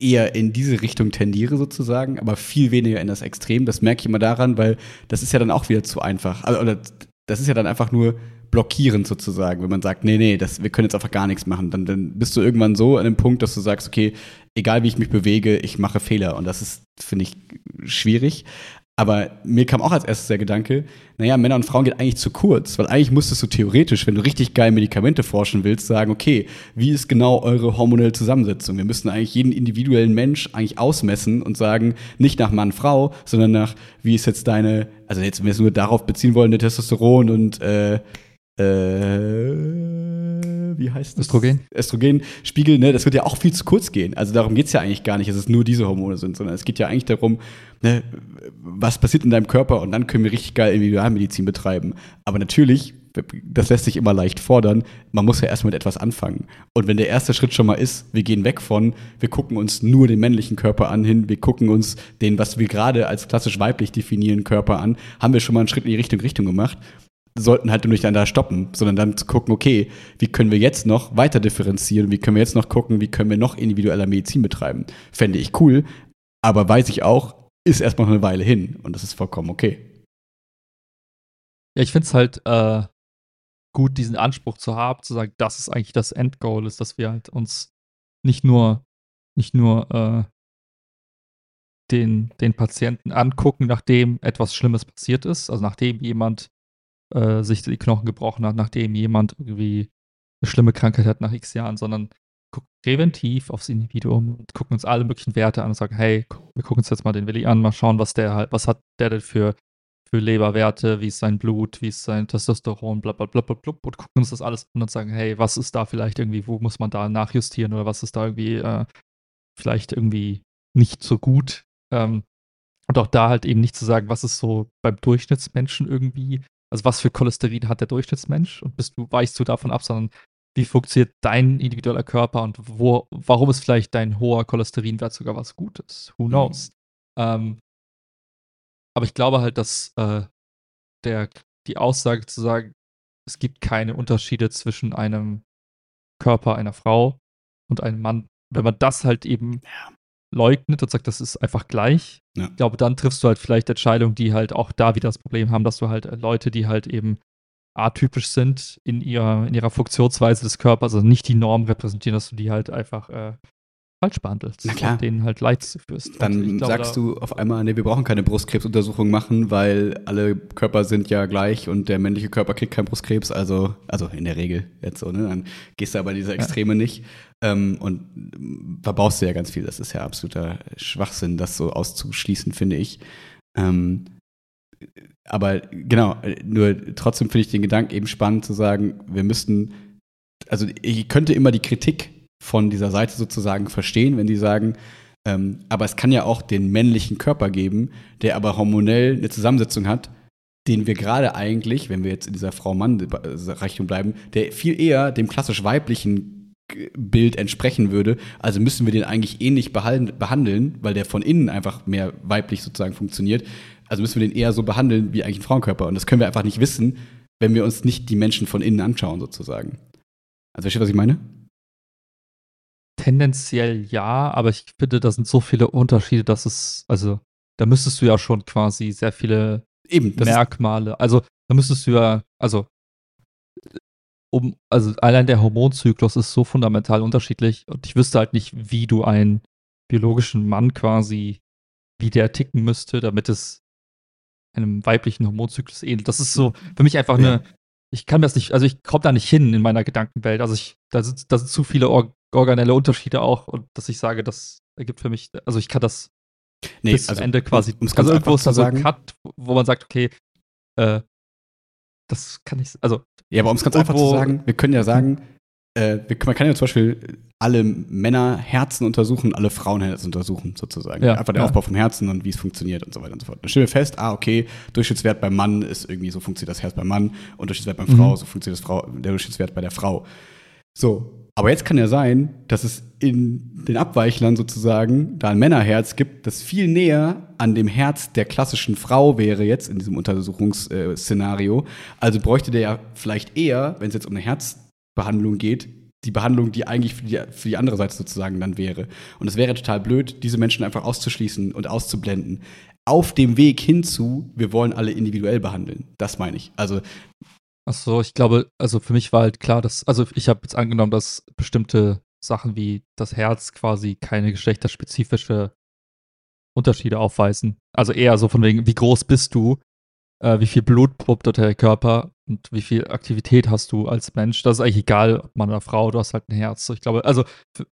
eher in diese Richtung tendiere sozusagen, aber viel weniger in das Extrem. Das merke ich immer daran, weil das ist ja dann auch wieder zu einfach. Also, oder das ist ja dann einfach nur blockierend sozusagen, wenn man sagt, nee, nee, das, wir können jetzt einfach gar nichts machen. Dann, dann bist du irgendwann so an dem Punkt, dass du sagst, okay, egal wie ich mich bewege, ich mache Fehler. Und das ist, finde ich, schwierig. Aber mir kam auch als erstes der Gedanke, naja, Männer und Frauen geht eigentlich zu kurz, weil eigentlich musstest du theoretisch, wenn du richtig geil Medikamente forschen willst, sagen, okay, wie ist genau eure hormonelle Zusammensetzung? Wir müssten eigentlich jeden individuellen Mensch eigentlich ausmessen und sagen, nicht nach Mann, Frau, sondern nach, wie ist jetzt deine, also jetzt, wenn wir es nur darauf beziehen wollen, der Testosteron und äh, äh, wie heißt das? Östrogen. Östrogenspiegel, ne, das wird ja auch viel zu kurz gehen. Also darum geht es ja eigentlich gar nicht, dass es nur diese Hormone sind, sondern es geht ja eigentlich darum, ne, was passiert in deinem Körper und dann können wir richtig geil Individualmedizin betreiben. Aber natürlich, das lässt sich immer leicht fordern, man muss ja erstmal mit etwas anfangen. Und wenn der erste Schritt schon mal ist, wir gehen weg von, wir gucken uns nur den männlichen Körper an hin, wir gucken uns den, was wir gerade als klassisch weiblich definieren, Körper an, haben wir schon mal einen Schritt in die Richtung Richtung gemacht sollten halt nicht dann da stoppen, sondern dann zu gucken, okay, wie können wir jetzt noch weiter differenzieren, wie können wir jetzt noch gucken, wie können wir noch individueller Medizin betreiben. Fände ich cool, aber weiß ich auch, ist erstmal noch eine Weile hin und das ist vollkommen okay. Ja, ich finde es halt äh, gut, diesen Anspruch zu haben, zu sagen, das ist eigentlich das Endgoal, ist, dass wir halt uns nicht nur, nicht nur äh, den, den Patienten angucken, nachdem etwas Schlimmes passiert ist. Also nachdem jemand äh, sich die Knochen gebrochen hat, nachdem jemand irgendwie eine schlimme Krankheit hat nach x Jahren, sondern gucken präventiv aufs Individuum und gucken uns alle möglichen Werte an und sagen, hey, wir gucken uns jetzt mal den Willi an, mal schauen, was der halt, was hat der denn für, für Leberwerte, wie ist sein Blut, wie ist sein Testosteron, bla bla bla bla bla und gucken uns das alles an und sagen, hey, was ist da vielleicht irgendwie, wo muss man da nachjustieren oder was ist da irgendwie äh, vielleicht irgendwie nicht so gut. Ähm, und auch da halt eben nicht zu sagen, was ist so beim Durchschnittsmenschen irgendwie, also was für Cholesterin hat der Durchschnittsmensch und bist du, weichst du davon ab, sondern wie funktioniert dein individueller Körper und wo, warum ist vielleicht dein hoher Cholesterinwert sogar was Gutes? Who mhm. knows? Mhm. Ähm, aber ich glaube halt, dass äh, der, die Aussage zu sagen, es gibt keine Unterschiede zwischen einem Körper einer Frau und einem Mann, wenn man das halt eben ja. Leugnet und sagt, das ist einfach gleich, ja. ich glaube, dann triffst du halt vielleicht Entscheidungen, die halt auch da wieder das Problem haben, dass du halt Leute, die halt eben atypisch sind in ihrer, in ihrer Funktionsweise des Körpers, also nicht die Norm repräsentieren, dass du die halt einfach äh, falsch behandelst Na klar. und denen halt Leid zuführst. Dann glaube, sagst da du auf einmal, nee, wir brauchen keine Brustkrebsuntersuchung machen, weil alle Körper sind ja gleich und der männliche Körper kriegt keinen Brustkrebs, also, also in der Regel jetzt so, ne? Dann gehst du aber diese Extreme ja. nicht ähm, und verbaust du ja ganz viel. Das ist ja absoluter Schwachsinn, das so auszuschließen, finde ich. Ähm, aber genau, nur trotzdem finde ich den Gedanken eben spannend zu sagen, wir müssten, also ich könnte immer die Kritik von dieser Seite sozusagen verstehen, wenn die sagen, ähm, aber es kann ja auch den männlichen Körper geben, der aber hormonell eine Zusammensetzung hat, den wir gerade eigentlich, wenn wir jetzt in dieser Frau-Mann-Richtung bleiben, der viel eher dem klassisch weiblichen Bild entsprechen würde. Also müssen wir den eigentlich ähnlich behandeln, weil der von innen einfach mehr weiblich sozusagen funktioniert. Also müssen wir den eher so behandeln wie eigentlich ein Frauenkörper. Und das können wir einfach nicht wissen, wenn wir uns nicht die Menschen von innen anschauen, sozusagen. Also versteht, was ich meine? Tendenziell ja, aber ich finde, da sind so viele Unterschiede, dass es, also, da müsstest du ja schon quasi sehr viele Eben, Merkmale, also, da müsstest du ja, also, um, also allein der Hormonzyklus ist so fundamental unterschiedlich und ich wüsste halt nicht, wie du einen biologischen Mann quasi, wie der ticken müsste, damit es einem weiblichen Hormonzyklus ähnelt. Das ist so für mich einfach ja. eine, ich kann mir das nicht, also ich komme da nicht hin in meiner Gedankenwelt. Also ich, da sind, da sind zu viele Or organelle Unterschiede auch und dass ich sage, das ergibt für mich, also ich kann das nee, bis also, Ende quasi, um, also irgendwo ist da so ein Cut, wo man sagt, okay, äh, das kann ich, also. Ja, aber um es ganz einfach zu sagen, wir können ja sagen, äh, man kann ja zum Beispiel alle Männer Herzen untersuchen, alle Frauen Herzen untersuchen, sozusagen. Ja, Einfach der ja. Aufbau vom Herzen und wie es funktioniert und so weiter und so fort. Dann stellen wir fest, ah, okay, Durchschnittswert beim Mann ist irgendwie so funktioniert das Herz beim Mann und Durchschnittswert beim mhm. Frau, so funktioniert das Frau, der Durchschnittswert bei der Frau. So. Aber jetzt kann ja sein, dass es in den Abweichlern sozusagen da ein Männerherz gibt, das viel näher an dem Herz der klassischen Frau wäre jetzt in diesem Untersuchungsszenario. Also bräuchte der ja vielleicht eher, wenn es jetzt um eine Herzbehandlung geht, die Behandlung, die eigentlich für die, für die andere Seite sozusagen dann wäre. Und es wäre total blöd, diese Menschen einfach auszuschließen und auszublenden. Auf dem Weg hinzu, wir wollen alle individuell behandeln. Das meine ich. Also. Ach so, ich glaube, also für mich war halt klar, dass, also ich habe jetzt angenommen, dass bestimmte Sachen wie das Herz quasi keine geschlechterspezifische Unterschiede aufweisen. Also eher so von wegen, wie groß bist du, äh, wie viel Blut pumpt dort der Körper und wie viel Aktivität hast du als Mensch. Das ist eigentlich egal, ob Mann oder Frau, du hast halt ein Herz. Ich glaube, also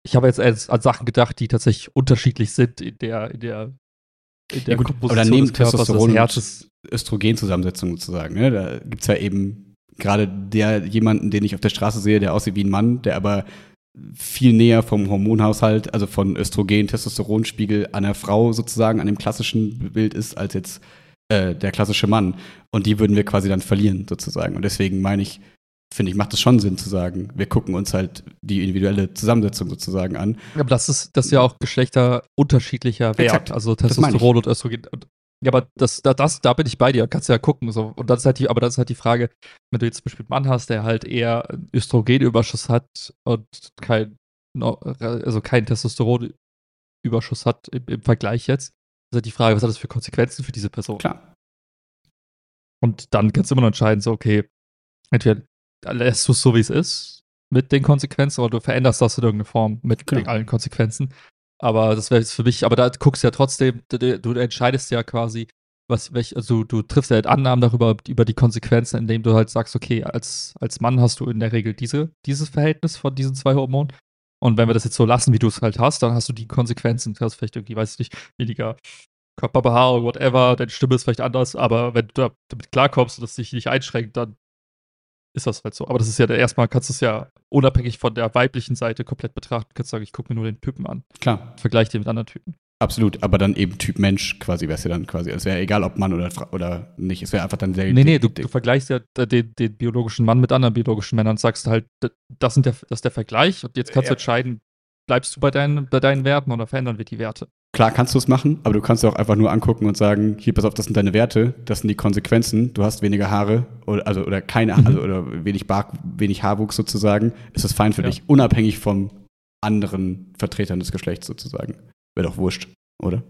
ich habe jetzt an Sachen gedacht, die tatsächlich unterschiedlich sind in der, in der, in der ja, gut, Komposition aber des Körpers, Testosteron des Herzes. Östrogenzusammensetzung sozusagen. Ne? Da gibt es ja eben gerade der jemanden, den ich auf der Straße sehe, der aussieht wie ein Mann, der aber viel näher vom Hormonhaushalt, also von Östrogen, Testosteronspiegel der Frau sozusagen, an dem klassischen Bild ist, als jetzt äh, der klassische Mann. Und die würden wir quasi dann verlieren, sozusagen. Und deswegen meine ich, finde ich, macht es schon Sinn zu sagen, wir gucken uns halt die individuelle Zusammensetzung sozusagen an. Aber das ist, das ist ja auch geschlechterunterschiedlicher Wert, Exakt. also Testosteron und Östrogen. Ja, aber das, das, da bin ich bei dir, kannst ja gucken. So. Und das ist halt die, aber das ist halt die Frage, wenn du jetzt zum Beispiel einen Mann hast, der halt eher Östrogenüberschuss hat und kein, also keinen Testosteronüberschuss hat im, im Vergleich jetzt, ist halt die Frage, was hat das für Konsequenzen für diese Person? Klar. Und dann kannst du immer noch entscheiden, so, okay, entweder lässt du es so, wie es ist, mit den Konsequenzen, oder du veränderst das in irgendeiner Form mit genau. allen Konsequenzen. Aber das wäre jetzt für mich, aber da guckst du ja trotzdem, du, entscheidest ja quasi, was, welch, also du triffst ja halt Annahmen darüber, über die Konsequenzen, indem du halt sagst, okay, als, als Mann hast du in der Regel diese, dieses Verhältnis von diesen zwei Hormonen. Und wenn wir das jetzt so lassen, wie du es halt hast, dann hast du die Konsequenzen. Du hast vielleicht irgendwie, weiß ich nicht, weniger Körperbehaarung, whatever, deine Stimme ist vielleicht anders, aber wenn du damit klarkommst und das dich nicht einschränkt, dann ist das halt so. Aber das ist ja der erstmal, kannst du es ja unabhängig von der weiblichen Seite komplett betrachten. Du kannst sagen, ich gucke mir nur den Typen an. Klar. Vergleich den mit anderen Typen. Absolut, aber dann eben Typ Mensch quasi wäre es ja dann quasi. Es wäre egal, ob Mann oder, oder nicht. Es wäre einfach dann der. Nee, nee, du, du vergleichst ja den, den, biologischen Mann mit anderen biologischen Männern und sagst halt, das, sind der, das ist der Vergleich und jetzt kannst ja. du entscheiden, bleibst du bei deinen, bei deinen Werten oder verändern wir die Werte? Klar kannst du es machen, aber du kannst auch einfach nur angucken und sagen, hier, pass auf, das sind deine Werte, das sind die Konsequenzen, du hast weniger Haare oder, also, oder keine, mhm. also, oder wenig, Bar, wenig Haarwuchs sozusagen, ist das fein für ja. dich, unabhängig von anderen Vertretern des Geschlechts sozusagen. Wäre doch wurscht, oder?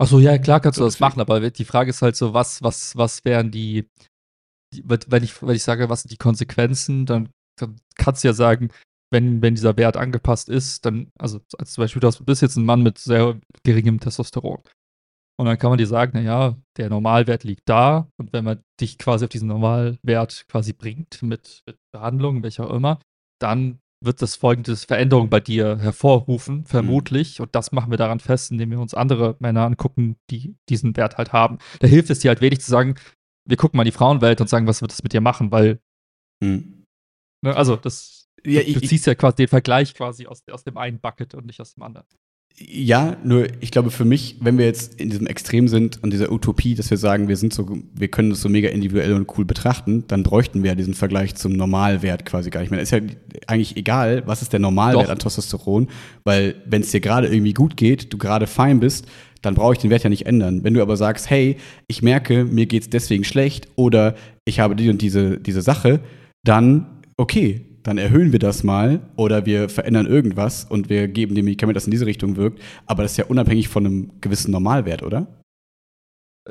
Achso, ja, klar kannst so, du das machen, aber die Frage ist halt so, was, was, was wären die, die wenn, ich, wenn ich sage, was sind die Konsequenzen, dann, dann kannst du ja sagen, wenn, wenn dieser Wert angepasst ist, dann, also als zum Beispiel, du bist jetzt ein Mann mit sehr geringem Testosteron. Und dann kann man dir sagen, naja, der Normalwert liegt da und wenn man dich quasi auf diesen Normalwert quasi bringt, mit, mit Behandlung, welcher auch immer, dann wird das folgende Veränderung bei dir hervorrufen, vermutlich. Mhm. Und das machen wir daran fest, indem wir uns andere Männer angucken, die diesen Wert halt haben. Da hilft es dir halt wenig zu sagen, wir gucken mal die Frauenwelt und sagen, was wird das mit dir machen, weil. Mhm. Ne, also, das ja, du, du ziehst ja quasi den Vergleich quasi aus, aus dem einen Bucket und nicht aus dem anderen. Ja, nur ich glaube für mich, wenn wir jetzt in diesem Extrem sind und dieser Utopie, dass wir sagen, wir sind so, wir können das so mega individuell und cool betrachten, dann bräuchten wir ja diesen Vergleich zum Normalwert quasi gar nicht mehr. Ist ja eigentlich egal, was ist der Normalwert Doch. an Testosteron, weil wenn es dir gerade irgendwie gut geht, du gerade fein bist, dann brauche ich den Wert ja nicht ändern. Wenn du aber sagst, hey, ich merke, mir geht's deswegen schlecht oder ich habe die und diese, diese Sache, dann okay, dann erhöhen wir das mal oder wir verändern irgendwas und wir geben dem Medikament, das in diese Richtung wirkt. Aber das ist ja unabhängig von einem gewissen Normalwert, oder?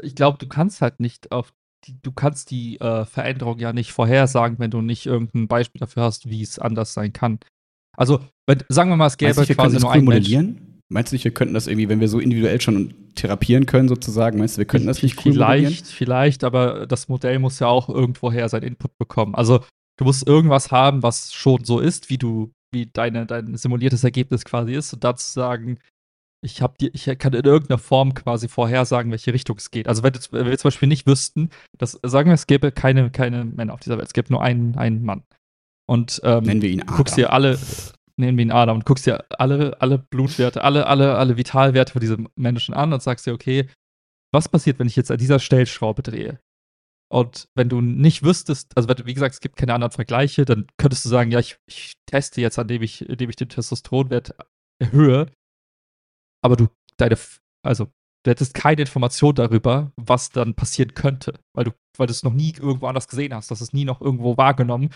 Ich glaube, du kannst halt nicht auf die, du kannst die äh, Veränderung ja nicht vorhersagen, wenn du nicht irgendein Beispiel dafür hast, wie es anders sein kann. Also, wenn, sagen wir mal, es gäbe meinst quasi nur cool ein modellieren? Mensch. Meinst du nicht, wir könnten das irgendwie, wenn wir so individuell schon therapieren können, sozusagen, meinst du, wir könnten das nicht cool Vielleicht, modellieren? vielleicht, aber das Modell muss ja auch irgendwoher seinen Input bekommen. Also, du musst irgendwas haben, was schon so ist, wie du, wie deine, dein simuliertes Ergebnis quasi ist, und dazu sagen, ich habe die, ich kann in irgendeiner Form quasi vorhersagen, welche Richtung es geht. Also wenn, wenn, wir zum Beispiel nicht wüssten, dass, sagen wir, es gäbe keine, keine Männer auf dieser Welt, es gäbe nur einen, einen Mann. Und ähm, nennen wir ihn Adam. guckst dir alle, nennen wir ihn Adam und guckst dir alle, alle Blutwerte, alle, alle, alle Vitalwerte von diesem Menschen an und sagst dir, okay, was passiert, wenn ich jetzt an dieser Stellschraube drehe? Und wenn du nicht wüsstest, also wie gesagt, es gibt keine anderen Vergleiche, dann könntest du sagen, ja, ich, ich teste jetzt, indem ich, indem ich den Testosteronwert erhöhe. Aber du, deine, also du hättest keine Information darüber, was dann passieren könnte, weil du, weil du es noch nie irgendwo anders gesehen hast, hast es nie noch irgendwo wahrgenommen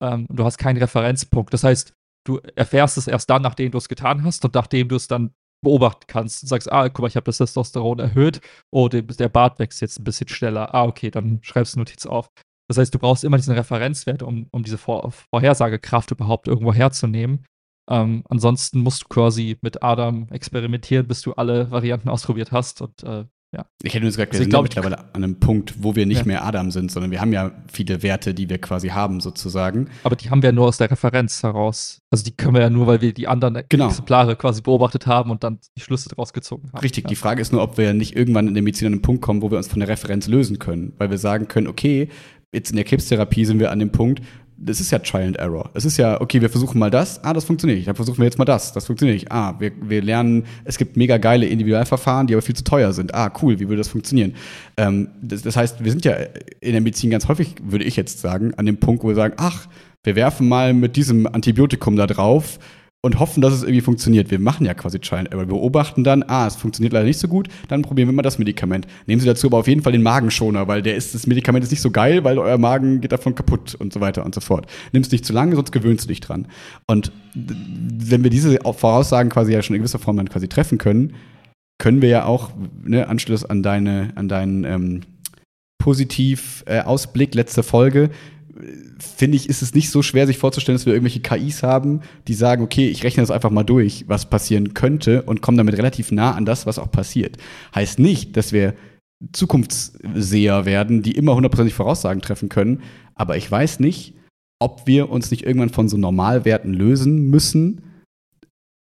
ähm, und du hast keinen Referenzpunkt. Das heißt, du erfährst es erst dann, nachdem du es getan hast und nachdem du es dann beobachten kannst und sagst, ah, guck mal, ich habe das Testosteron erhöht, oh, der Bart wächst jetzt ein bisschen schneller. Ah, okay, dann schreibst du Notiz auf. Das heißt, du brauchst immer diesen Referenzwert, um, um diese Vor Vorhersagekraft überhaupt irgendwo herzunehmen. Ähm, ansonsten musst du quasi mit Adam experimentieren, bis du alle Varianten ausprobiert hast und äh, ja. Ich hätte nur gesagt, wir also sind glaub, mittlerweile an einem Punkt, wo wir nicht ja. mehr Adam sind, sondern wir haben ja viele Werte, die wir quasi haben, sozusagen. Aber die haben wir nur aus der Referenz heraus. Also die können wir ja nur, weil wir die anderen genau. Exemplare quasi beobachtet haben und dann die Schlüsse daraus gezogen haben. Richtig, ja. die Frage ist nur, ob wir nicht irgendwann in der Medizin an einen Punkt kommen, wo wir uns von der Referenz lösen können. Weil wir sagen können, okay, jetzt in der Krebstherapie sind wir an dem Punkt, das ist ja Trial and Error. Es ist ja, okay, wir versuchen mal das, ah, das funktioniert nicht. Dann versuchen wir jetzt mal das, das funktioniert nicht. Ah, wir, wir lernen, es gibt mega geile Individualverfahren, die aber viel zu teuer sind. Ah, cool, wie würde das funktionieren? Ähm, das, das heißt, wir sind ja in der Medizin ganz häufig, würde ich jetzt sagen, an dem Punkt, wo wir sagen, ach, wir werfen mal mit diesem Antibiotikum da drauf und hoffen, dass es irgendwie funktioniert. Wir machen ja quasi Trial and. Wir beobachten dann, ah, es funktioniert leider nicht so gut, dann probieren wir mal das Medikament. Nehmen Sie dazu aber auf jeden Fall den Magenschoner, weil der ist, das Medikament ist nicht so geil, weil euer Magen geht davon kaputt und so weiter und so fort. Nimmst nicht zu lange, sonst gewöhnst du dich dran. Und wenn wir diese Voraussagen quasi ja schon in gewisser Form dann quasi treffen können, können wir ja auch, ne, Anschluss an deine, an deinen ähm, Positiv-Ausblick, äh, letzte Folge, finde ich, ist es nicht so schwer, sich vorzustellen, dass wir irgendwelche KIs haben, die sagen, okay, ich rechne das einfach mal durch, was passieren könnte und komme damit relativ nah an das, was auch passiert. Heißt nicht, dass wir Zukunftsseher werden, die immer hundertprozentig Voraussagen treffen können, aber ich weiß nicht, ob wir uns nicht irgendwann von so Normalwerten lösen müssen,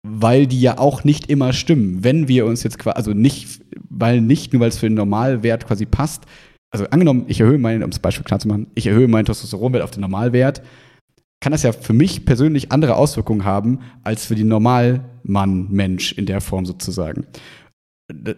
weil die ja auch nicht immer stimmen. Wenn wir uns jetzt quasi, also nicht, weil nicht nur, weil es für den Normalwert quasi passt, also angenommen, ich erhöhe meinen, um das Beispiel klar zu machen, ich erhöhe meinen Testosteronwert auf den Normalwert, kann das ja für mich persönlich andere Auswirkungen haben, als für den Normalmann-Mensch in der Form sozusagen.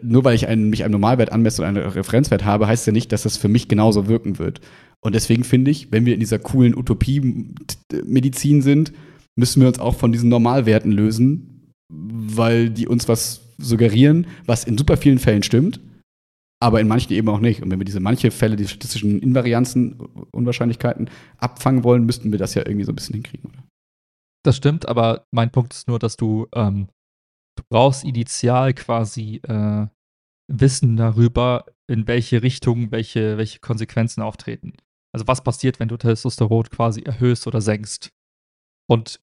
Nur weil ich einen, mich einem Normalwert anmesse und einen Referenzwert habe, heißt ja nicht, dass das für mich genauso wirken wird. Und deswegen finde ich, wenn wir in dieser coolen Utopie-Medizin sind, müssen wir uns auch von diesen Normalwerten lösen, weil die uns was suggerieren, was in super vielen Fällen stimmt, aber in manchen eben auch nicht. Und wenn wir diese manche Fälle, die statistischen Invarianzen, Unwahrscheinlichkeiten abfangen wollen, müssten wir das ja irgendwie so ein bisschen hinkriegen, oder? Das stimmt, aber mein Punkt ist nur, dass du, ähm, du brauchst initial quasi äh, Wissen darüber, in welche Richtung welche, welche Konsequenzen auftreten. Also was passiert, wenn du Testosteron quasi erhöhst oder senkst. Und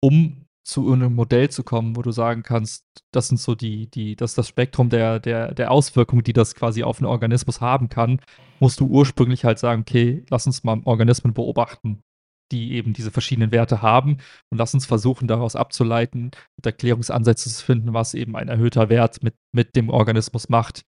um zu einem Modell zu kommen, wo du sagen kannst, das sind so die, die, das ist das Spektrum der, der, der Auswirkungen, die das quasi auf einen Organismus haben kann, musst du ursprünglich halt sagen, okay, lass uns mal Organismen beobachten, die eben diese verschiedenen Werte haben und lass uns versuchen, daraus abzuleiten und Erklärungsansätze zu finden, was eben ein erhöhter Wert mit, mit dem Organismus macht.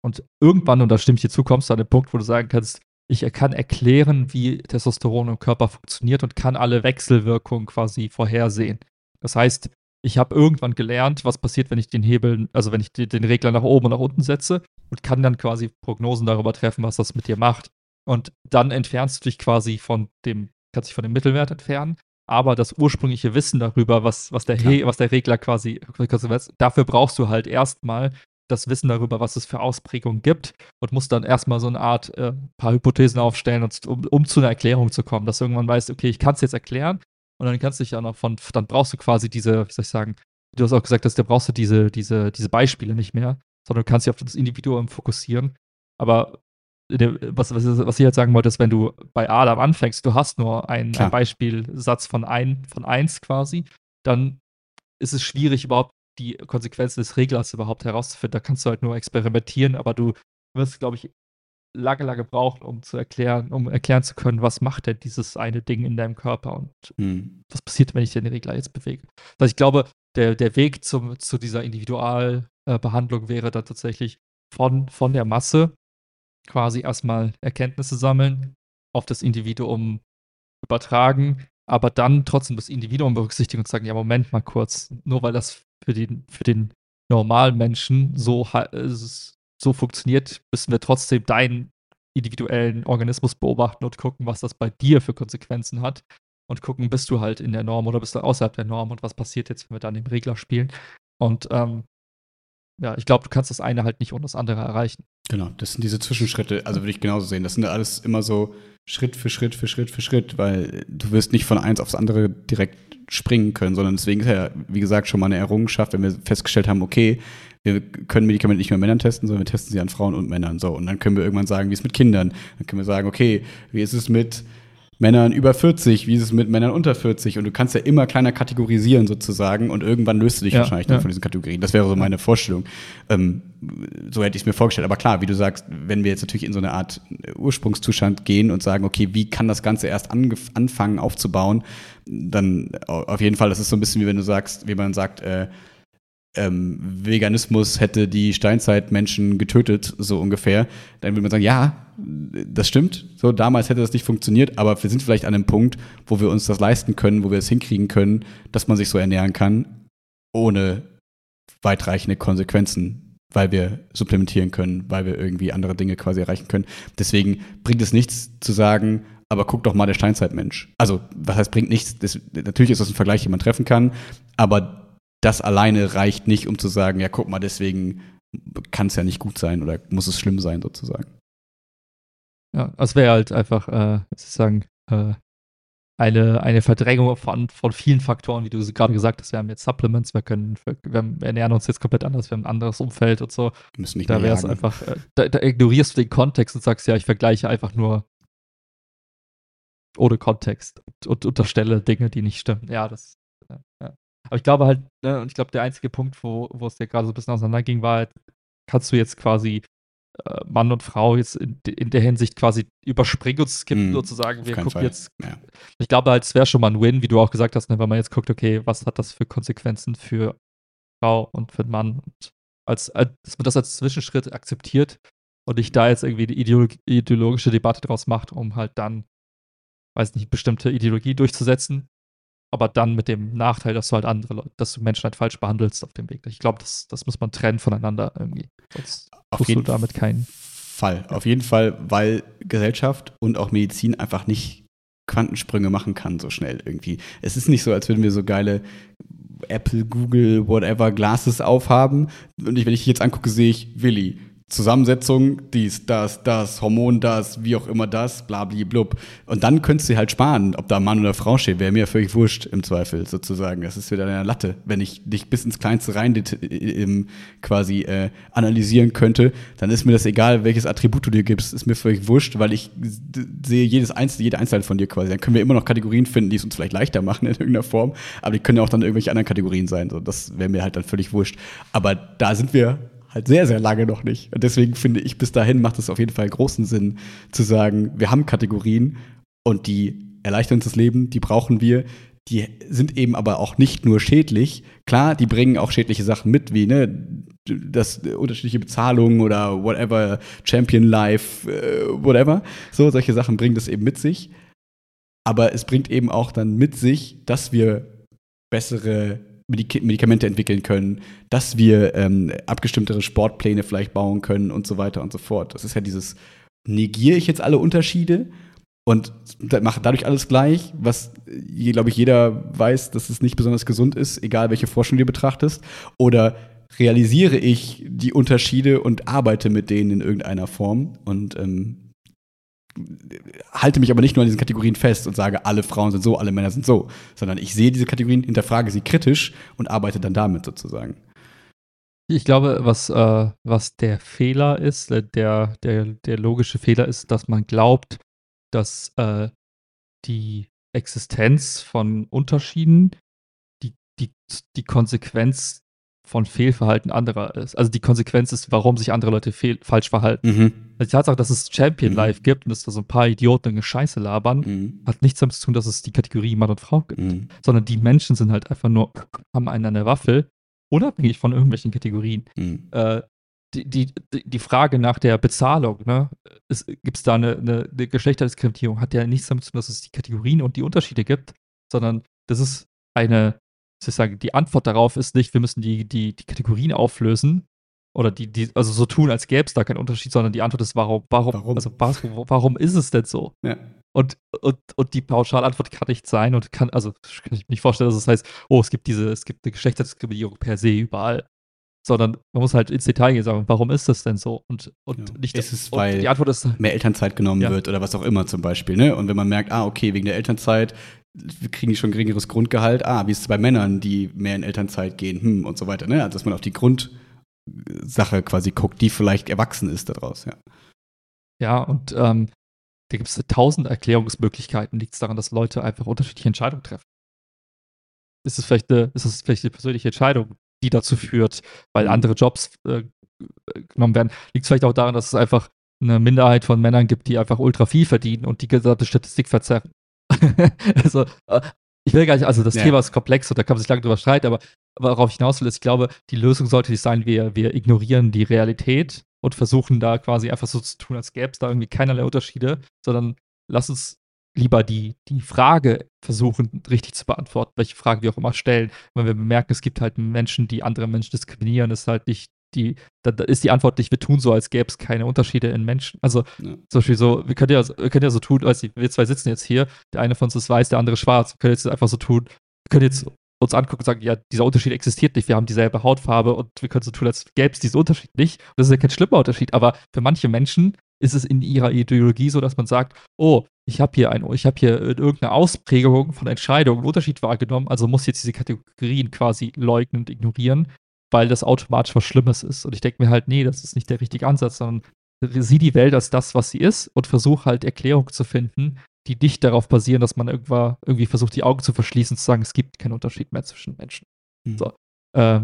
Und irgendwann, und da stimme ich dir zu, kommst du an den Punkt, wo du sagen kannst, ich kann erklären, wie Testosteron im Körper funktioniert und kann alle Wechselwirkungen quasi vorhersehen. Das heißt, ich habe irgendwann gelernt, was passiert, wenn ich den Hebel, also wenn ich den Regler nach oben und nach unten setze und kann dann quasi Prognosen darüber treffen, was das mit dir macht. Und dann entfernst du dich quasi von dem, kannst dich von dem Mittelwert entfernen, aber das ursprüngliche Wissen darüber, was, was, der, He was der Regler quasi, dafür brauchst du halt erstmal das Wissen darüber, was es für Ausprägungen gibt und musst dann erstmal so eine Art äh, paar Hypothesen aufstellen, um, um zu einer Erklärung zu kommen, dass du irgendwann weißt, okay, ich kann es jetzt erklären, und dann kannst du dich ja noch von, dann brauchst du quasi diese, wie soll ich sagen, du hast auch gesagt, dass da brauchst du diese, diese, diese Beispiele nicht mehr, sondern du kannst dich auf das Individuum fokussieren. Aber was, was, was ich jetzt sagen wollte, ist, wenn du bei Adam anfängst, du hast nur einen, einen Beispielsatz von, ein, von eins quasi, dann ist es schwierig, überhaupt die Konsequenzen des Reglers überhaupt herauszufinden. Da kannst du halt nur experimentieren, aber du wirst, glaube ich, lange, lange braucht, um zu erklären, um erklären zu können, was macht denn dieses eine Ding in deinem Körper und hm. was passiert, wenn ich den Regler jetzt bewege. Also ich glaube, der, der Weg zum, zu dieser Individualbehandlung äh, wäre dann tatsächlich von, von der Masse quasi erstmal Erkenntnisse sammeln, auf das Individuum übertragen, aber dann trotzdem das Individuum berücksichtigen und sagen, ja, Moment mal kurz, nur weil das für den, für den normalen Menschen so, so funktioniert, müssen wir trotzdem deinen individuellen Organismus beobachten und gucken, was das bei dir für Konsequenzen hat. Und gucken, bist du halt in der Norm oder bist du außerhalb der Norm und was passiert jetzt, wenn wir dann den Regler spielen. Und ähm, ja, ich glaube, du kannst das eine halt nicht ohne das andere erreichen. Genau, das sind diese Zwischenschritte, also würde ich genauso sehen. Das sind alles immer so Schritt für Schritt für Schritt für Schritt, weil du wirst nicht von eins aufs andere direkt springen können, sondern deswegen ist ja, wie gesagt, schon mal eine Errungenschaft, wenn wir festgestellt haben, okay, wir können Medikamente nicht mehr Männern testen, sondern wir testen sie an Frauen und Männern. So, und dann können wir irgendwann sagen, wie ist es mit Kindern? Dann können wir sagen, okay, wie ist es mit Männern über 40, wie ist es mit Männern unter 40? Und du kannst ja immer kleiner kategorisieren sozusagen und irgendwann löst du dich ja, wahrscheinlich ja. dann von diesen Kategorien. Das wäre so meine Vorstellung. Ähm, so hätte ich es mir vorgestellt. Aber klar, wie du sagst, wenn wir jetzt natürlich in so eine Art Ursprungszustand gehen und sagen, okay, wie kann das Ganze erst anfangen aufzubauen, dann auf jeden Fall, das ist so ein bisschen wie wenn du sagst, wie man sagt, äh, ähm, Veganismus hätte die Steinzeitmenschen getötet, so ungefähr, dann würde man sagen, ja, das stimmt, so damals hätte das nicht funktioniert, aber wir sind vielleicht an einem Punkt, wo wir uns das leisten können, wo wir es hinkriegen können, dass man sich so ernähren kann, ohne weitreichende Konsequenzen, weil wir supplementieren können, weil wir irgendwie andere Dinge quasi erreichen können. Deswegen bringt es nichts zu sagen, aber guck doch mal der Steinzeitmensch. Also, was heißt bringt nichts? Das, natürlich ist das ein Vergleich, den man treffen kann, aber das alleine reicht nicht, um zu sagen, ja, guck mal, deswegen kann es ja nicht gut sein oder muss es schlimm sein, sozusagen. Ja, es wäre halt einfach, äh, sozusagen, äh, eine, eine Verdrängung von, von vielen Faktoren, wie du gerade gesagt hast. Wir haben jetzt Supplements, wir können, wir, ernähren uns jetzt komplett anders, wir haben ein anderes Umfeld und so. Müssen nicht da wäre es einfach, äh, da, da, ignorierst du den Kontext und sagst, ja, ich vergleiche einfach nur ohne Kontext und, und unterstelle Dinge, die nicht stimmen. Ja, das. Aber ich glaube halt, ne, und ich glaube, der einzige Punkt, wo, wo es dir gerade so ein bisschen auseinanderging, war halt, kannst du jetzt quasi äh, Mann und Frau jetzt in, in, der Hinsicht quasi überspringen und skippen, mm, sozusagen. Wir gucken Fall. jetzt. Ja. Ich glaube halt, es wäre schon mal ein Win, wie du auch gesagt hast, ne, wenn man jetzt guckt, okay, was hat das für Konsequenzen für Frau und für den Mann und als, als dass man das als Zwischenschritt akzeptiert und nicht da jetzt irgendwie eine ideologische Debatte draus macht, um halt dann, weiß nicht, bestimmte Ideologie durchzusetzen, aber dann mit dem Nachteil, dass du halt andere Leute, dass du Menschen halt falsch behandelst auf dem Weg. Ich glaube, das, das muss man trennen voneinander irgendwie. Sonst auf jeden du damit keinen Fall. Auf jeden Fall, weil Gesellschaft und auch Medizin einfach nicht Quantensprünge machen kann so schnell irgendwie. Es ist nicht so, als würden wir so geile Apple, Google, whatever Glasses aufhaben. Und ich, wenn ich jetzt angucke, sehe ich Willi. Zusammensetzung, dies, das, das, Hormon, das, wie auch immer das, blub. Und dann könntest du halt sparen, ob da Mann oder Frau steht, wäre mir völlig wurscht im Zweifel sozusagen. Das ist wieder eine Latte. Wenn ich dich bis ins Kleinste rein quasi äh, analysieren könnte, dann ist mir das egal, welches Attribut du dir gibst, ist mir völlig wurscht, weil ich sehe jedes Einzelne, jede Einzelheit von dir quasi. Dann können wir immer noch Kategorien finden, die es uns vielleicht leichter machen in irgendeiner Form, aber die können ja auch dann irgendwelche anderen Kategorien sein. So, das wäre mir halt dann völlig wurscht. Aber da sind wir halt sehr, sehr lange noch nicht. Und deswegen finde ich, bis dahin macht es auf jeden Fall großen Sinn zu sagen, wir haben Kategorien und die erleichtern uns das Leben, die brauchen wir. Die sind eben aber auch nicht nur schädlich. Klar, die bringen auch schädliche Sachen mit, wie ne, das unterschiedliche Bezahlungen oder whatever, Champion Life, äh, whatever. So, solche Sachen bringen das eben mit sich. Aber es bringt eben auch dann mit sich, dass wir bessere Medikamente entwickeln können, dass wir ähm, abgestimmtere Sportpläne vielleicht bauen können und so weiter und so fort. Das ist ja dieses, negiere ich jetzt alle Unterschiede und mache dadurch alles gleich, was, glaube ich, jeder weiß, dass es nicht besonders gesund ist, egal welche Forschung du betrachtest, oder realisiere ich die Unterschiede und arbeite mit denen in irgendeiner Form und ähm, halte mich aber nicht nur an diesen Kategorien fest und sage, alle Frauen sind so, alle Männer sind so, sondern ich sehe diese Kategorien, hinterfrage sie kritisch und arbeite dann damit sozusagen. Ich glaube, was, äh, was der Fehler ist, äh, der, der, der logische Fehler ist, dass man glaubt, dass äh, die Existenz von Unterschieden die, die, die Konsequenz von Fehlverhalten anderer ist. Also die Konsequenz ist, warum sich andere Leute fehl, falsch verhalten. Mhm. Also die Tatsache, dass es Champion mhm. Life gibt und dass da so ein paar Idioten eine Scheiße labern, mhm. hat nichts damit zu tun, dass es die Kategorie Mann und Frau gibt. Mhm. Sondern die Menschen sind halt einfach nur, haben einen an der Waffel, unabhängig von irgendwelchen Kategorien. Mhm. Äh, die, die, die Frage nach der Bezahlung, ne? Gibt es da eine, eine, eine Geschlechterdiskriminierung? Hat ja nichts damit zu tun, dass es die Kategorien und die Unterschiede gibt, sondern das ist eine sozusagen die Antwort darauf ist nicht, wir müssen die, die, die Kategorien auflösen oder die, die, also so tun, als gäbe es da keinen Unterschied, sondern die Antwort ist, warum, warum, warum? also warum, warum ist es denn so? Ja. Und, und, und die Pauschalantwort kann nicht sein und kann, also kann ich mir nicht vorstellen, dass es das heißt, oh, es gibt diese, es gibt eine Geschlechterdiskriminierung per se überall. Sondern man muss halt ins Detail gehen und sagen, warum ist das denn so? Und, und ja. nicht ist es, weil die Antwort ist, mehr Elternzeit genommen ja. wird oder was auch immer zum Beispiel, ne? Und wenn man merkt, ah, okay, wegen der Elternzeit kriegen die schon geringeres Grundgehalt. Ah, wie ist es bei Männern, die mehr in Elternzeit gehen, hm, und so weiter. Ne? Also, dass man auf die Grundsache quasi guckt, die vielleicht erwachsen ist daraus, ja. Ja, und ähm, da gibt es tausend Erklärungsmöglichkeiten. Liegt es daran, dass Leute einfach unterschiedliche Entscheidungen treffen? Ist es vielleicht eine, ist es vielleicht eine persönliche Entscheidung, die dazu führt, weil mhm. andere Jobs äh, genommen werden? Liegt es vielleicht auch daran, dass es einfach eine Minderheit von Männern gibt, die einfach ultra viel verdienen und die gesamte Statistik verzerren? also, äh, ich will gar nicht, also das ja. Thema ist komplex und da kann man sich lange drüber streiten, aber worauf ich hinaus will, ist, ich glaube, die Lösung sollte nicht sein, wir, wir ignorieren die Realität und versuchen da quasi einfach so zu tun, als gäbe es da irgendwie keinerlei Unterschiede, sondern lass uns lieber die, die Frage versuchen, richtig zu beantworten, welche Frage wir auch immer stellen. Wenn wir bemerken, es gibt halt Menschen, die andere Menschen diskriminieren, ist halt nicht die, da, da ist die Antwort nicht, wir tun so, als gäbe es keine Unterschiede in Menschen. Also ja. zum Beispiel so, wir können ja, wir können ja so tun, als wir zwei sitzen jetzt hier, der eine von uns ist weiß, der andere schwarz. Wir können jetzt einfach so tun, wir können jetzt uns angucken und sagen, ja, dieser Unterschied existiert nicht, wir haben dieselbe Hautfarbe und wir können so tun, als gäbe es diesen Unterschied nicht. das ist ja kein schlimmer Unterschied, aber für manche Menschen ist es in ihrer Ideologie so, dass man sagt, oh, ich habe hier ein, ich habe hier irgendeine Ausprägung von Entscheidungen, einen Unterschied wahrgenommen, also muss jetzt diese Kategorien quasi leugnen und ignorieren weil das automatisch was Schlimmes ist. Und ich denke mir halt, nee, das ist nicht der richtige Ansatz, sondern sieh die Welt als das, was sie ist und versuch halt Erklärungen zu finden, die nicht darauf basieren, dass man irgendwann irgendwie versucht, die Augen zu verschließen und zu sagen, es gibt keinen Unterschied mehr zwischen Menschen. Mhm. So. Äh,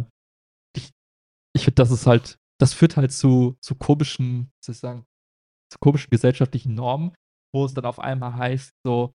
ich ich finde, das ist halt, das führt halt zu, zu komischen, soll ich sagen, zu komischen gesellschaftlichen Normen, wo es dann auf einmal heißt, so,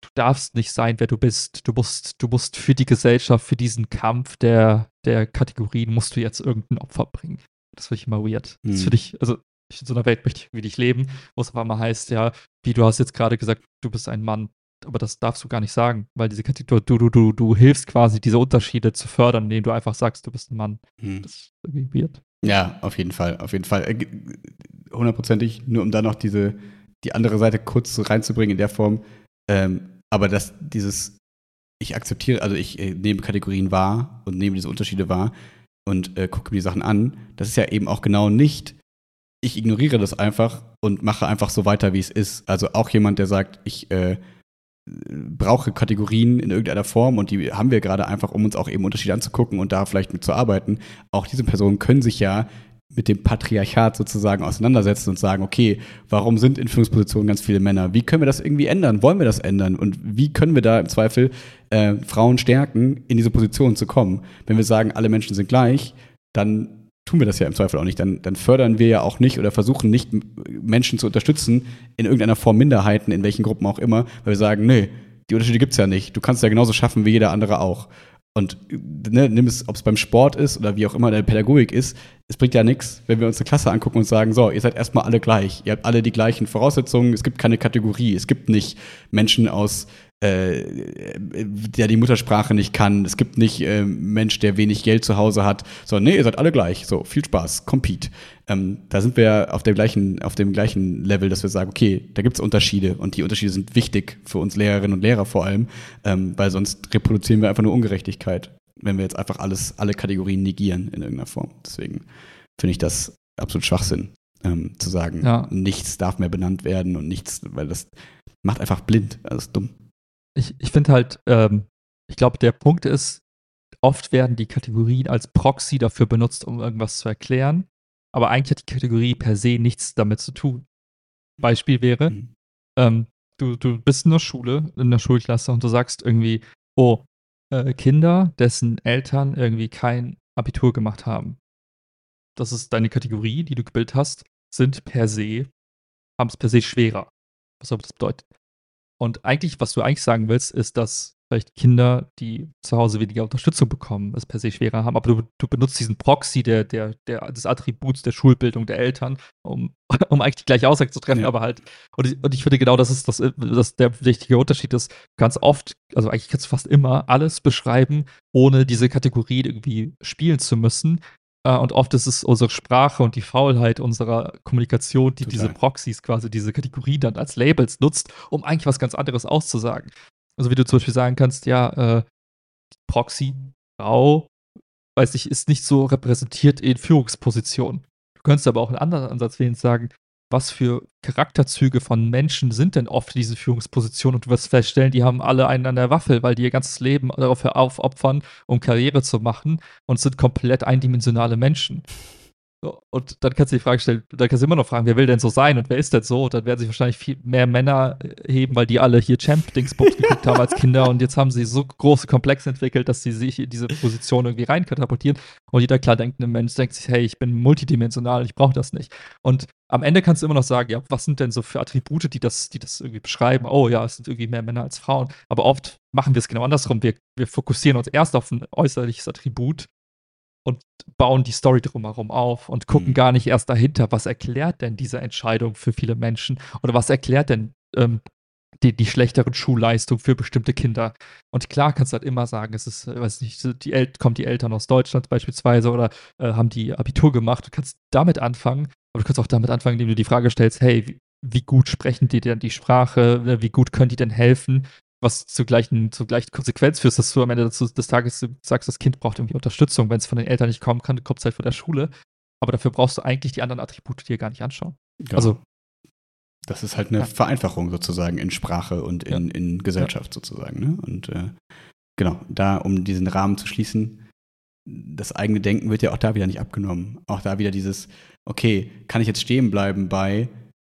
du darfst nicht sein, wer du bist. Du musst, du musst für die Gesellschaft, für diesen Kampf der, der Kategorien, musst du jetzt irgendein Opfer bringen. Das finde ich immer weird. Mhm. Das finde ich, also in so einer Welt möchte ich wie dich leben, wo es auf einmal heißt, ja, wie du hast jetzt gerade gesagt, du bist ein Mann, aber das darfst du gar nicht sagen, weil diese Kategorie, du, du, du, du hilfst quasi, diese Unterschiede zu fördern, indem du einfach sagst, du bist ein Mann. Mhm. Das ist irgendwie weird. Ja, auf jeden Fall, auf jeden Fall. Äh, hundertprozentig, nur um da noch diese, die andere Seite kurz reinzubringen in der Form. Ähm, aber dass dieses, ich akzeptiere, also ich äh, nehme Kategorien wahr und nehme diese Unterschiede wahr und äh, gucke mir die Sachen an, das ist ja eben auch genau nicht, ich ignoriere das einfach und mache einfach so weiter, wie es ist. Also auch jemand, der sagt, ich äh, brauche Kategorien in irgendeiner Form und die haben wir gerade einfach, um uns auch eben Unterschiede anzugucken und da vielleicht mit zu arbeiten. Auch diese Personen können sich ja mit dem Patriarchat sozusagen auseinandersetzen und sagen, okay, warum sind in Führungspositionen ganz viele Männer? Wie können wir das irgendwie ändern? Wollen wir das ändern? Und wie können wir da im Zweifel äh, Frauen stärken, in diese Position zu kommen? Wenn wir sagen, alle Menschen sind gleich, dann tun wir das ja im Zweifel auch nicht. Dann, dann fördern wir ja auch nicht oder versuchen nicht, Menschen zu unterstützen, in irgendeiner Form Minderheiten, in welchen Gruppen auch immer, weil wir sagen, nee, die Unterschiede gibt es ja nicht. Du kannst ja genauso schaffen wie jeder andere auch. Und ne, nimm es, ob es beim Sport ist oder wie auch immer in der Pädagogik ist, es bringt ja nichts, wenn wir uns eine Klasse angucken und sagen, so, ihr seid erstmal alle gleich, ihr habt alle die gleichen Voraussetzungen, es gibt keine Kategorie, es gibt nicht Menschen aus äh, der die Muttersprache nicht kann. Es gibt nicht äh, Mensch, der wenig Geld zu Hause hat, sondern nee, ihr seid alle gleich. So, viel Spaß, compete. Ähm, da sind wir auf, der gleichen, auf dem gleichen Level, dass wir sagen, okay, da gibt es Unterschiede und die Unterschiede sind wichtig für uns Lehrerinnen und Lehrer vor allem, ähm, weil sonst reproduzieren wir einfach nur Ungerechtigkeit, wenn wir jetzt einfach alles, alle Kategorien negieren in irgendeiner Form. Deswegen finde ich das absolut Schwachsinn, ähm, zu sagen, ja. nichts darf mehr benannt werden und nichts, weil das macht einfach blind, das ist dumm ich, ich finde halt, ähm, ich glaube, der Punkt ist, oft werden die Kategorien als Proxy dafür benutzt, um irgendwas zu erklären. Aber eigentlich hat die Kategorie per se nichts damit zu tun. Beispiel wäre, mhm. ähm, du, du bist in der Schule, in der Schulklasse und du sagst irgendwie, oh, äh, Kinder, dessen Eltern irgendwie kein Abitur gemacht haben. Das ist deine Kategorie, die du gebildet hast, sind per se, haben es per se schwerer. Was soll das bedeuten? Und eigentlich, was du eigentlich sagen willst, ist, dass vielleicht Kinder, die zu Hause weniger Unterstützung bekommen, es per se schwerer haben. Aber du, du benutzt diesen Proxy der, der, der, des Attributs der Schulbildung der Eltern, um, um eigentlich die gleiche Aussage zu treffen, ja. aber halt. Und ich, und ich finde genau, das ist das, das der wichtige Unterschied ist. Ganz oft, also eigentlich kannst du fast immer alles beschreiben, ohne diese Kategorie irgendwie spielen zu müssen. Äh, und oft ist es unsere Sprache und die Faulheit unserer Kommunikation, die Total. diese Proxys quasi, diese Kategorie dann als Labels nutzt, um eigentlich was ganz anderes auszusagen. Also wie du zum Beispiel sagen kannst, ja, äh, Proxy, Frau, weiß ich, ist nicht so repräsentiert in Führungspositionen. Du könntest aber auch einen anderen Ansatz wählen und sagen, was für Charakterzüge von Menschen sind denn oft diese Führungspositionen und du wirst feststellen, die haben alle einen an der Waffel, weil die ihr ganzes Leben darauf aufopfern, um Karriere zu machen und sind komplett eindimensionale Menschen. Und dann kannst du die Frage stellen, dann kannst du immer noch fragen, wer will denn so sein und wer ist denn so? Dann werden sich wahrscheinlich viel mehr Männer heben, weil die alle hier Champ-Dingsbums geguckt haben als Kinder und jetzt haben sie so große Komplexe entwickelt, dass sie sich in diese Position irgendwie reinkatapultieren. Und jeder klar denkende Mensch denkt sich, hey, ich bin multidimensional, ich brauche das nicht. Und am Ende kannst du immer noch sagen, ja, was sind denn so für Attribute, die das, die das irgendwie beschreiben? Oh ja, es sind irgendwie mehr Männer als Frauen. Aber oft machen wir es genau andersrum. Wir, wir fokussieren uns erst auf ein äußerliches Attribut und bauen die Story drumherum auf und gucken mhm. gar nicht erst dahinter, was erklärt denn diese Entscheidung für viele Menschen oder was erklärt denn ähm, die, die schlechteren Schulleistungen für bestimmte Kinder. Und klar kannst du halt immer sagen, es ist, weiß nicht, die El kommen die Eltern aus Deutschland beispielsweise oder äh, haben die Abitur gemacht. Du kannst damit anfangen, aber du kannst auch damit anfangen, indem du die Frage stellst, hey, wie, wie gut sprechen die denn die Sprache? Wie gut können die denn helfen? Was zur gleichen, zur gleichen Konsequenz führt, dass du am Ende des Tages sagst, das Kind braucht irgendwie Unterstützung. Wenn es von den Eltern nicht kommen kann, kommt es halt von der Schule. Aber dafür brauchst du eigentlich die anderen Attribute dir gar nicht anschauen. Ja. Also. Das ist halt eine ja. Vereinfachung sozusagen in Sprache und in, ja. in Gesellschaft sozusagen. Ne? Und äh, genau, da, um diesen Rahmen zu schließen, das eigene Denken wird ja auch da wieder nicht abgenommen. Auch da wieder dieses, okay, kann ich jetzt stehen bleiben bei,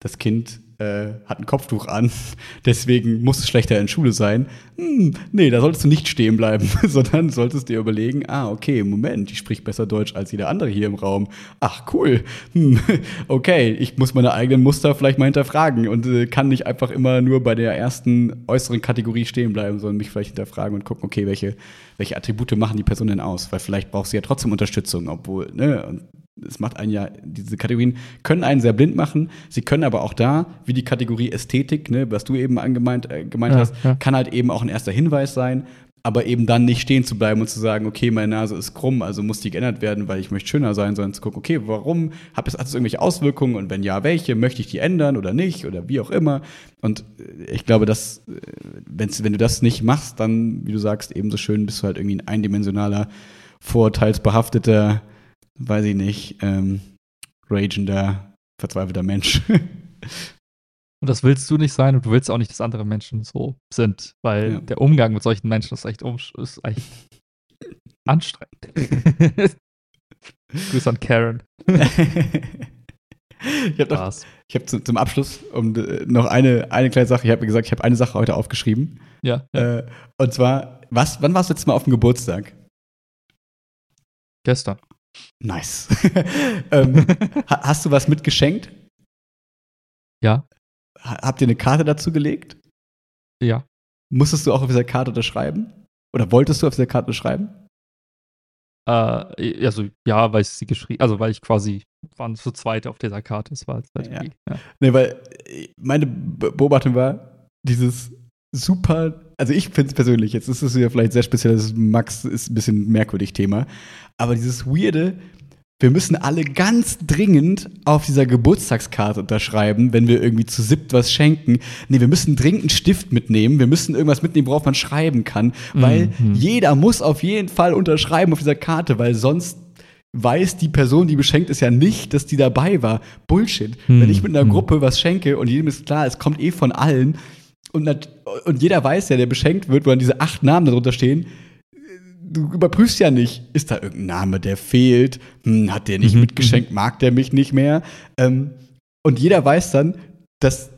das Kind äh, hat ein Kopftuch an, deswegen muss es schlechter in Schule sein. Hm, nee, da solltest du nicht stehen bleiben, sondern solltest dir überlegen, ah, okay, Moment, die spricht besser Deutsch als jeder andere hier im Raum. Ach, cool. Hm, okay, ich muss meine eigenen Muster vielleicht mal hinterfragen und äh, kann nicht einfach immer nur bei der ersten äußeren Kategorie stehen bleiben, sondern mich vielleicht hinterfragen und gucken, okay, welche, welche Attribute machen die Person denn aus? Weil vielleicht braucht sie ja trotzdem Unterstützung, obwohl, ne, und es macht einen ja, diese Kategorien können einen sehr blind machen. Sie können aber auch da, wie die Kategorie Ästhetik, ne, was du eben angemeint äh, gemeint Ja, hast, ja. kann halt eben auch ein erster Hinweis sein, aber eben dann nicht stehen zu bleiben und zu sagen, okay, meine Nase ist krumm, also muss die geändert werden, weil ich möchte schöner sein, sondern zu gucken, okay, warum? Hat es, hat es irgendwelche Auswirkungen und wenn ja, welche? Möchte ich die ändern oder nicht oder wie auch immer? Und äh, ich glaube, dass, äh, wenn du das nicht machst, dann, wie du sagst, ebenso schön bist du halt irgendwie ein eindimensionaler, vorurteilsbehafteter, weiß ich nicht, ähm, ragender, verzweifelter Mensch. Und das willst du nicht sein und du willst auch nicht, dass andere Menschen so sind, weil Ja. der Umgang mit solchen Menschen ist echt, um, ist echt anstrengend. Grüß an Karen. ich habe hab zu, zum Abschluss um, äh, noch eine, eine kleine Sache. Ich habe mir gesagt, ich habe eine Sache heute aufgeschrieben. Ja, ja. Äh, und zwar, was, wann warst du letztes Mal auf dem Geburtstag? gestern. Nice. ähm, ha, hast du was mitgeschenkt? Ja, Ha, habt ihr eine Karte dazu gelegt? ja. Musstest du auch auf dieser Karte unterschreiben? Oder wolltest du auf dieser Karte unterschreiben? Äh, also ja, weil ich sie geschrieben, also weil ich quasi waren zu zweit auf dieser Karte. Es war halt Ja. ja. Nee, weil meine Be- Beobachtung war, dieses super, also ich finde es persönlich, jetzt ist es ja vielleicht sehr speziell, das Max ist ein bisschen merkwürdig Thema, aber dieses weirde, wir müssen alle ganz dringend auf dieser Geburtstagskarte unterschreiben, wenn wir irgendwie zu siebt was schenken. Nee, wir müssen dringend einen Stift mitnehmen, wir müssen irgendwas mitnehmen, worauf man schreiben kann, weil Mhm. jeder muss auf jeden Fall unterschreiben auf dieser Karte, weil sonst weiß die Person, die beschenkt ist, ja nicht, dass die dabei war. Bullshit. Hm, Wenn ich mit einer hm. Gruppe was schenke und jedem ist klar, es kommt eh von allen und, und jeder weiß ja, der beschenkt wird, wo dann diese acht Namen darunter stehen, du überprüfst ja nicht, ist da irgendein Name, der fehlt, hm, hat der nicht Mhm, mitgeschenkt, mag der mich nicht mehr. Ähm, und jeder weiß dann, dass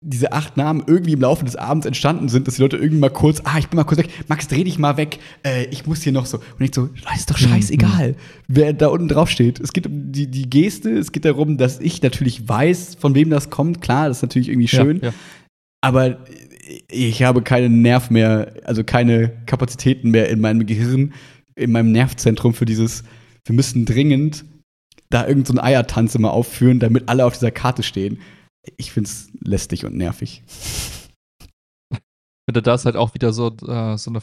diese acht Namen irgendwie im Laufe des Abends entstanden sind, dass die Leute irgendwie mal kurz, ah, ich bin mal kurz weg, Max, dreh dich mal weg, äh, ich muss hier noch so. Und ich so, ist doch scheißegal, wer da unten drauf steht. Es geht um die, die Geste, es geht darum, dass ich natürlich weiß, von wem das kommt. Klar, das ist natürlich irgendwie schön, Ja, ja. Aber ich habe keinen Nerv mehr, also keine Kapazitäten mehr in meinem Gehirn, in meinem Nervzentrum für dieses, wir müssen dringend da irgendeinen so Eiertanz immer aufführen, damit alle auf dieser Karte stehen. Ich finde es lästig und nervig. Wenn du das halt auch wieder so, äh, so eine,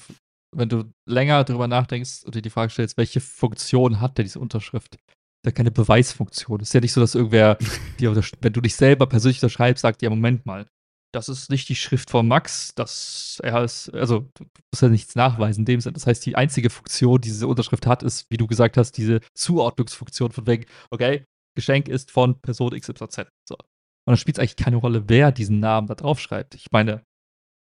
wenn du länger drüber nachdenkst und dir die Frage stellst, welche Funktion hat denn diese Unterschrift? Da keine Beweisfunktion. Es ist ja nicht so, dass irgendwer, dir untersch- wenn du dich selber persönlich unterschreibst, sagt, ja, Moment mal, das ist nicht die Schrift von Max, das er ist, also du musst ja nichts nachweisen in dem Sinne. Das heißt, die einzige Funktion, die diese Unterschrift hat, ist, wie du gesagt hast, diese Zuordnungsfunktion von wegen, okay, Geschenk ist von Person XYZ. So. Und dann spielt es eigentlich keine Rolle, wer diesen Namen da drauf schreibt. Ich meine,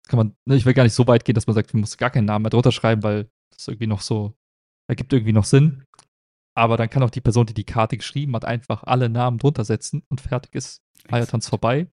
kann man, ne, ich will gar nicht so weit gehen, dass man sagt, man muss gar keinen Namen mehr drunter schreiben, weil das irgendwie noch so, ergibt irgendwie noch Sinn. Aber dann kann auch die Person, die die Karte geschrieben hat, einfach alle Namen drunter setzen und fertig ist Eiertanz vorbei.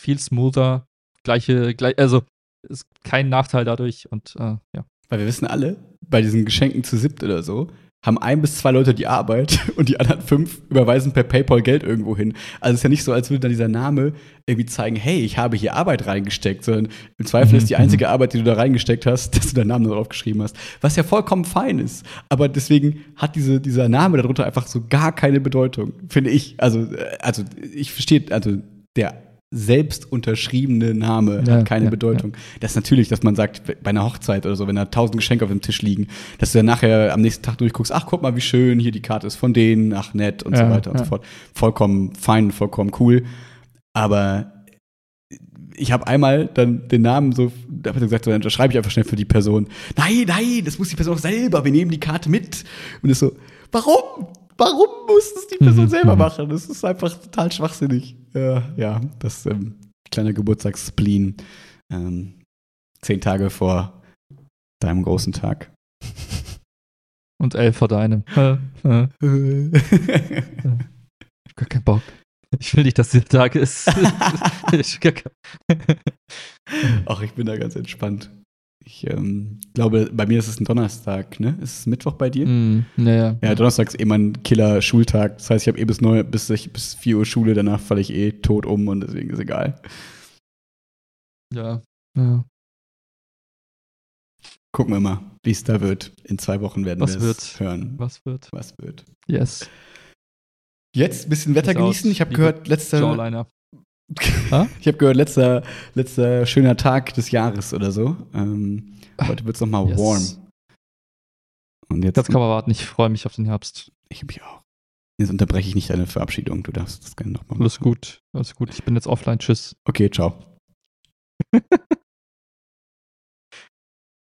Viel smoother, gleiche, gleich, also ist kein Nachteil dadurch und äh, ja. Weil wir wissen alle, bei diesen Geschenken zu siebt oder so, haben ein bis zwei Leute die Arbeit und die anderen fünf überweisen per PayPal Geld irgendwo hin. Also es ist ja nicht so, als würde dann dieser Name irgendwie zeigen, hey, ich habe hier Arbeit reingesteckt, sondern im Zweifel Mhm, ist die einzige Arbeit, die du da reingesteckt hast, dass du deinen Namen drauf geschrieben hast. Was ja vollkommen fein ist. Aber deswegen hat diese, dieser Name darunter einfach so gar keine Bedeutung, finde ich. Also, äh, also ich verstehe, also der selbst unterschriebene Name Ja, hat keine ja, Bedeutung. Das ist natürlich, dass man sagt, bei einer Hochzeit oder so, wenn da tausend Geschenke auf dem Tisch liegen, dass du dann nachher am nächsten Tag durchguckst, ach, guck mal, wie schön, hier die Karte ist von denen, ach, nett und so Ja, weiter und ja. so fort. Vollkommen fein, vollkommen cool. Aber ich habe einmal dann den Namen so, da habe ich gesagt, so, dann schreibe ich einfach schnell für die Person. Nein, nein, das muss die Person auch selber, wir nehmen die Karte mit. Und es so, warum? Warum muss das die Person Mhm, selber mhm. machen? Das ist einfach total schwachsinnig. Ja, ja das ähm, kleine Geburtstagsspleen. Ähm, zehn Tage vor deinem großen Tag. Und elf vor deinem. Äh, äh, ich hab gar keinen Bock. Ich will nicht, dass dieser Tag ist. Ich- Ach, ich bin da ganz entspannt. Ich ähm, glaube, bei mir ist es ein Donnerstag, ne? Ist es Mittwoch bei dir? Hm, naja. Ja, Donnerstag ist eh mein Killer-Schultag. Das heißt, ich habe eh bis, neun, bis, ich, bis 4 Uhr Schule, danach falle ich eh tot um und deswegen ist egal. Ja. ja. Gucken wir mal, wie es da wird. In zwei Wochen werden wir es hören. Was wird? Was wird. Yes. Jetzt ein bisschen Wetter genießen. Ich habe gehört. Ha? ich habe gehört, letzter, letzter schöner Tag des Jahres oder so. Ähm, heute wird es nochmal Yes. warm. Und jetzt, Das kann man warten. Ich freue mich auf den Herbst. ich mich auch. Jetzt unterbreche ich nicht deine Verabschiedung. Du darfst das gerne nochmal machen. Alles gut. Alles gut. Ich bin jetzt offline. Tschüss. Okay, ciao.